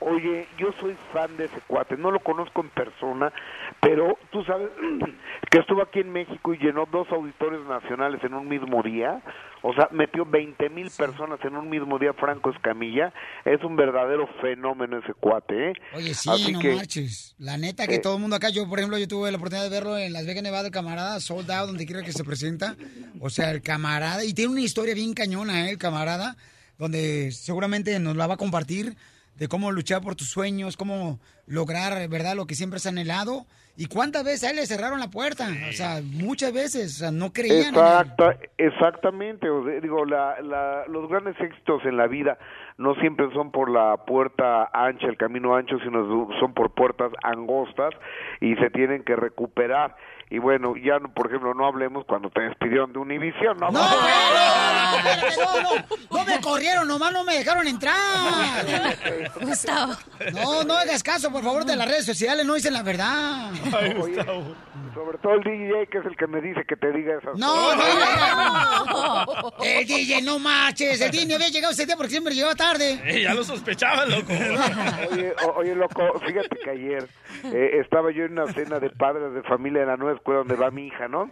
Oye, yo soy fan de ese cuate, no lo conozco en persona, pero tú sabes [CLEARS THROAT] que estuvo aquí en México y llenó dos auditorios nacionales en un mismo día, o sea, metió 20 mil personas en un mismo día Franco Escamilla, es un verdadero fenómeno ese cuate, ¿eh? Oye, sí, Así no que, marches. La neta que eh, todo el mundo acá, yo por ejemplo, yo tuve la oportunidad de verlo en Las Vegas, Nevada, el camarada, sold out, donde quiera que se presenta. O sea, el camarada, y tiene una historia bien cañona, ¿eh? el camarada, donde seguramente nos la va a compartir de cómo luchar por tus sueños, cómo lograr, ¿verdad?, lo que siempre has anhelado. Y cuántas veces a él le cerraron la puerta. O sea, muchas veces, o sea, no creían. en él. Exacta, exactamente, o sea, digo, la, la, los grandes éxitos en la vida no siempre son por la puerta ancha, el camino ancho, sino son por puertas angostas y se tienen que recuperar. Y bueno, ya, no, por ejemplo, no hablemos cuando te despidieron de Univision, ¿no? No, no, no, no, no me corrieron, nomás no me dejaron entrar. Gustavo. No, no hagas caso, por favor, de las redes sociales, no dicen la verdad. Oye, sobre todo el DJ, que es el que me dice que te diga esas No, cosas. no, no. El DJ, no marches. El DJ no había llegado ese día porque siempre llegaba tarde. Eh, ya lo sospechaban, loco. Oye, oye, loco, fíjate que ayer eh, estaba yo en una cena de padres de familia en la nueva escuela donde va mi hija, ¿no?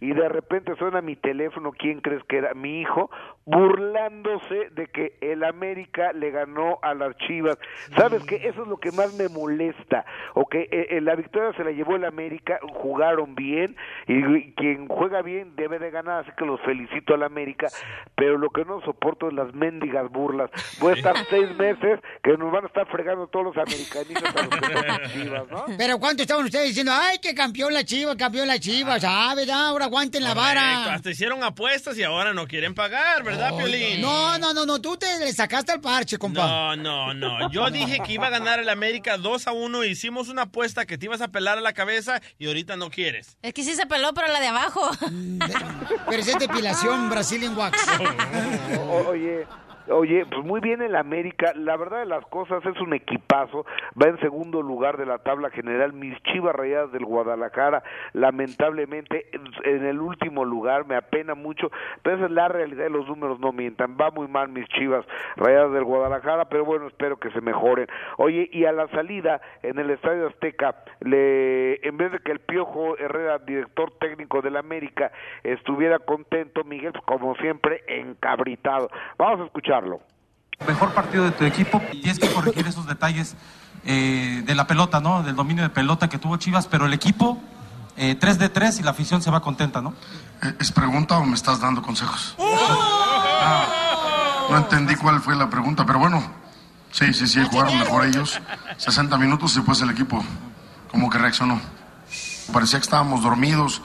Y de repente suena mi teléfono, ¿quién crees que era? Mi hijo, burlándose de que el América le ganó a las Chivas. ¿Sabes qué? Eso es lo que más me molesta. O que eh, eh, la victoria se la llevó el América, jugaron bien, y, y quien juega bien debe de ganar, así que los felicito al América, pero lo que no soporto es las mendigas burlas. Voy a estar seis meses que nos van a estar fregando todos los americanistas a los que son Chivas, ¿no? Pero ¿cuánto estaban ustedes diciendo? Ay, que campeón la chiva, campeón la chiva. Ya, ¿verdad? Ahora aguanten la Correcto, vara. Hasta hicieron apuestas y ahora no quieren pagar, ¿verdad, Piolín? No, no, no, no, tú te le sacaste el parche, compa. No, no, no. Yo dije que iba a ganar el América 2 a 1. Hicimos una apuesta que te ibas a pelar a la cabeza y ahorita no quieres. Es que sí se peló, pero la de abajo. Pero esa es depilación Brazilian Wax. [LAUGHS] Oye, oye, pues muy bien el América. La verdad de las cosas es un equipazo. Va en segundo lugar de la tabla general. Mis Chivas Rayadas del Guadalajara, lamentablemente, en- el último lugar. Me apena mucho, pero es la realidad. Los números no mientan. Va muy mal mis Chivas Rayadas del Guadalajara, pero bueno, espero que se mejoren. Oye, y a la salida en el Estadio Azteca, le, en vez de que el Piojo Herrera, director técnico del América, estuviera contento, Miguel, pues, como siempre, encabritado. Vamos a mejor partido de tu equipo y tienes que corregir esos detalles eh, de la pelota, ¿no? Del dominio de pelota que tuvo Chivas, pero el equipo, eh, 3 de 3 y la afición se va contenta, ¿no? ¿Es pregunta o me estás dando consejos? Ah, no entendí cuál fue la pregunta, pero bueno, sí, sí, sí, jugaron mejor ellos. 60 minutos y después el equipo como que reaccionó. Parecía que estábamos dormidos,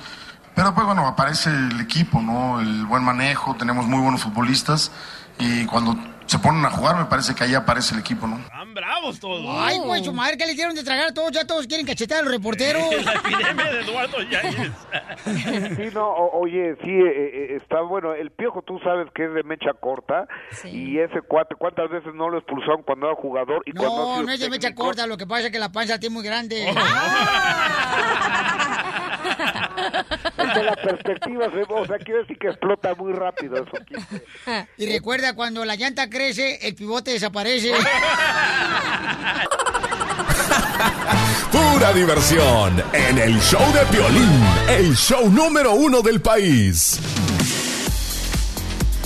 pero pues bueno, aparece el equipo, ¿no? El buen manejo, tenemos muy buenos futbolistas y cuando se ponen a jugar me parece que ahí aparece el equipo, ¿no? Están bravos todos. Ay, güey, su madre, ¿qué le dieron de tragar a todos? Ya todos quieren cachetear a los reporteros. La epidemia de Eduardo Yáñez. Sí, no, o- oye, sí, eh, eh, está bueno. El Piojo, tú sabes que es de mecha corta y ese cuate, ¿cuántas veces no lo expulsaron cuando era jugador? Y No, no es de mecha corta, lo que pasa es que la panza tiene muy grande. Es [LAUGHS] que la perspectiva, se, o sea, quiere decir que explota muy rápido eso. Y recuerda, cuando la llanta crece, el pivote desaparece. [LAUGHS] Pura diversión en el show de Piolín, el show número uno del país.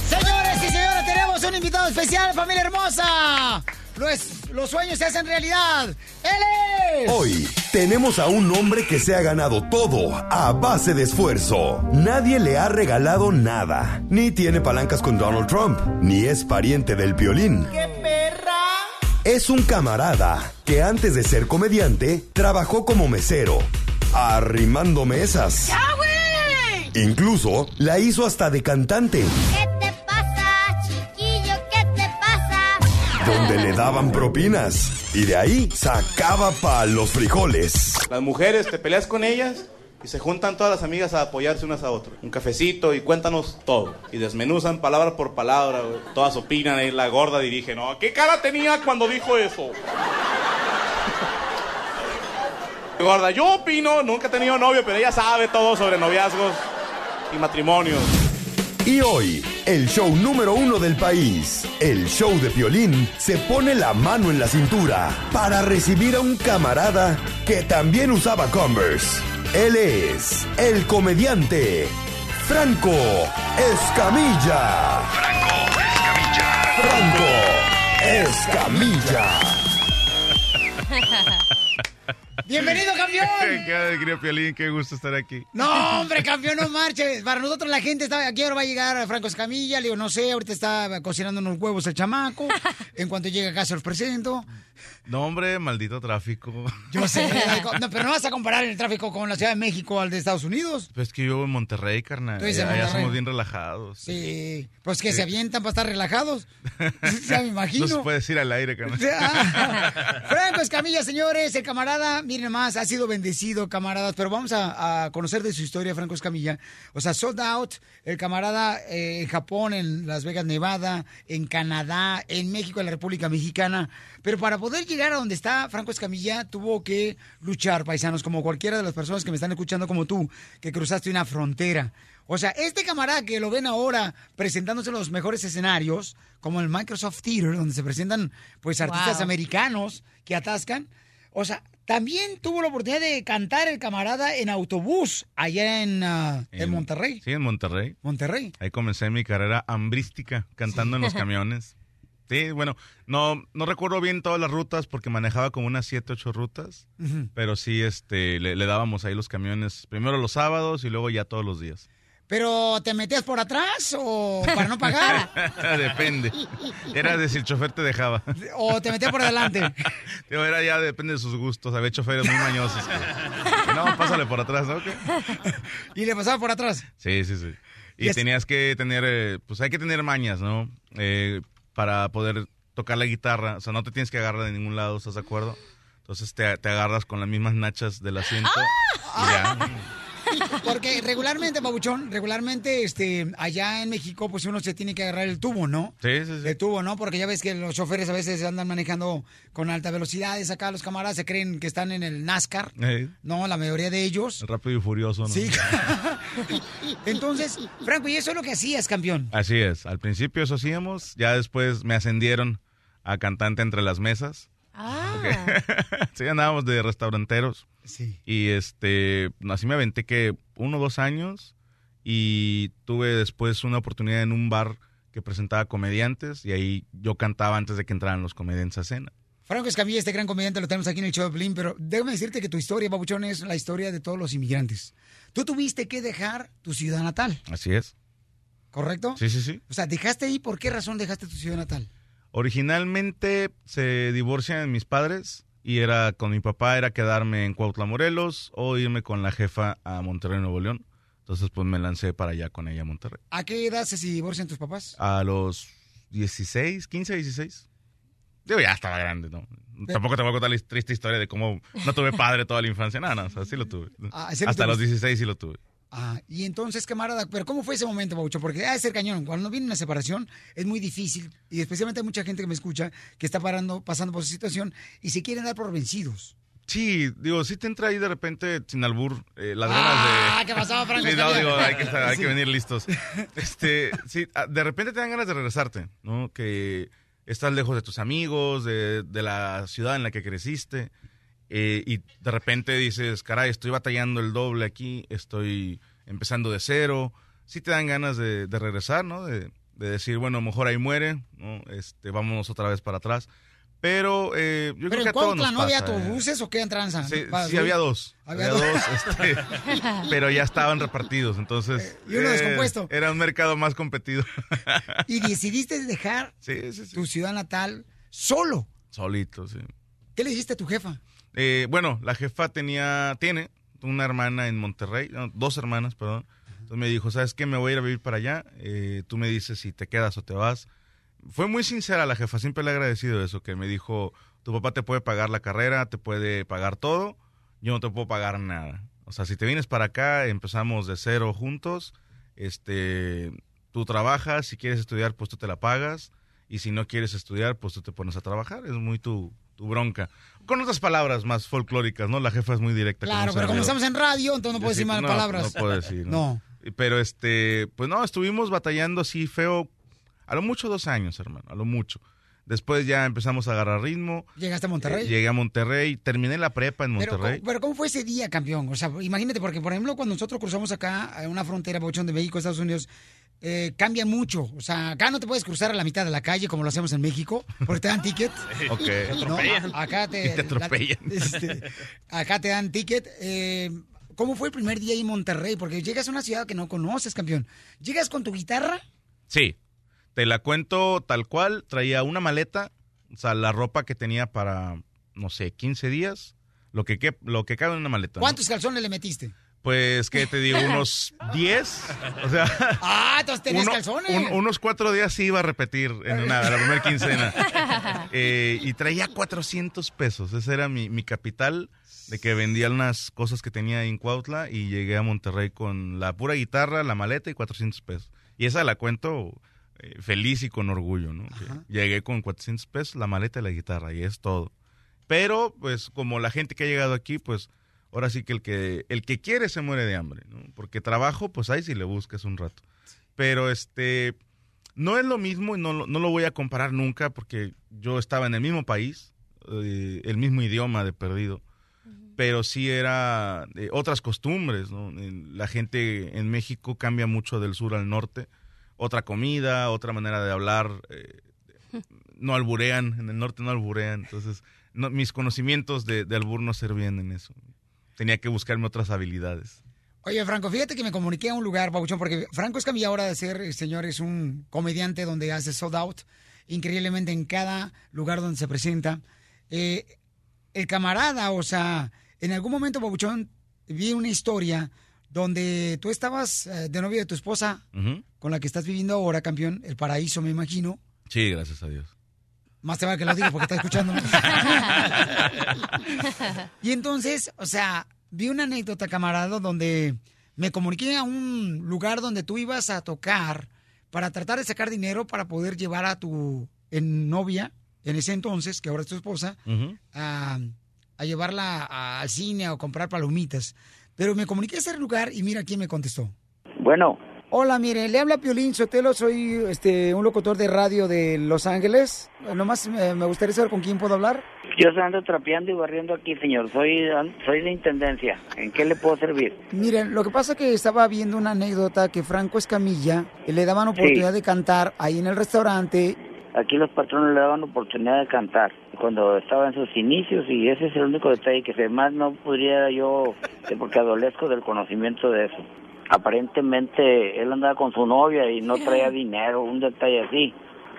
Señores y señoras, tenemos un invitado especial, familia hermosa. Los, los sueños se hacen realidad. ¡Él es! Hoy tenemos a un hombre que se ha ganado todo a base de esfuerzo. Nadie le ha regalado nada. Ni tiene palancas con Donald Trump, ni es pariente del violín. ¡Qué perra! Es un camarada que antes de ser comediante trabajó como mesero, arrimando mesas. ¡Ya, güey! Incluso la hizo hasta de cantante, ¿Qué donde le daban propinas. Y de ahí sacaba pa' los frijoles. Las mujeres, te peleas con ellas y se juntan todas las amigas a apoyarse unas a otras. Un cafecito y cuéntanos todo. Y desmenuzan palabra por palabra. Todas opinan y la gorda dirige, ¿no? ¿Qué cara tenía cuando dijo eso? [LAUGHS] Gorda, yo opino, nunca he tenido novio, pero ella sabe todo sobre noviazgos y matrimonios. Y hoy, el show número uno del país, el show de Piolín, se pone la mano en la cintura para recibir a un camarada que también usaba Converse. Él es el comediante Franco Escamilla. Franco Escamilla. ¡Bienvenido, campeón! [LAUGHS] qué alegría, Piolín, qué gusto estar aquí. No, hombre, campeón, no marches. Para nosotros la gente está aquí ahora va a llegar Franco Escamilla. Le digo, no sé, ahorita está cocinando unos huevos el chamaco. En cuanto llegue a casa los presento. No, hombre, maldito tráfico. Yo sé, [LAUGHS] no, pero no vas a comparar el tráfico con la Ciudad de México al de Estados Unidos. Pues que yo vivo en Monterrey, carnal. Allá Monterrey. somos bien relajados. Sí, pues que Sí. se avientan para estar relajados. [LAUGHS] Ya me imagino. No se puede decir al aire, carnal. Franco Escamilla, señores, el camarada, mire, miren más, ha sido bendecido, camaradas, pero vamos a, a conocer de su historia, Franco Escamilla. O sea, sold out, el camarada eh, en Japón, en Las Vegas, Nevada, en Canadá, en México, en la República Mexicana. Pero para poder llegar a donde está Franco Escamilla, tuvo que luchar, paisanos, como cualquiera de las personas que me están escuchando como tú, que cruzaste una frontera. O sea, este camarada que lo ven ahora presentándose en los mejores escenarios, como el Microsoft Theater, donde se presentan pues artistas Wow. americanos que atascan. O sea, también tuvo la oportunidad de cantar el camarada en autobús allá en, ah, en Monterrey. Sí, en Monterrey. Monterrey. Ahí comencé mi carrera hambrística, cantando en los [LAUGHS] camiones. Sí, bueno, no, no recuerdo bien todas las rutas porque manejaba como unas 7, 8 rutas. Pero sí, este, le, le dábamos ahí los camiones, primero los sábados y luego ya todos los días. Pero te metías por atrás o para no pagar [LAUGHS] depende. Era de si el chofer te dejaba. o te metías por adelante. [LAUGHS] Era ya depende de sus gustos. Había choferes muy mañosos. que, no, pásale por atrás, ¿no? ¿Qué? y le pasaba por atrás. Sí, sí, sí. Y tenías que tener, eh, pues hay que tener mañas, ¿no? Eh, para poder tocar la guitarra. O sea, no te tienes que agarrar de ningún lado, ¿estás de acuerdo? Entonces te, te agarras con las mismas nachas del asiento y ya. [LAUGHS] Porque regularmente, Pabuchón, regularmente este, allá en México, pues uno se tiene que agarrar el tubo, ¿no? Sí, sí, sí. El tubo, ¿no? Porque ya ves que los choferes a veces andan manejando con alta velocidades. Acá los camaradas se creen que están en el NASCAR. Eh, No, la mayoría de ellos. rápido y furioso, ¿no? Sí. [LAUGHS] Entonces, Franco, y eso es lo que hacías, campeón. Así es. Al principio eso hacíamos. Ya después me ascendieron a cantante entre las mesas. Ah. [LAUGHS] sí, andábamos de restauranteros. Sí. Y este, así me aventé que uno o dos años y tuve después una oportunidad en un bar que presentaba comediantes y ahí yo cantaba antes de que entraran los comediantes a cena. Franco Escamilla, este gran comediante, lo tenemos aquí en el show de Blin, pero déjame decirte que tu historia, Pabuchón, es la historia de todos los inmigrantes. Tú tuviste que dejar tu ciudad natal, Así es. ¿correcto? Sí, sí, sí. O sea, dejaste ahí, ¿por qué razón dejaste tu ciudad natal? Originalmente se divorcian mis padres y era con mi papá era quedarme en Cuautla, Morelos o irme con la jefa a Monterrey, Nuevo León. Entonces pues me lancé para allá con ella a Monterrey. ¿A qué edad se divorcian tus papás? A los 16, 15, 16. Digo, ya estaba grande, ¿no? Tampoco te voy a contar la triste historia de cómo no tuve padre toda la infancia. Nada, no, o sea, sí lo tuve. Ah, ¿sí lo Hasta los tuviste? 16 sí lo tuve. Ah, y entonces, camarada, pero ¿cómo fue ese momento, Pabuchón? Porque ha de ser cañón. Cuando viene una separación es muy difícil y especialmente hay mucha gente que me escucha que está parando, pasando por esa situación y se quieren dar por vencidos. Sí, digo, sí te entra ahí de repente, sin albur, eh, las ganas Ah, de... ¿qué pasó, Franco Sí, no, digo, hay que, estar- hay Sí. que venir listos. Este, sí, ah, de repente te dan ganas de regresarte, ¿no? Que estás lejos de tus amigos, de, de la ciudad en la que creciste, eh, y de repente dices, caray, estoy batallando el doble aquí, estoy empezando de cero. Sí te dan ganas de, de regresar, ¿no? De, de decir, bueno, mejor ahí muere, ¿no? Este, vámonos otra vez para atrás. Pero eh, yo ¿Pero creo que en a todos Cuautla nos no había ¿eh? autobuses o qué en tranza? Sí, había dos. Había Había, dos. este, [LAUGHS] pero ya estaban repartidos, entonces... y uno eh, descompuesto. Era un mercado más competido. Y decidiste dejar [LAUGHS] Sí, sí, sí. tu ciudad natal solo. Solito, sí. ¿Qué le dijiste a tu jefa? Eh, bueno, la jefa tenía, tiene una hermana en Monterrey, dos hermanas, perdón. Entonces me dijo, ¿sabes qué? Me voy a ir a vivir para allá. Eh, tú me dices si te quedas o te vas. Fue muy sincera la jefa, siempre le he agradecido eso, que me dijo, tu papá te puede pagar la carrera, te puede pagar todo, yo no te puedo pagar nada. O sea, si te vienes para acá, empezamos de cero juntos, este, tú trabajas, si quieres estudiar, pues tú te la pagas, y si no quieres estudiar, pues tú te pones a trabajar, es muy tu, tu bronca. Con otras palabras más folclóricas, ¿no? La jefa es muy directa. Claro, pero como estamos en radio, entonces no puedo decir malas no, palabras. No puedo decir. No. [LAUGHS] Pero este, pues no, estuvimos batallando así feo, a lo mucho dos años, hermano, a lo mucho. Después ya empezamos a agarrar ritmo. ¿Llegaste a Monterrey? Eh, llegué a Monterrey, terminé la prepa en Pero Monterrey. ¿cómo, pero ¿cómo fue ese día, campeón? O sea, imagínate, porque por ejemplo, cuando nosotros cruzamos acá una frontera, Pabuchón, de México, Estados Unidos, eh, cambia mucho. O sea, acá no te puedes cruzar a la mitad de la calle como lo hacemos en México, porque te dan ticket. [LAUGHS] Ok. Te atropellan. acá te, [LAUGHS] atropellan. la- [LAUGHS] este, acá te dan ticket. Eh, ¿Cómo fue el primer día ahí en Monterrey? Porque llegas a una ciudad que no conoces, campeón. ¿Llegas con tu guitarra? Sí, te la cuento tal cual. Traía una maleta, o sea, la ropa que tenía para, no sé, 15 días. Lo que, lo que cabe en una maleta. ¿no? ¿Cuántos calzones le metiste? Pues, ¿qué te digo? Unos [LAUGHS] 10. O sea. Ah, entonces uno- calzones. un- unos cuatro días sí iba a repetir en una, la primera quincena. [LAUGHS] Eh, y traía 400 pesos. Ese era mi, mi capital de que vendía unas cosas que tenía en Cuautla y llegué a Monterrey con la pura guitarra, la maleta y 400 pesos. Y esa la cuento eh, feliz y con orgullo, ¿no? Llegué con 400 pesos, la maleta y la guitarra y es todo. Pero, pues, como la gente que ha llegado aquí, pues, ahora sí que el que, el que quiere se muere de hambre, ¿no? Porque trabajo, pues ahí si le buscas un rato. Pero, este, no es lo mismo y no, lo- no lo voy a comparar nunca porque yo estaba en el mismo país, eh, el mismo idioma de perdido, pero sí era eh, otras costumbres, ¿no? La gente en México cambia mucho del sur al norte, otra comida, otra manera de hablar, eh, no alburean, en el norte no alburean, entonces no- mis conocimientos de, de albur no servían en eso. Tenía que buscarme otras habilidades. Oye, Franco, fíjate que me comuniqué a un lugar, Pabuchón, porque Franco Escamilla ahora de ser, señor, es un comediante donde hace sold out, increíblemente en cada lugar donde se presenta. Eh, el camarada, o sea, en algún momento, Pabuchón, vi una historia donde tú estabas eh, de novio de tu esposa, con la que estás viviendo ahora, campeón, el paraíso, me imagino. Sí, gracias a Dios. Más te vale que lo diga porque está escuchando. [LAUGHS] y entonces, o sea, vi una anécdota, camarada, donde me comuniqué a un lugar donde tú ibas a tocar para tratar de sacar dinero para poder llevar a tu en novia, en ese entonces, que ahora es tu esposa, a, a llevarla a- al cine o comprar palomitas. Pero me comuniqué a ese lugar y mira quién me contestó. Bueno, Hola, mire, le habla Piolín Sotelo, soy este un locutor de radio de Los Ángeles. Nomás eh, me gustaría saber con quién puedo hablar. yo ando trapeando y barriendo aquí, señor. Soy, soy de intendencia. ¿En qué le puedo servir? Miren, lo que pasa que estaba viendo una anécdota que Franco Escamilla eh, le daban oportunidad de cantar ahí en el restaurante. Aquí los patrones le daban oportunidad de cantar cuando estaba en sus inicios y ese es el único detalle que además no podría yo, eh, porque adolezco del conocimiento de eso. Aparentemente él andaba con su novia y no traía dinero, un detalle así.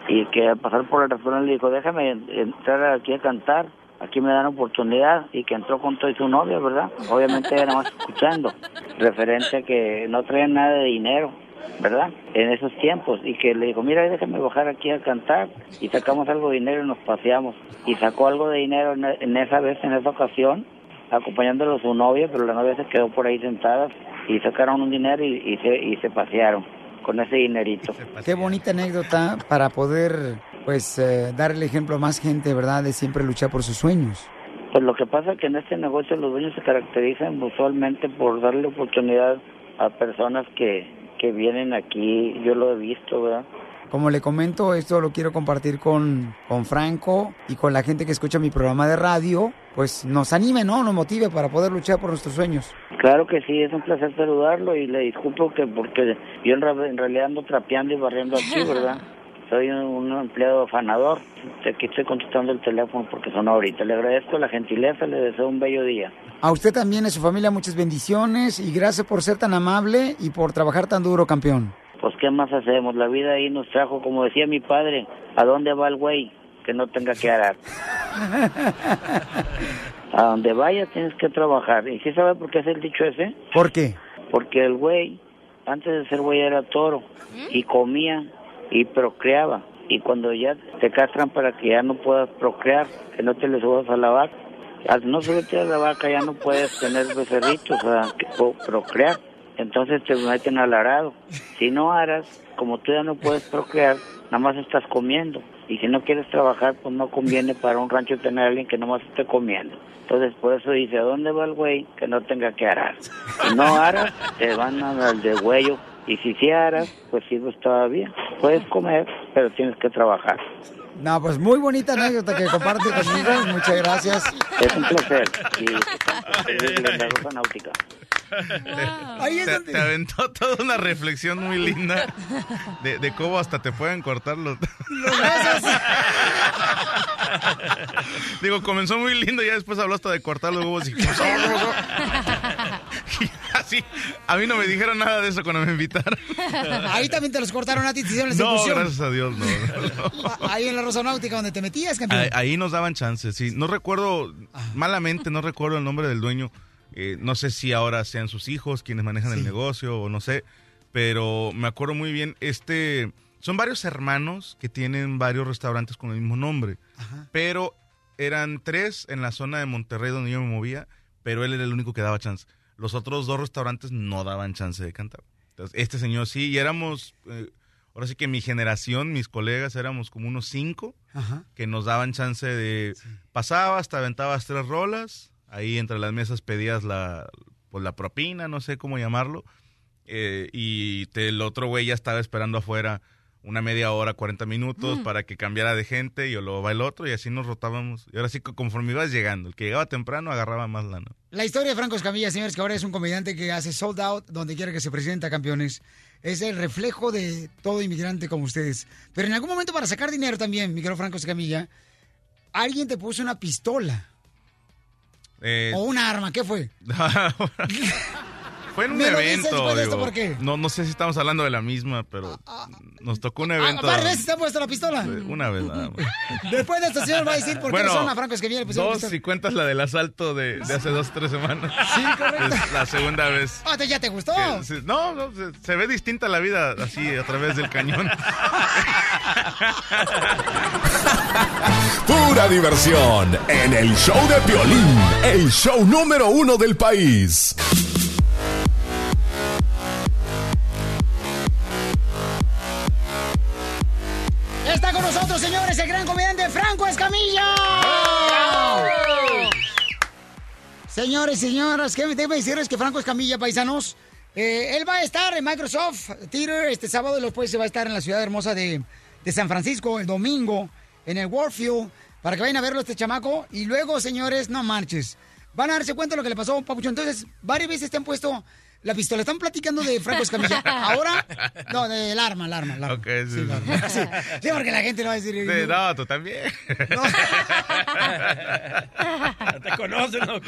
Y que al pasar por el restaurante le dijo, déjame entrar aquí a cantar, aquí me dan oportunidad y que entró con toda su novia, ¿verdad? Obviamente era más escuchando, referente a que no traía nada de dinero. ¿verdad? En esos tiempos y que le dijo, mira, déjame bajar aquí a cantar y sacamos algo de dinero y nos paseamos. Y sacó algo de dinero en esa vez, en esa ocasión, acompañándolo a su novia, pero la novia se quedó por ahí sentada y sacaron un dinero y, y se, y se pasearon con ese dinerito. Qué bonita anécdota para poder, pues, eh, dar el ejemplo a más gente, ¿verdad? De siempre luchar por sus sueños. Pues lo que pasa es que en este negocio los dueños se caracterizan usualmente por darle oportunidad a personas que, que vienen aquí, yo lo he visto, ¿verdad? Como le comento, esto lo quiero compartir con, con Franco y con la gente que escucha mi programa de radio, pues nos anime, ¿no? Nos motive para poder luchar por nuestros sueños. Claro que sí, es un placer saludarlo y le disculpo que porque yo en, ra- en realidad ando trapeando y barriendo aquí, [LAUGHS] ¿verdad? Soy un, un empleado afanador. Aquí estoy contestando el teléfono porque son ahorita. Le agradezco la gentileza, le deseo un bello día. A usted también, a su familia, muchas bendiciones y gracias por ser tan amable y por trabajar tan duro, campeón. Pues, ¿qué más hacemos? La vida ahí nos trajo, como decía mi padre, ¿a dónde va el güey? Que no tenga que arar. A donde vaya tienes que trabajar. ¿Y sí sabe por qué es el dicho ese? ¿Por qué? Porque el güey, antes de ser güey, era toro y comía y procreaba. Y cuando ya te castran para que ya no puedas procrear, que no te le subas a la vaca, al no subirte a la vaca ya no puedes tener becerritos, o sea, que- o procrear. Entonces te meten al arado. Si no aras, como tú ya no puedes procrear, nada más estás comiendo. Y si no quieres trabajar, pues no conviene para un rancho tener a alguien que nomás esté comiendo. Entonces, por eso dice, ¿a dónde va el güey que no tenga que arar? Si no aras, te van al de huello. Y si sí aras, pues sirves todavía. Puedes comer, pero tienes que trabajar. No, pues muy bonita anécdota que comparte conmigo. [LAUGHS] Muchas gracias. Es un placer. Y la rosa náutica. te, te aventó toda una reflexión muy linda de, de cómo hasta te pueden cortar los... [LAUGHS] Digo, comenzó muy lindo y ya después habló hasta de cortar los huevos y... [LAUGHS] Y así, a mí no me dijeron nada de eso cuando me invitaron. [LAUGHS] Ahí también te los cortaron a ti, te hicieron la No, gracias a Dios, no. [LAUGHS] Ahí en la Rosa Náutica donde te metías, campeón. Ahí, ahí nos daban chances, sí. No recuerdo, malamente no recuerdo el nombre del dueño, Eh, no sé si ahora sean sus hijos quienes manejan el negocio o no sé, pero me acuerdo muy bien, este, son varios hermanos que tienen varios restaurantes con el mismo nombre, pero eran tres en la zona de Monterrey donde yo me movía, pero él era el único que daba chance. Los otros dos restaurantes no daban chance de cantar. Entonces, este señor sí, y éramos, eh, ahora sí que mi generación, mis colegas, éramos como unos cinco Ajá. que nos daban chance de... Pasabas, te aventabas tres rolas, ahí entre las mesas pedías la, pues, la propina, no sé cómo llamarlo, eh, y te- el otro güey ya estaba esperando afuera una media hora, 40 minutos Mm. para que cambiara de gente y luego va el otro y así nos rotábamos. Y ahora sí, que conforme ibas llegando, el que llegaba temprano agarraba más lana. La historia de Franco Escamilla, señores, que ahora es un comediante que hace sold out donde quiera que se presenta, campeones. Es el reflejo de todo inmigrante como ustedes. Pero en algún momento para sacar dinero también, mi querido Franco Escamilla, alguien te puso una pistola Eh, o una arma. ¿Qué fue? [LAUGHS] Fue en un ¿Me lo dices evento. después de esto digo. por qué? No, no sé si estamos hablando de la misma, pero nos tocó un evento. ¿Varias veces te ha puesto la pistola? Una vez nada más. [LAUGHS] Después de esto, señor, va a decir por qué Bueno, razón a Franco Escamilla le pusieron la Dos, pistola. si cuentas la del asalto de, de hace dos o tres semanas. [LAUGHS] Sí, correcto. Es la segunda vez. Ah, ¿te- ¿Ya te gustó? que no, no, se, se ve distinta la vida así a través del cañón. [LAUGHS] Pura diversión en el show de Piolín, el show número uno del país. Nosotros, señores, el gran comediante Franco Escamilla. Señores, señoras, ¿qué me debe decirles que Franco Escamilla, paisanos? eh, él va a estar en Microsoft Theater este sábado y después se va a estar en la ciudad hermosa de, de San Francisco el domingo en el Warfield para que vayan a verlo este chamaco. Y luego, señores, no marches. Van a darse cuenta de lo que le pasó a un papucho. Entonces, varias veces te han puesto la pistola. Están platicando de Franco Escamilla. [LAUGHS] Ahora, no, del arma, el arma, el arma. Ok, sí. Sí, sí, porque la gente lo va a decir. Sí, no, tú también. [LAUGHS] Te conocen, loco.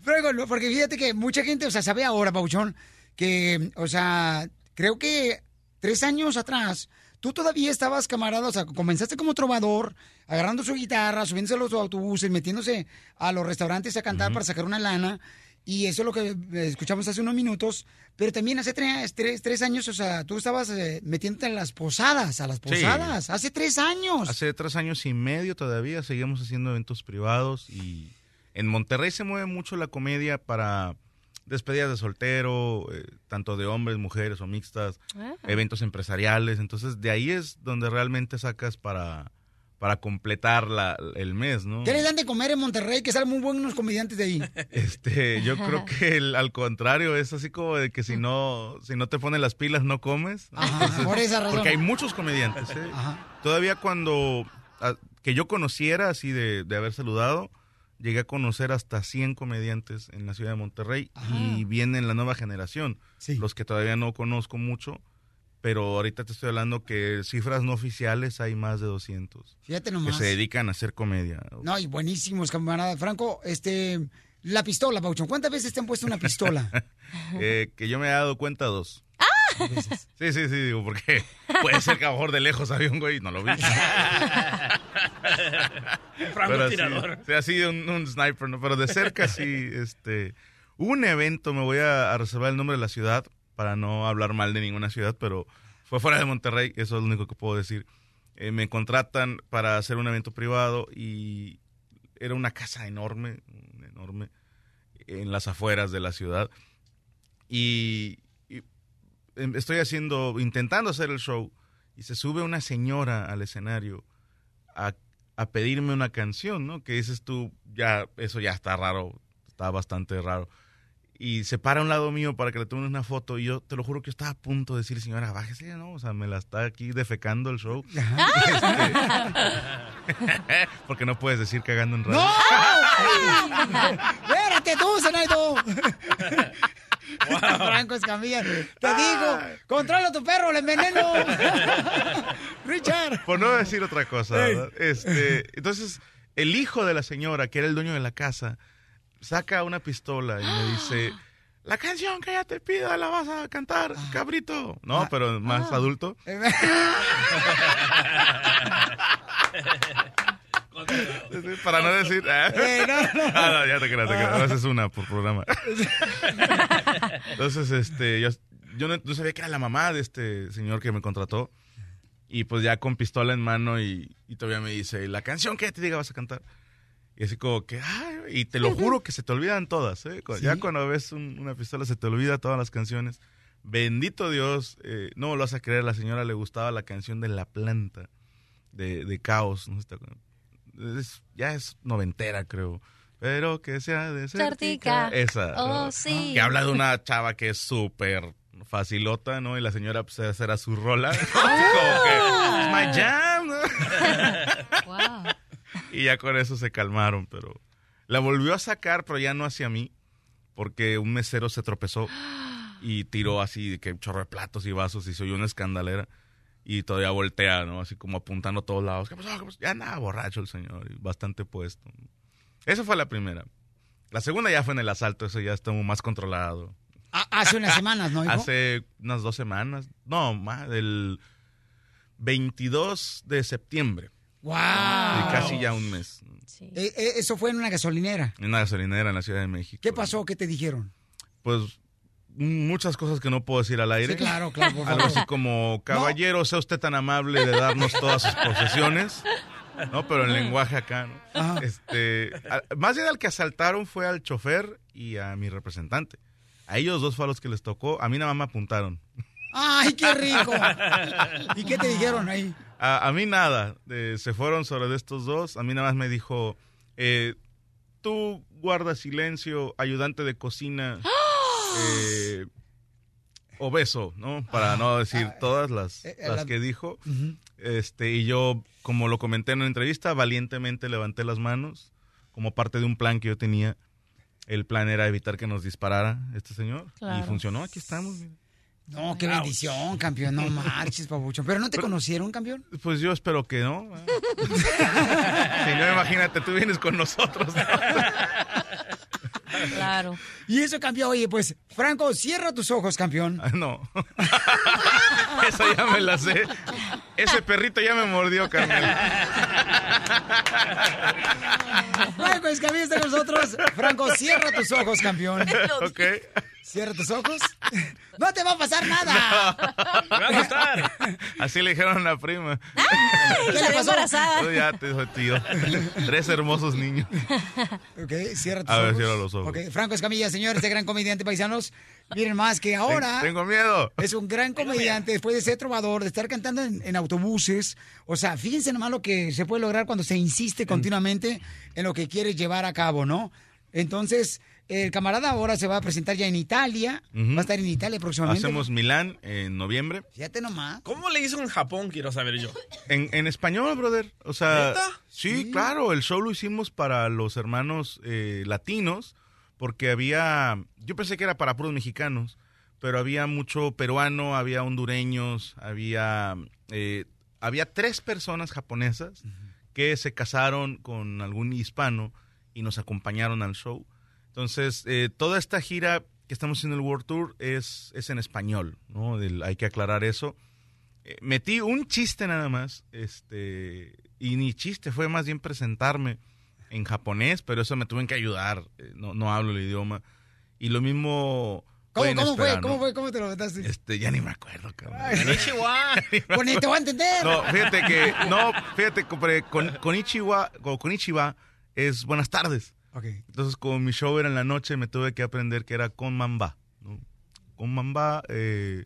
Franco, no, porque fíjate que mucha gente, o sea, sabe ahora, Pauchón, que, o sea, creo que tres años atrás, tú todavía estabas camarada, o sea, comenzaste como trovador, agarrando su guitarra, subiéndose a los autobuses, metiéndose a los restaurantes a cantar para sacar una lana. Y eso es lo que eh, escuchamos hace unos minutos. Pero también hace tres, tres, tres años, o sea, tú estabas eh, metiéndote en las posadas, a las Sí. posadas. Hace tres años. Hace tres años y medio todavía seguimos haciendo eventos privados y en Monterrey se mueve mucho la comedia para despedidas de soltero, eh, tanto de hombres, mujeres o mixtas, eventos empresariales. Entonces de ahí es donde realmente sacas para, para completar la, el mes, ¿no? ¿Qué le dan de comer en Monterrey? Que salen muy buenos comediantes de ahí. [LAUGHS] Este, yo creo que el- al contrario es así como de que si no si no te ponen las pilas no comes. Entonces, por esa razón. Porque hay muchos comediantes. ¿eh? Todavía cuando que yo conociera así de, de haber saludado, llegué a conocer hasta 100 comediantes en la ciudad de Monterrey y vienen la nueva generación, los que todavía no conozco mucho. Pero ahorita te estoy hablando que cifras no oficiales hay más de 200 Fíjate que nomás. se dedican a hacer comedia. No, y buenísimos, camarada. Franco, este, la pistola, Pauchón. ¿Cuántas veces te han puesto una pistola? [LAUGHS] Eh, que yo me he dado cuenta dos. Sí, sí, sí, digo, porque puede ser que a lo mejor de lejos había un güey y no lo vi. [LAUGHS] francotirador. Sí, sí, así un, un sniper, ¿no? Pero de cerca sí, este... Hubo un evento, me voy a, a reservar el nombre de la ciudad para no hablar mal de ninguna ciudad, pero fue fuera de Monterrey, eso es lo único que puedo decir. Eh, me contratan para hacer un evento privado y era una casa enorme, enorme, en las afueras de la ciudad. Y, em, estoy haciendo, intentando hacer el show y se sube una señora al escenario a, a pedirme una canción, ¿no? Que dices tú, ya, eso ya está raro, está bastante raro. Y se para a un lado mío para que le tome una foto y yo te lo juro que yo estaba a punto de decir, señora, bájese, ¿no? O sea, me la está aquí defecando el show. Este, [LAUGHS] porque no puedes decir cagando en radio. ¡No! ¡Espérate tú, Zenaido! Franco Escamilla. Te digo, controla a tu perro, le enveneno. [LAUGHS] Richard. Por no decir otra cosa, Ey. ¿verdad? Este, entonces, el hijo de la señora, que era el dueño de la casa, saca una pistola y me dice, [GASPS] la canción que ella te pida la vas a cantar, cabrito. No, pero más Ah. adulto. [LAUGHS] Para no decir. ah. [LAUGHS] Eh, no, no. [LAUGHS] Ah, no, ya te creas, te creas. A veces una por programa. Entonces, este, yo, yo no, sabía que era la mamá de este señor que me contrató. Y pues ya con pistola en mano y, y todavía me dice, la canción que te diga vas a cantar. Y así como que, ay, y te lo juro que se te olvidan todas, ¿eh? Ya cuando ves un- una pistola se te olvida todas las canciones. Bendito Dios, eh, no lo vas a creer, la señora le gustaba la canción de La Planta, de, de Caos. ¿no? Es- ya es noventera, creo. Pero que sea de Certica. Esa. Oh, ¿no? sí. Que habla de una chava que es súper facilota, ¿no? Y la señora, pues, esa era su rola. Así [LAUGHS] como que, "It's my jam, ¿no? [LAUGHS] Y ya con eso se calmaron, pero la volvió a sacar, pero ya no hacia mí, porque un mesero se tropezó y tiró así de que chorro de platos y vasos y se oyó una escandalera. Y todavía voltea, ¿no? Así como apuntando a todos lados. ¿Qué pasó? ¿Qué pasó? Ya andaba borracho el señor, y bastante puesto. Esa fue la primera. La segunda ya fue en el asalto, eso ya estuvo más controlado. Ah, hace unas semanas, ¿no, hijo? Hace unas dos semanas. No, más, del 22 de septiembre. ¡Wow! Y casi ya un mes. Eh, eh, eso fue en una gasolinera. En una gasolinera en la Ciudad de México. ¿Qué pasó? ¿Qué te dijeron? Pues muchas cosas que no puedo decir al aire. Sí, claro, claro, por Algo favor. así como, caballero, sea usted tan amable de darnos todas sus posesiones. No, pero en lenguaje acá, ¿no? Este, a- más bien al que asaltaron fue al chofer y a mi representante. A ellos dos fue a los que les tocó. A mí nada más me apuntaron. ¡Ay, qué rico! ¿Y qué te dijeron ahí? A, a mí nada. Eh, se fueron sobre de estos dos. A mí nada más me dijo, eh, tú guarda silencio, ayudante de cocina, [GASPS] eh, obeso, ¿no? Para no decir todas las, eh, las la- que dijo. Este, y yo, como lo comenté en una entrevista, valientemente levanté las manos como parte de un plan que yo tenía. El plan era evitar que nos disparara este señor. Y funcionó, aquí estamos. mira. No, qué bendición, campeón. No marches, papuchón. ¿Pero no te conocieron, campeón? Pues yo espero que no. [LAUGHS] si no, imagínate, tú vienes con nosotros. Claro. Y eso cambió. Oye, pues, Franco, cierra tus ojos, campeón. No. [LAUGHS] Esa ya me la sé. Ese perrito ya me mordió, Carmel. Franco Escamilla está con nosotros. Franco, cierra tus ojos, campeón. [LAUGHS] Ok. Cierra tus ojos. [LAUGHS] No te va a pasar nada. [LAUGHS] Me va a gustar. [LAUGHS] Así le dijeron a la prima. ¿Qué le salió pasó? embarazada. Tú ya te dijo tío. Tres hermosos niños. Ok, cierra tus A ver, ojos. cierra los ojos. Ok, Franco Escamilla, señor, este gran comediante paisanos. Miren más que ahora. Ten- Tengo miedo. Es un gran comediante después de ser trovador, de estar cantando en, en autobuses. O sea, fíjense nomás lo que se puede lograr cuando se insiste continuamente en lo que quieres llevar a cabo, ¿no? Entonces, el camarada ahora se va a presentar ya en Italia. Va a estar en Italia próximamente. Hacemos Milán en noviembre. Fíjate nomás. ¿Cómo le hizo en Japón? Quiero saber yo. En, en español, brother. O sea, ¿Neta? sí, claro, el show lo hicimos para los hermanos eh, latinos, porque había, yo pensé que era para puros mexicanos, pero había mucho peruano, había hondureños, había, eh, había tres personas japonesas que se casaron con algún hispano y nos acompañaron al show. Entonces, eh, toda esta gira que estamos haciendo el World Tour es, es en español, ¿no? Hay que aclarar eso. Eh, metí un chiste nada más, este, y ni chiste, fue más bien presentarme en japonés, pero eso me tuve que ayudar, eh, no, no hablo el idioma. Y lo mismo... ¿Cómo, cómo fue? ¿Cómo fue? ¿Cómo te lo metaste? Este, ya ni me acuerdo, cabrón. [LAUGHS] Pues ni te voy a entender. No, fíjate que, no, fíjate, con, con Ichiwa, con, con Ichiwa es buenas tardes. Ok. Entonces, como mi show era en la noche, me tuve que aprender que era con mamba. ¿no? Con mamba, eh,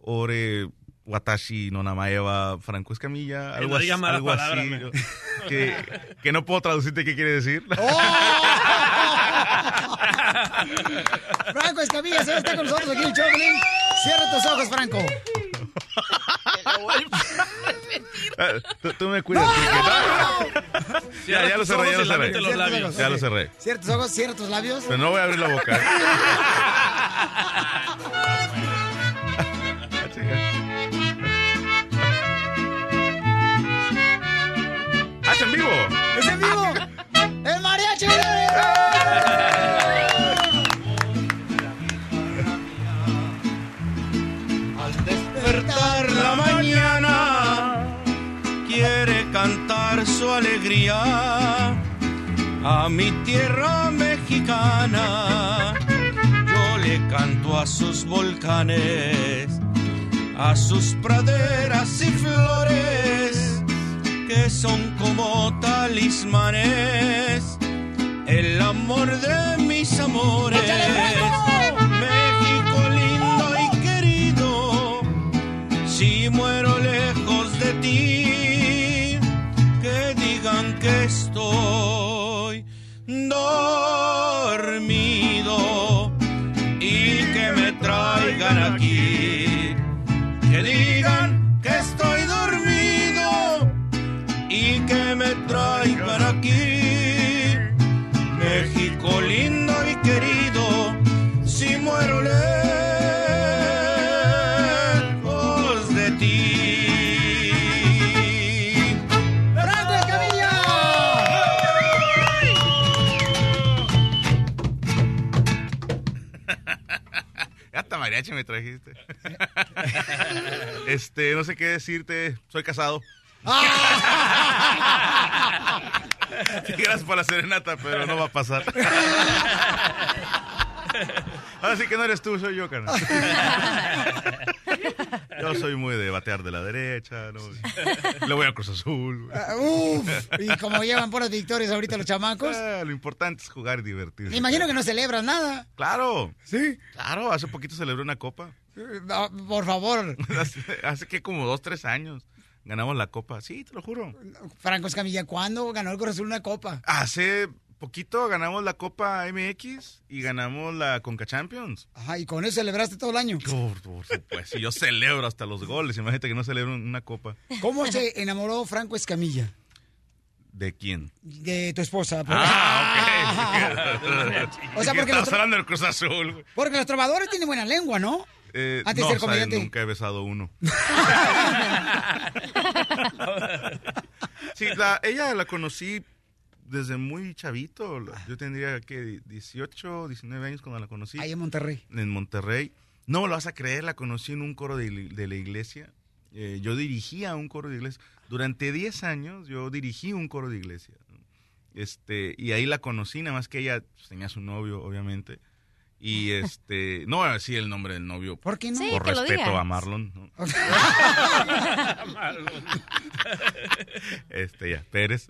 ore, watashi, no namaeva, Franco Escamilla, algo, no así, algo [LAUGHS] que, que no puedo traducirte qué quiere decir. [LAUGHS] Franco Escamilla, señor, está con nosotros aquí en el show, Piolín. Cierra tus ojos, Franco. Ah, tú, tú me cuidas, ¿no? Ya, ya lo cerré, ya lo cerré. Tus labios. Ya lo cerré. Cierra tus ojos, cierra tus labios. Pero no voy a abrir la boca. [LAUGHS] ¡Haz en vivo! ¡Es en vivo! [LAUGHS] ¡El mariachi! Su alegría a mi tierra mexicana. Yo le canto a sus volcanes, a sus praderas y flores, que son como talismanes, el amor de mis amores. México lindo y querido, si muero que mariachi me trajiste. [LAUGHS] este, no sé qué decirte. Soy casado. [LAUGHS] Sí, gracias por la serenata, pero no va a pasar. [LAUGHS] Ahora sí que no eres tú, soy yo, carnal. Yo soy muy de batear de la derecha, ¿no? Le voy a Cruz Azul. Ah, Uf, y como llevan puras victorias ahorita los chamacos. Ah, lo importante es jugar y divertirse. Me imagino que no celebran nada. Claro. Sí. Claro, hace poquito celebré una copa. Eh, ah, Por favor, [LAUGHS] Hace, hace que como dos, tres años ganamos la copa. Sí, te lo juro. Franco Escamilla, ¿cuándo ganó el Cruz Azul una copa? Hace poquito ganamos la Copa MX y ganamos la Conca Champions. Ajá, y con eso celebraste todo el año. Por, por supuesto, y yo celebro hasta los goles. Imagínate que no celebro una copa. ¿Cómo se enamoró Franco Escamilla ¿De quién? de tu esposa? Ah, ok. [LAUGHS] O sea, [LAUGHS] porque los hablando del Cruz Azul. Porque los trovadores tienen buena lengua, ¿no? Eh, Antes no, de ser comediante. nunca he besado uno. [LAUGHS] Sí, la- ella la conocí desde muy chavito. La- Yo tendría que 18, 19 años cuando la conocí. Ahí en Monterrey. En Monterrey. No lo vas a creer, la conocí en un coro de, la- de la iglesia. Eh, yo dirigía un coro de iglesia. Durante 10 años yo dirigí un coro de iglesia. Este, y ahí la conocí, nada más que ella pues, tenía su novio, obviamente. Y este, no voy a decir el nombre del novio. ¿Por qué no? Sí, Por que lo respeto digas. a Marlon. ¿no? [LAUGHS] [LAUGHS] este ya, Pérez.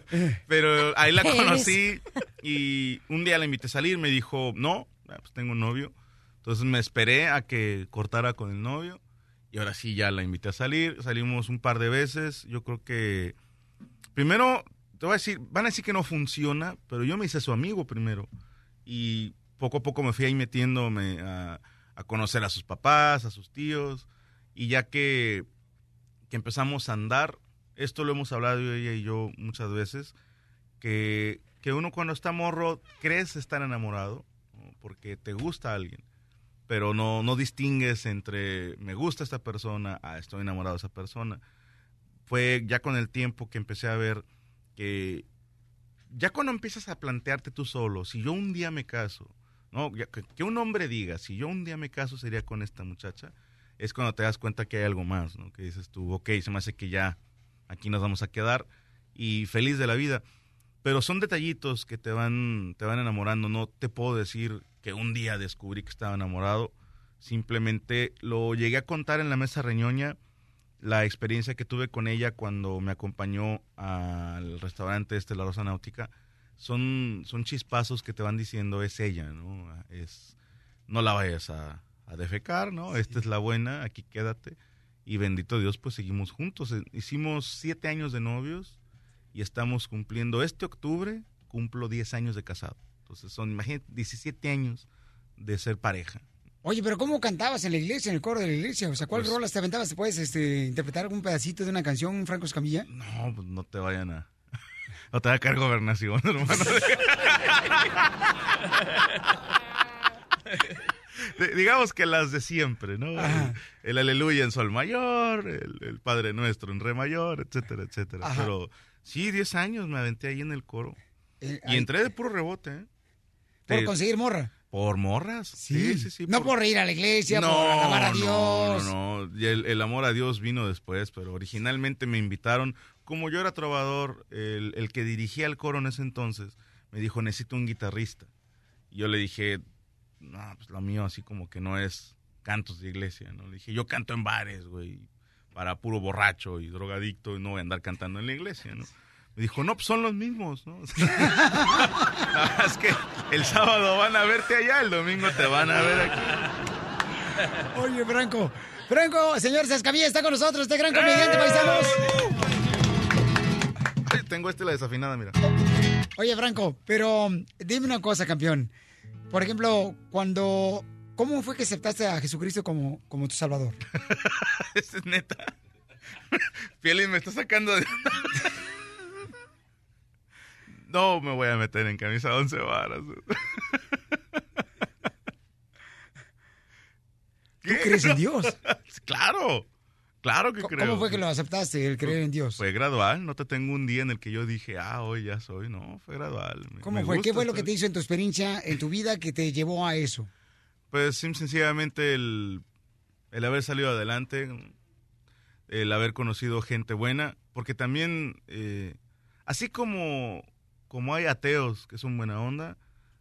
[LAUGHS] Pero ahí la Pérez. conocí y un día la invité a salir, me dijo, no, ah, pues tengo un novio. Entonces me esperé a que cortara con el novio y ahora sí ya la invité a salir. Salimos un par de veces. Yo creo que primero te voy a decir, van a decir que no funciona, pero yo me hice su amigo primero y poco a poco me fui ahí metiéndome a, a conocer a sus papás, a sus tíos y ya que, que empezamos a andar, esto lo hemos hablado ella y yo muchas veces, que, que uno cuando está morro crees estar enamorado porque te gusta alguien, pero no, no distingues entre me gusta esta persona a estoy enamorado de esa persona. Fue ya con el tiempo que empecé a ver que ya cuando empiezas a plantearte tú solo, si yo un día me caso, que, un hombre diga, si yo un día me caso sería con esta muchacha, es cuando te das cuenta que hay algo más. Que dices tú, ok, se me hace que ya aquí nos vamos a quedar y feliz de la vida. Pero son detallitos que te van, te van enamorando. No te puedo decir que un día descubrí que estaba enamorado. Simplemente lo llegué a contar en la mesa reñoña la experiencia que tuve con ella cuando me acompañó al restaurante este La Rosa Náutica. Son, son chispazos que te van diciendo es ella, ¿no? Es, no la vayas a, a defecar, ¿no? Esta es la buena, aquí quédate. Y bendito Dios, pues seguimos juntos. Eh, Hicimos siete años de novios y estamos cumpliendo este octubre, cumplo 10 años de casado. Entonces son, imagínate, 17 años de ser pareja. Oye, pero ¿cómo cantabas en la iglesia, en el coro de la iglesia? O sea, ¿cuál Pues- rolas te aventabas? ¿Te puedes este, interpretar algún pedacito de una canción, Franco Escamilla? No, pues no te vayan a... No te va a caer gobernación, [LAUGHS] hermano. De- digamos que las de siempre, ¿no? El, el aleluya en sol mayor, el, el Padre Nuestro en re mayor, etcétera, etcétera. Ajá. Pero sí, 10 años me aventé ahí en el coro. Eh, y entré de puro rebote, ¿eh? Por conseguir morra. Por morras. Sí, sí, sí. No por ir a la iglesia, por alabar a Dios. No, no, no. Y el, el amor a Dios vino después, pero originalmente me invitaron. Como yo era trovador, el, el que dirigía el coro en ese entonces me dijo, necesito un guitarrista. Y yo le dije, no, pues lo mío así como que no es cantos de iglesia, ¿no? Le dije, yo canto en bares, güey, para puro borracho y drogadicto y no voy a andar cantando en la iglesia, ¿no? Me dijo, no, pues son los mismos, ¿no? [LAUGHS] [LAUGHS] Es que el sábado van a verte allá, el domingo te van a ver aquí. Oye, Franco. Franco, señor Sascavilla está con nosotros, este gran comediante, paisanos. Tengo este la desafinada, mira. Oye, Franco, pero dime una cosa, campeón. Por ejemplo, cuando... ¿Cómo fue que aceptaste a Jesucristo como, como tu salvador? [LAUGHS] Es neta. [LAUGHS] Pielín me está sacando de... [LAUGHS] No me voy a meter en camisa 11 varas. ¿Tú crees en Dios? Claro, claro que ¿Cómo creo. ¿Cómo fue que lo aceptaste, el creer en Dios? Fue gradual, no te tengo un día en el que yo dije, ah, hoy ya soy, no, fue gradual. Me- ¿Cómo me fue? ¿Qué fue lo que te hizo en tu experiencia, en tu vida, que te llevó a eso? Pues sencillamente el, el haber salido adelante, el haber conocido gente buena, porque también, eh, así como, como hay ateos que son buena onda,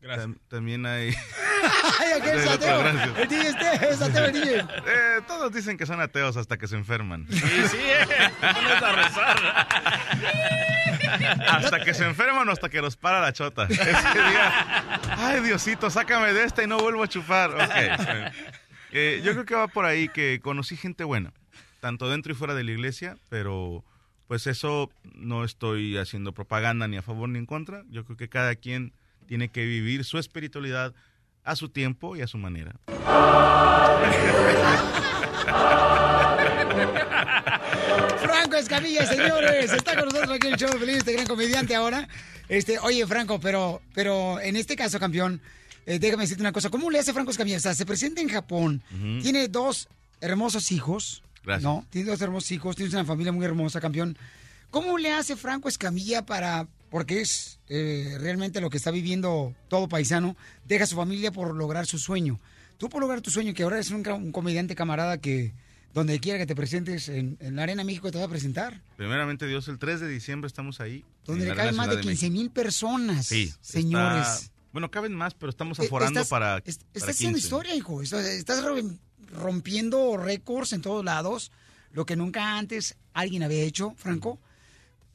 tam- también hay... [LAUGHS] ¡Ay, aquel es [LAUGHS] ateo! El DJ este es ateo, el DJ. Eh, todos dicen que son ateos hasta que se enferman. Sí, sí, eh. A rezar. [LAUGHS] Hasta que se enferman o hasta que los para la chota. Ese día, ay Diosito, sácame de esta y no vuelvo a chupar. Ok. Eh, yo creo que va por ahí que conocí gente buena, tanto dentro y fuera de la iglesia, pero pues eso no estoy haciendo propaganda ni a favor ni en contra. Yo creo que cada quien tiene que vivir su espiritualidad a su tiempo y a su manera. Franco Escamilla, señores, está con nosotros aquí el show Feliz, este gran comediante ahora. Este, oye, Franco, pero, pero en este caso, campeón, eh, déjame decirte una cosa. ¿Cómo le hace Franco Escamilla? O sea, se presenta en Japón, Ujú. tiene dos hermosos hijos. Gracias. ¿No? Tiene dos hermosos hijos, tienes una familia muy hermosa, campeón. ¿Cómo le hace Franco Escamilla para, porque es eh, realmente lo que está viviendo todo paisano, deja a su familia por lograr su sueño? Tú por lograr tu sueño, que ahora eres un, un comediante camarada que donde quiera que te presentes en, en la Arena México te va a presentar. Primeramente Dios, el 3 de diciembre estamos ahí. Donde le Arena más de Ciudad 15 mil personas, Sí, señores. está- bueno, caben más, pero estamos Eh, aforando estás- para, est- para Estás haciendo 15. historia, hijo. Estás, estás rom- rompiendo récords en todos lados, lo que nunca antes alguien había hecho, Franco.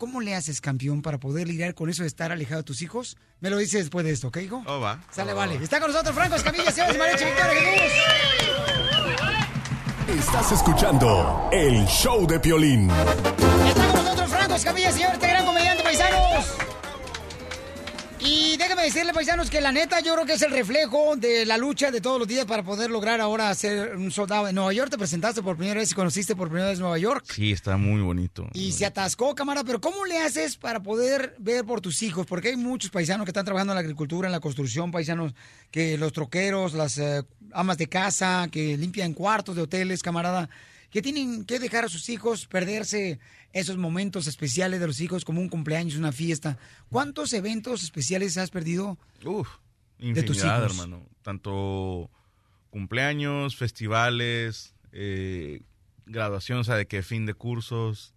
¿Cómo le haces, campeón, para poder lidiar con eso de estar alejado de tus hijos? Me lo dices después de esto, ¿ok, hijo? Oh, va. Sale, Oh, vale. va. Está con nosotros Franco Escamilla, señores, Mariachi Victoria Jesús. Estás escuchando el show de Piolín. Está con nosotros Franco Escamilla, señor, este gran comediante, paisanos. Y déjame decirle, paisanos, que la neta yo creo que es el reflejo de la lucha de todos los días para poder lograr ahora ser un soldado. En Nueva York te presentaste por primera vez y conociste por primera vez Nueva York. Sí, está muy bonito. Y se atascó, cámara, pero ¿cómo le haces para poder ver por tus hijos? Porque hay muchos paisanos que están trabajando en la agricultura, en la construcción, paisanos, que los troqueros, las eh, amas de casa, que limpian cuartos de hoteles, camarada, que tienen que dejar a sus hijos perderse esos momentos especiales de los hijos, como un cumpleaños, una fiesta. ¿Cuántos eventos especiales has perdido? Uf, de tus infinidad, hijos? hermano. Tanto cumpleaños, festivales, eh, graduación, o sea, de que fin de cursos.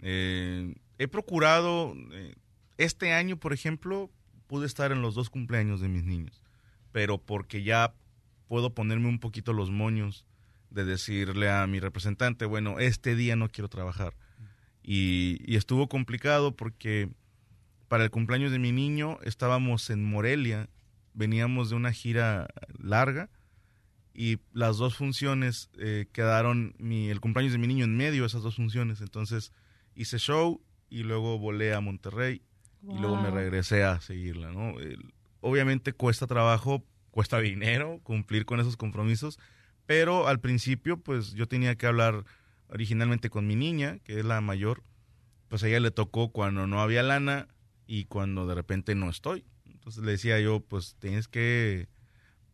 Eh, he procurado, eh, este año, por ejemplo, pude estar en los dos cumpleaños de mis niños, pero porque ya puedo ponerme un poquito los moños de decirle a mi representante, bueno, este día no quiero trabajar. Y, y estuvo complicado porque para el cumpleaños de mi niño estábamos en Morelia, veníamos de una gira larga y las dos funciones eh, quedaron, mi, el cumpleaños de mi niño en medio de esas dos funciones. Entonces hice show y luego volé a Monterrey y luego me regresé a seguirla. ¿no? Obviamente cuesta trabajo, cuesta dinero cumplir con esos compromisos, pero al principio pues yo tenía que hablar originalmente con mi niña, que es la mayor, pues a ella le tocó cuando no había lana y cuando de repente no estoy. Entonces le decía yo, pues tienes que,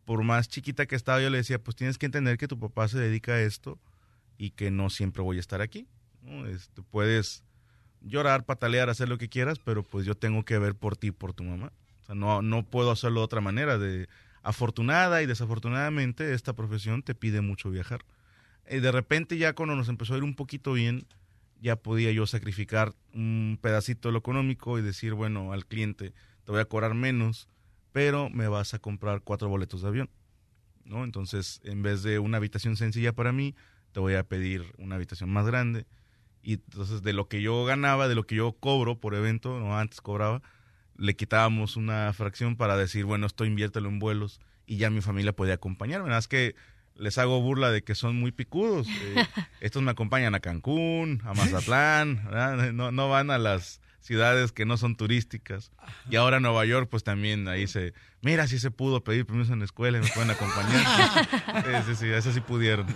por más chiquita que estaba, yo le decía, pues tienes que entender que tu papá se dedica a esto y que no siempre voy a estar aquí. ¿no? Este, puedes llorar, patalear, hacer lo que quieras, pero pues yo tengo que ver por ti, por tu mamá. O sea, no, no puedo hacerlo de otra manera, de afortunada y desafortunadamente esta profesión te pide mucho viajar. Y de repente ya cuando nos empezó a ir un poquito bien, ya podía yo sacrificar un pedacito de lo económico y decir, bueno, al cliente, te voy a cobrar menos, pero me vas a comprar cuatro boletos de avión. ¿no? Entonces, en vez de una habitación sencilla para mí, te voy a pedir una habitación más grande. Y entonces, de lo que yo ganaba, de lo que yo cobro por evento, no antes cobraba, le quitábamos una fracción para decir, bueno, esto inviértelo en vuelos y ya mi familia puede acompañarme. Nada más que les hago burla de que son muy picudos. Eh, [LAUGHS] estos me acompañan a Cancún, a Mazatlán, ¿verdad? no, no van a las ciudades que no son turísticas. Y ahora Nueva York, pues también ahí se, mira, si se pudo pedir permiso en la escuela y me pueden acompañar. [LAUGHS] Sí, sí, sí, eso sí pudieron.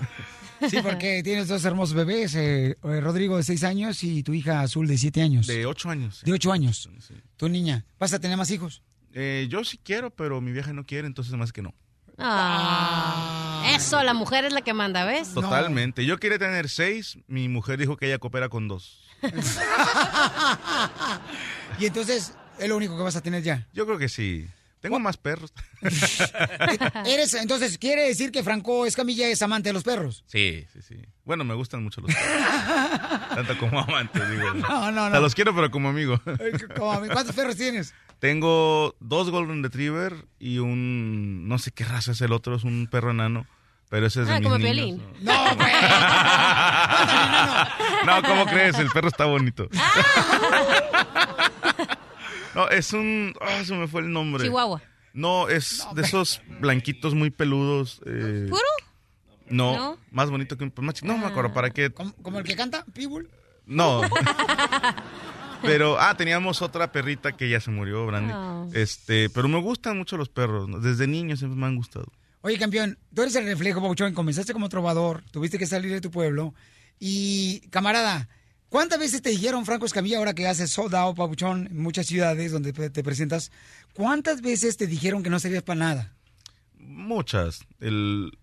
Sí, porque tienes dos hermosos bebés, eh, eh, Rodrigo de seis años y tu hija Azul de siete años. De ocho años. De ocho años. Tu niña, ¿vas a tener más hijos? Eh, yo sí quiero, pero mi vieja no quiere, entonces más que no. Ah, eso, la mujer es la que manda, ¿ves? Totalmente. Yo quería tener seis, mi mujer dijo que ella coopera con dos. [LAUGHS] y entonces, ¿es lo único que vas a tener ya? Yo creo que sí. Tengo más perros. [LAUGHS] Eres, entonces, ¿quiere decir que Franco Escamilla es amante de los perros? Sí, sí, sí. Bueno, me gustan mucho los perros. [LAUGHS] Tanto como amante, digo. No, no, O sea, no. los quiero, pero como amigo. ¿Cuántos perros tienes? Tengo dos Golden Retriever y un... No sé qué raza es el otro, es un perro enano. Pero ese es de Ah, mis como niños. Piolín. No, güey. [LAUGHS] No, ¿cómo crees? El perro está bonito. [LAUGHS] No, es un... Ah, se me fue el nombre. Chihuahua. No, es de esos blanquitos muy peludos. eh, ¿Puro? No, ¿No? Ah. más bonito que un... más No me acuerdo, ¿para qué? ¿Como el que canta? ¿Pitbull? No. [LAUGHS] Pero, ah, teníamos otra perrita que ya se murió, Brandy. Oh. Este, pero me gustan mucho los perros. ¿no? Desde niño siempre me han gustado. Oye, campeón, tú eres el reflejo, Pabuchón. Comenzaste como trovador, tuviste que salir de tu pueblo. Y, camarada, ¿cuántas veces te dijeron, Franco Escamilla, ahora que haces sold out, Pabuchón, en muchas ciudades donde te te presentas, ¿cuántas veces te dijeron que no servías para nada? Muchas. El,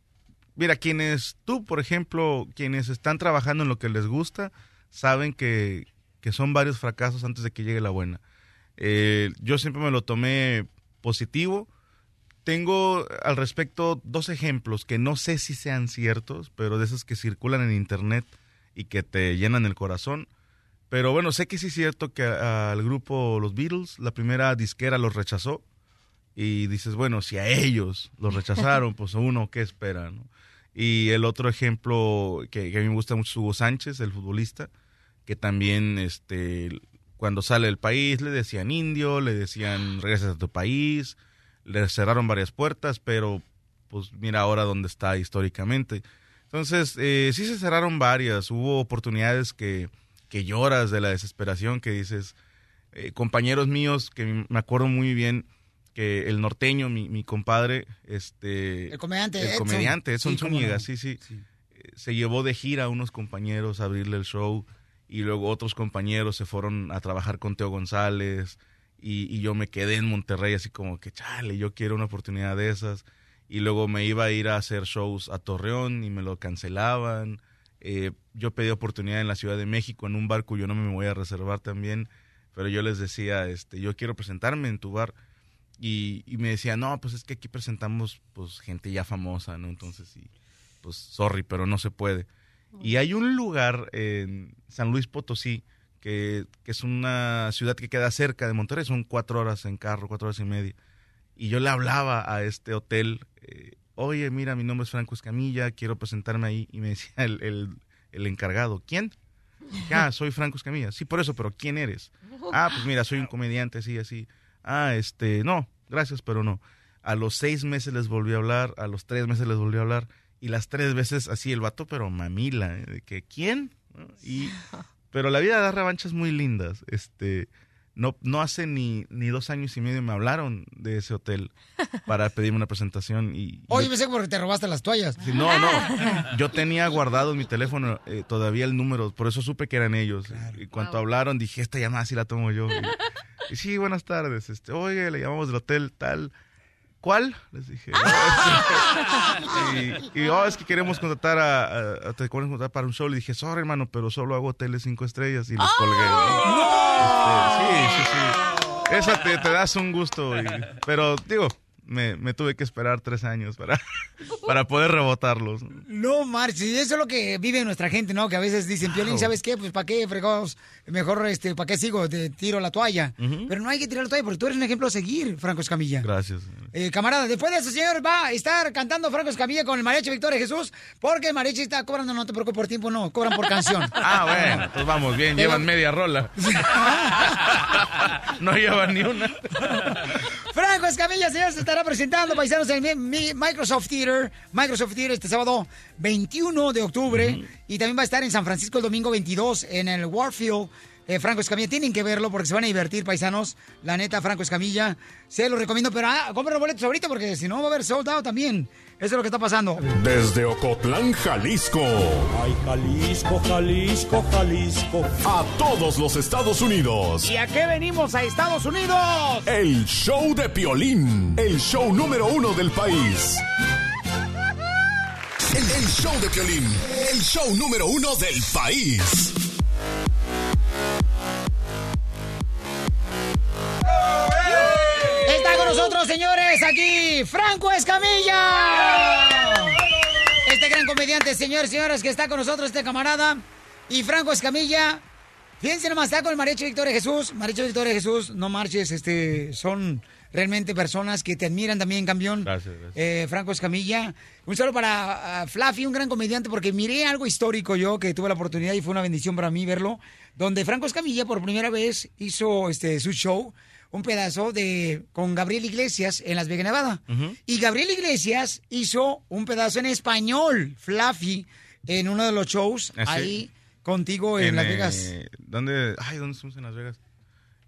mira, quienes, tú, por ejemplo, quienes están trabajando en lo que les gusta, saben que, que son varios fracasos antes de que llegue la buena. Eh, yo siempre me lo tomé positivo. Tengo al respecto dos ejemplos que no sé si sean ciertos, pero de esos que circulan en internet y que te llenan el corazón. Pero bueno, sé que sí es cierto que al grupo Los Beatles, la primera disquera los rechazó. Y dices, bueno, si a ellos los rechazaron, [LAUGHS] pues a uno, ¿qué espera? no? Y el otro ejemplo que, que a mí me gusta mucho es Hugo Sánchez, el futbolista, que también este, cuando sale del país le decían indio, le decían regresas a tu país, le cerraron varias puertas, pero pues mira ahora dónde está históricamente. Entonces, eh, sí se cerraron varias, hubo oportunidades que, que lloras de la desesperación, que dices, eh, compañeros míos, que me acuerdo muy bien, que el norteño, mi, mi compadre, este... El comediante El Edson. comediante Edson Sí, Zúñiga, no. sí, sí. Eh, Se llevó de gira a unos compañeros a abrirle el show y luego otros compañeros se fueron a trabajar con Teo González y, y yo me quedé en Monterrey así como que, chale, yo quiero una oportunidad de esas. Y luego me iba a ir a hacer shows a Torreón y me lo cancelaban. Eh, yo pedí oportunidad en la Ciudad de México en un bar cuyo no me voy a reservar también, pero yo les decía, este, yo quiero presentarme en tu bar. Y, y me decía, no, pues es que aquí presentamos pues gente ya famosa, ¿no? Entonces, sí, pues sorry, pero no se puede. Y hay un lugar en San Luis Potosí, que, es una ciudad que queda cerca de Monterrey, son cuatro horas en carro, cuatro horas y media. Y yo le hablaba a este hotel, eh, oye, mira, mi nombre es Franco Escamilla, quiero presentarme ahí. Y me decía [LAUGHS] el, el, encargado, ¿quién? Ah, soy Franco Escamilla. Sí, por eso, pero ¿quién eres? Ah, pues mira, soy un comediante, así, así. Ah, este, no, gracias, pero no. A los seis meses les volví a hablar, a los tres meses les volví a hablar, y las tres veces así el vato, pero mamila, ¿eh? de que ¿quién? Y, pero la vida da revanchas muy lindas. Este, no, no hace ni, ni dos años y medio me hablaron de ese hotel para pedirme una presentación y Oye, yo- pensé que porque te robaste las toallas. Sí, no, no. Yo tenía guardado en mi teléfono eh, todavía el número, por eso supe que eran ellos. Y cuando hablaron dije, esta llamada sí la tomo yo. [LAUGHS] Y, y sí, buenas tardes. Este, oye, le llamamos del hotel tal. ¿Cuál? Les dije. [LAUGHS] y, y, oh, es que queremos contratar a, a- a- te queremos contratar para un show. Le dije, sorry, hermano, pero solo hago hoteles cinco estrellas y les colgué. Este, sí, sí, sí. Esa te, te das un gusto. y- pero, digo, me, me tuve que esperar tres años para, [LAUGHS] para poder rebotarlos. No, marches, y eso es lo que vive nuestra gente, ¿no? Que a veces dicen, Piolín, ¿sabes qué? Pues, ¿para qué fregados? Mejor, este, ¿para qué sigo? Te tiro la toalla. Pero no hay que tirar la toalla porque tú eres un ejemplo a seguir, Franco Escamilla. Gracias. Eh, camarada, después de eso, señor, va a estar cantando Franco Escamilla con el mariachi Victoria Jesús, porque el mariachi está cobrando, no te preocupes por tiempo, no, cobran por canción. [LAUGHS] Ah, bueno, pues vamos bien, Pero- llevan media rola. [LAUGHS] no llevan ni una. Franco Escamilla, señor, se estará presentando, paisanos, en el Mi- Microsoft Theater. Microsoft Theater este sábado 21 de octubre. Y también va a estar en San Francisco el domingo 22 en el Warfield. Eh, Franco Escamilla, tienen que verlo porque se van a divertir, paisanos. La neta, Franco Escamilla, se lo recomiendo. Pero ah, compren los boletos ahorita porque si no va a haber sold out también. Eso es lo que está pasando. Desde Ocotlán, Jalisco. Ay, Jalisco, Jalisco, Jalisco. A todos los Estados Unidos. ¿Y a qué venimos a Estados Unidos? El show de Piolín. El show número uno del país. El, el show de Piolín. El show número uno del país. Nosotros, señores, aquí Franco Escamilla. Este gran comediante, señores señoras, que está con nosotros, este camarada. Y Franco Escamilla, fíjense nomás, está con el Mariachi Victoria Jesús. Mariachi Victoria Jesús, no marches, este, son realmente personas que te admiran también, campeón. Gracias, gracias. Eh, Franco Escamilla. Un saludo para ah, Fluffy, un gran comediante, porque miré algo histórico yo, que tuve la oportunidad y fue una bendición para mí verlo, donde Franco Escamilla por primera vez hizo este, su show, un pedazo de con Gabriel Iglesias en Las Vegas, Nevada. Y Gabriel Iglesias hizo un pedazo en español, Fluffy, en uno de los shows Ah, sí. ahí contigo en, Las eh, Vegas. ¿Dónde? Ay, ¿dónde estamos en Las Vegas?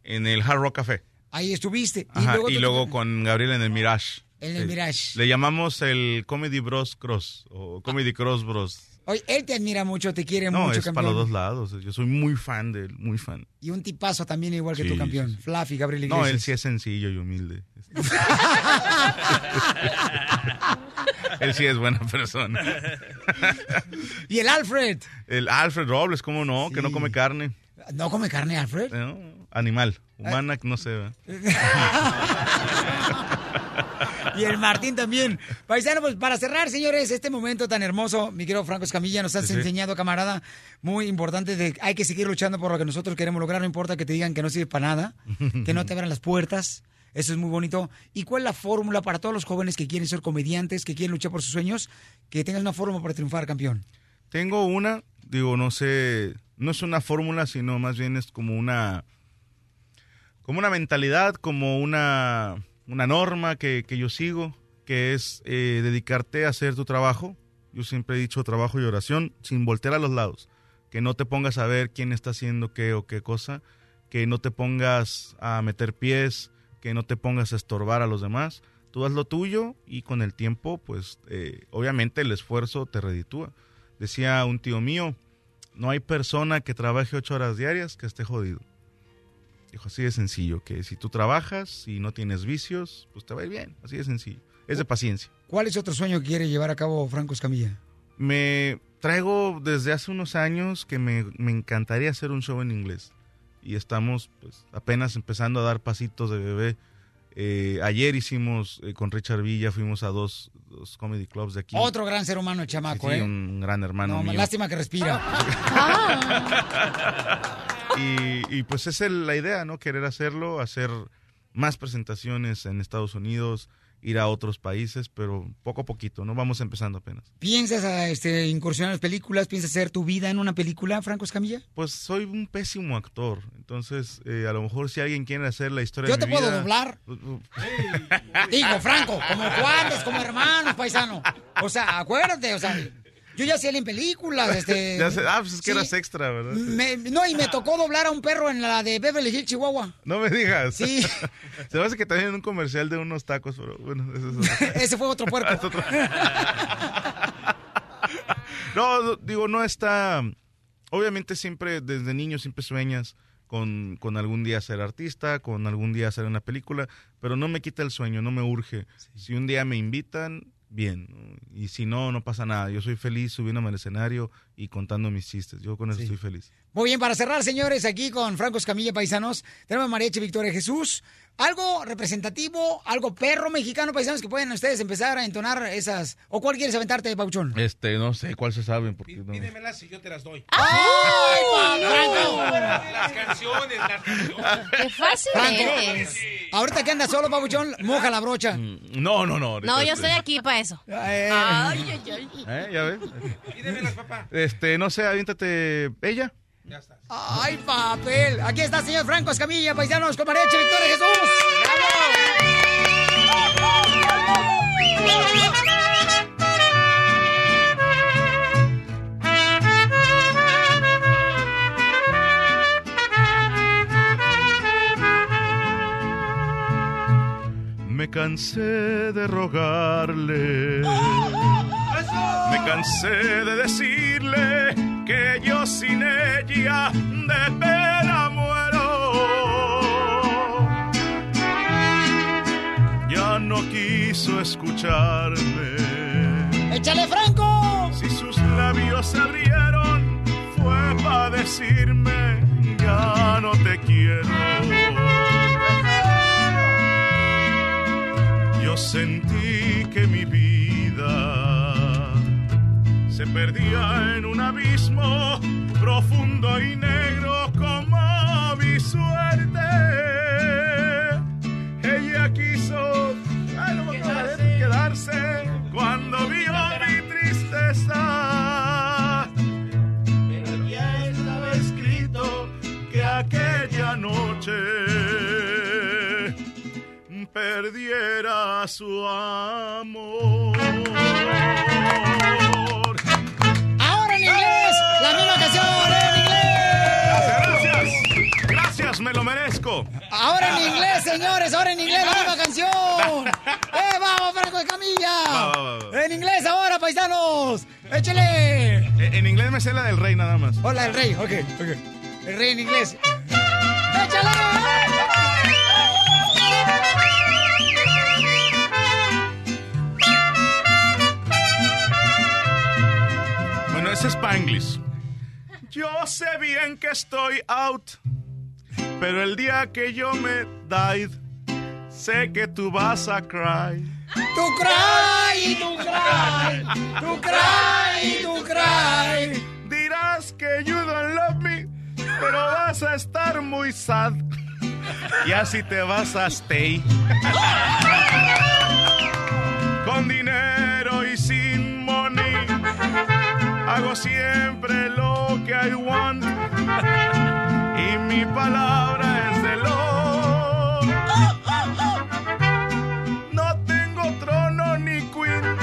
En el Hard Rock Café. Ahí estuviste. Ajá, y luego con Gabriel en el Mirage. En el Eh, Mirage. Le llamamos el Comedy Bros Cross o Comedy Cross Bros. Oye, él te admira mucho, te quiere No, mucho, es campeón. para los dos lados. Yo soy muy fan de él, muy fan. Y un tipazo también igual que Sí, tu campeón. sí, sí. Fluffy, Gabriel Iglesias. No, él sí es sencillo y humilde. [LAUGHS] él sí es buena persona. y el Alfred. El Alfred Robles, ¿cómo no? Que no come carne. ¿No come carne, Alfred? No, animal. Humana, no sé. [LAUGHS] y el Martín también. Paisano, pues para cerrar, señores, este momento tan hermoso, mi querido Franco Escamilla, nos has Sí, sí. enseñado, camarada, muy importante de hay que seguir luchando por lo que nosotros queremos lograr, no importa que te digan que no sirve para nada, que no te abran las puertas. Eso es muy bonito. ¿Y cuál es la fórmula para todos los jóvenes que quieren ser comediantes, que quieren luchar por sus sueños? Que tengas una fórmula para triunfar, campeón. Tengo una, digo, no sé, no es una fórmula, sino más bien es como una, como una mentalidad, como una, una norma que, que yo sigo, que es eh, dedicarte a hacer tu trabajo. Yo siempre he dicho trabajo y oración sin voltear a los lados. Que no te pongas a ver quién está haciendo qué o qué cosa. Que no te pongas a meter pies. Que no te pongas a estorbar a los demás. Tú haz lo tuyo y con el tiempo, pues eh, obviamente el esfuerzo te reditúa. Decía un tío mío, no hay persona que trabaje ocho horas diarias que esté jodido. Dijo, así de sencillo, que si tú trabajas y no tienes vicios, pues te va a ir bien, así de sencillo. Es de paciencia. ¿Cuál es otro sueño que quiere llevar a cabo Franco Escamilla? Me traigo desde hace unos años que me, me encantaría hacer un show en inglés. Y estamos pues apenas empezando a dar pasitos de bebé. Eh, ayer hicimos eh, con Richard Villa, fuimos a dos, dos comedy clubs de aquí. Otro gran ser humano, el chamaco, Sí, ¿eh? un gran hermano No, mío. lástima que respira. [LAUGHS] y, y, pues esa es la idea, ¿no? Querer hacerlo, hacer más presentaciones en Estados Unidos, ir a otros países, pero poco a poquito, ¿no? Vamos empezando apenas. ¿Piensas a, este, incursionar en las películas? ¿Piensas hacer tu vida en una película, Franco Escamilla? Pues soy un pésimo actor, entonces eh, a lo mejor si alguien quiere hacer la historia Yo de te mi puedo doblar. [LAUGHS] Digo, Franco, como cuates, como hermanos, paisano. O sea, acuérdate, o sea, yo ya hacía en películas, [LAUGHS] este... Ya sé- ah, pues es que sí. eras extra, ¿verdad? Me- no, y me [LAUGHS] tocó doblar a un perro en la de Beverly Hills, Chihuahua. No me digas. Sí. [LAUGHS] Se me hace que también en un comercial de unos tacos, pero bueno, eso es otro. Ese fue otro puerco. Es otro. No, no, digo, no está. Obviamente siempre, desde niño, siempre sueñas con, con algún día ser artista, con algún día hacer una película, pero no me quita el sueño, no me urge. Si un día me invitan, bien. ¿no? Y si no, no pasa nada. Yo soy feliz subiéndome al escenario y contando mis chistes. Yo con eso estoy feliz. Muy bien, para cerrar, señores, aquí con Franco Escamilla Paisanos, tenemos a Mariachi Victoria Jesús. Algo representativo, algo perro mexicano, paisanos, que pueden ustedes empezar a entonar esas. ¿O cuál quieres aventarte, Pauchón? Este, no sé cuál se sabe. Porque no... Pídemelas y yo te las doy. ¡Ay, Franco! Las canciones, las canciones. Qué fácil Franco, eres. ahorita que andas solo, Pabuchón, moja la brocha. No, no, no. No, yo Este, estoy aquí para eso. Eh. Ay, ay, ay. ¿Eh? ¿Ya ves? Pídemelas, papá. Este, no sé, aviéntate ella. ¡Ay, papel! Aquí está el señor Franco Escamilla, paisanos, con Mariachi Victoria Jesús. Me cansé de rogarle. Me cansé de yo sin ella de pena muero. Ya no quiso escucharme. ¡Échale, Franco! Si sus labios se abrieron, fue para decirme, ya no te quiero. Yo sentí que mi vida se perdía en un abismo profundo y negro como mi suerte. Ella quiso ver, quedarse cuando vio mi tristeza. Pero ya estaba escrito que aquella noche perdiera su amor. Gracias, me lo merezco. Ahora en inglés, señores, ahora en inglés, la misma canción. [LAUGHS] ¡Eh, vamos, Franco! Va, va, va. En inglés ahora, paisanos. ¡Échale! Eh, En inglés me sé la del rey nada más. Hola, el rey, ok, ok. El rey en inglés. ¡Échale! Bueno, ese es Spanglish. Yo sé bien que estoy out, pero el día que yo me died, sé que tú vas a cry. ¡Tu cry! ¡Tu cry! ¡Tu cry! ¡Tu cry! Dirás que you don't love me, pero vas a estar muy sad. Y así te vas a stay. Con dinero y sin money, hago siempre lo que I want. Y mi palabra es de lo. No tengo trono ni queen,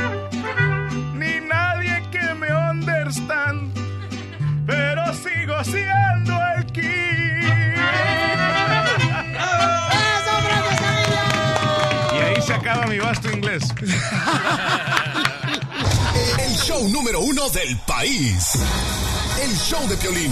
ni nadie que me understand, pero sigo siendo el king. [LAUGHS] Y ahí se acaba mi vasto inglés. [LAUGHS] El show número uno del país. El show de Piolín.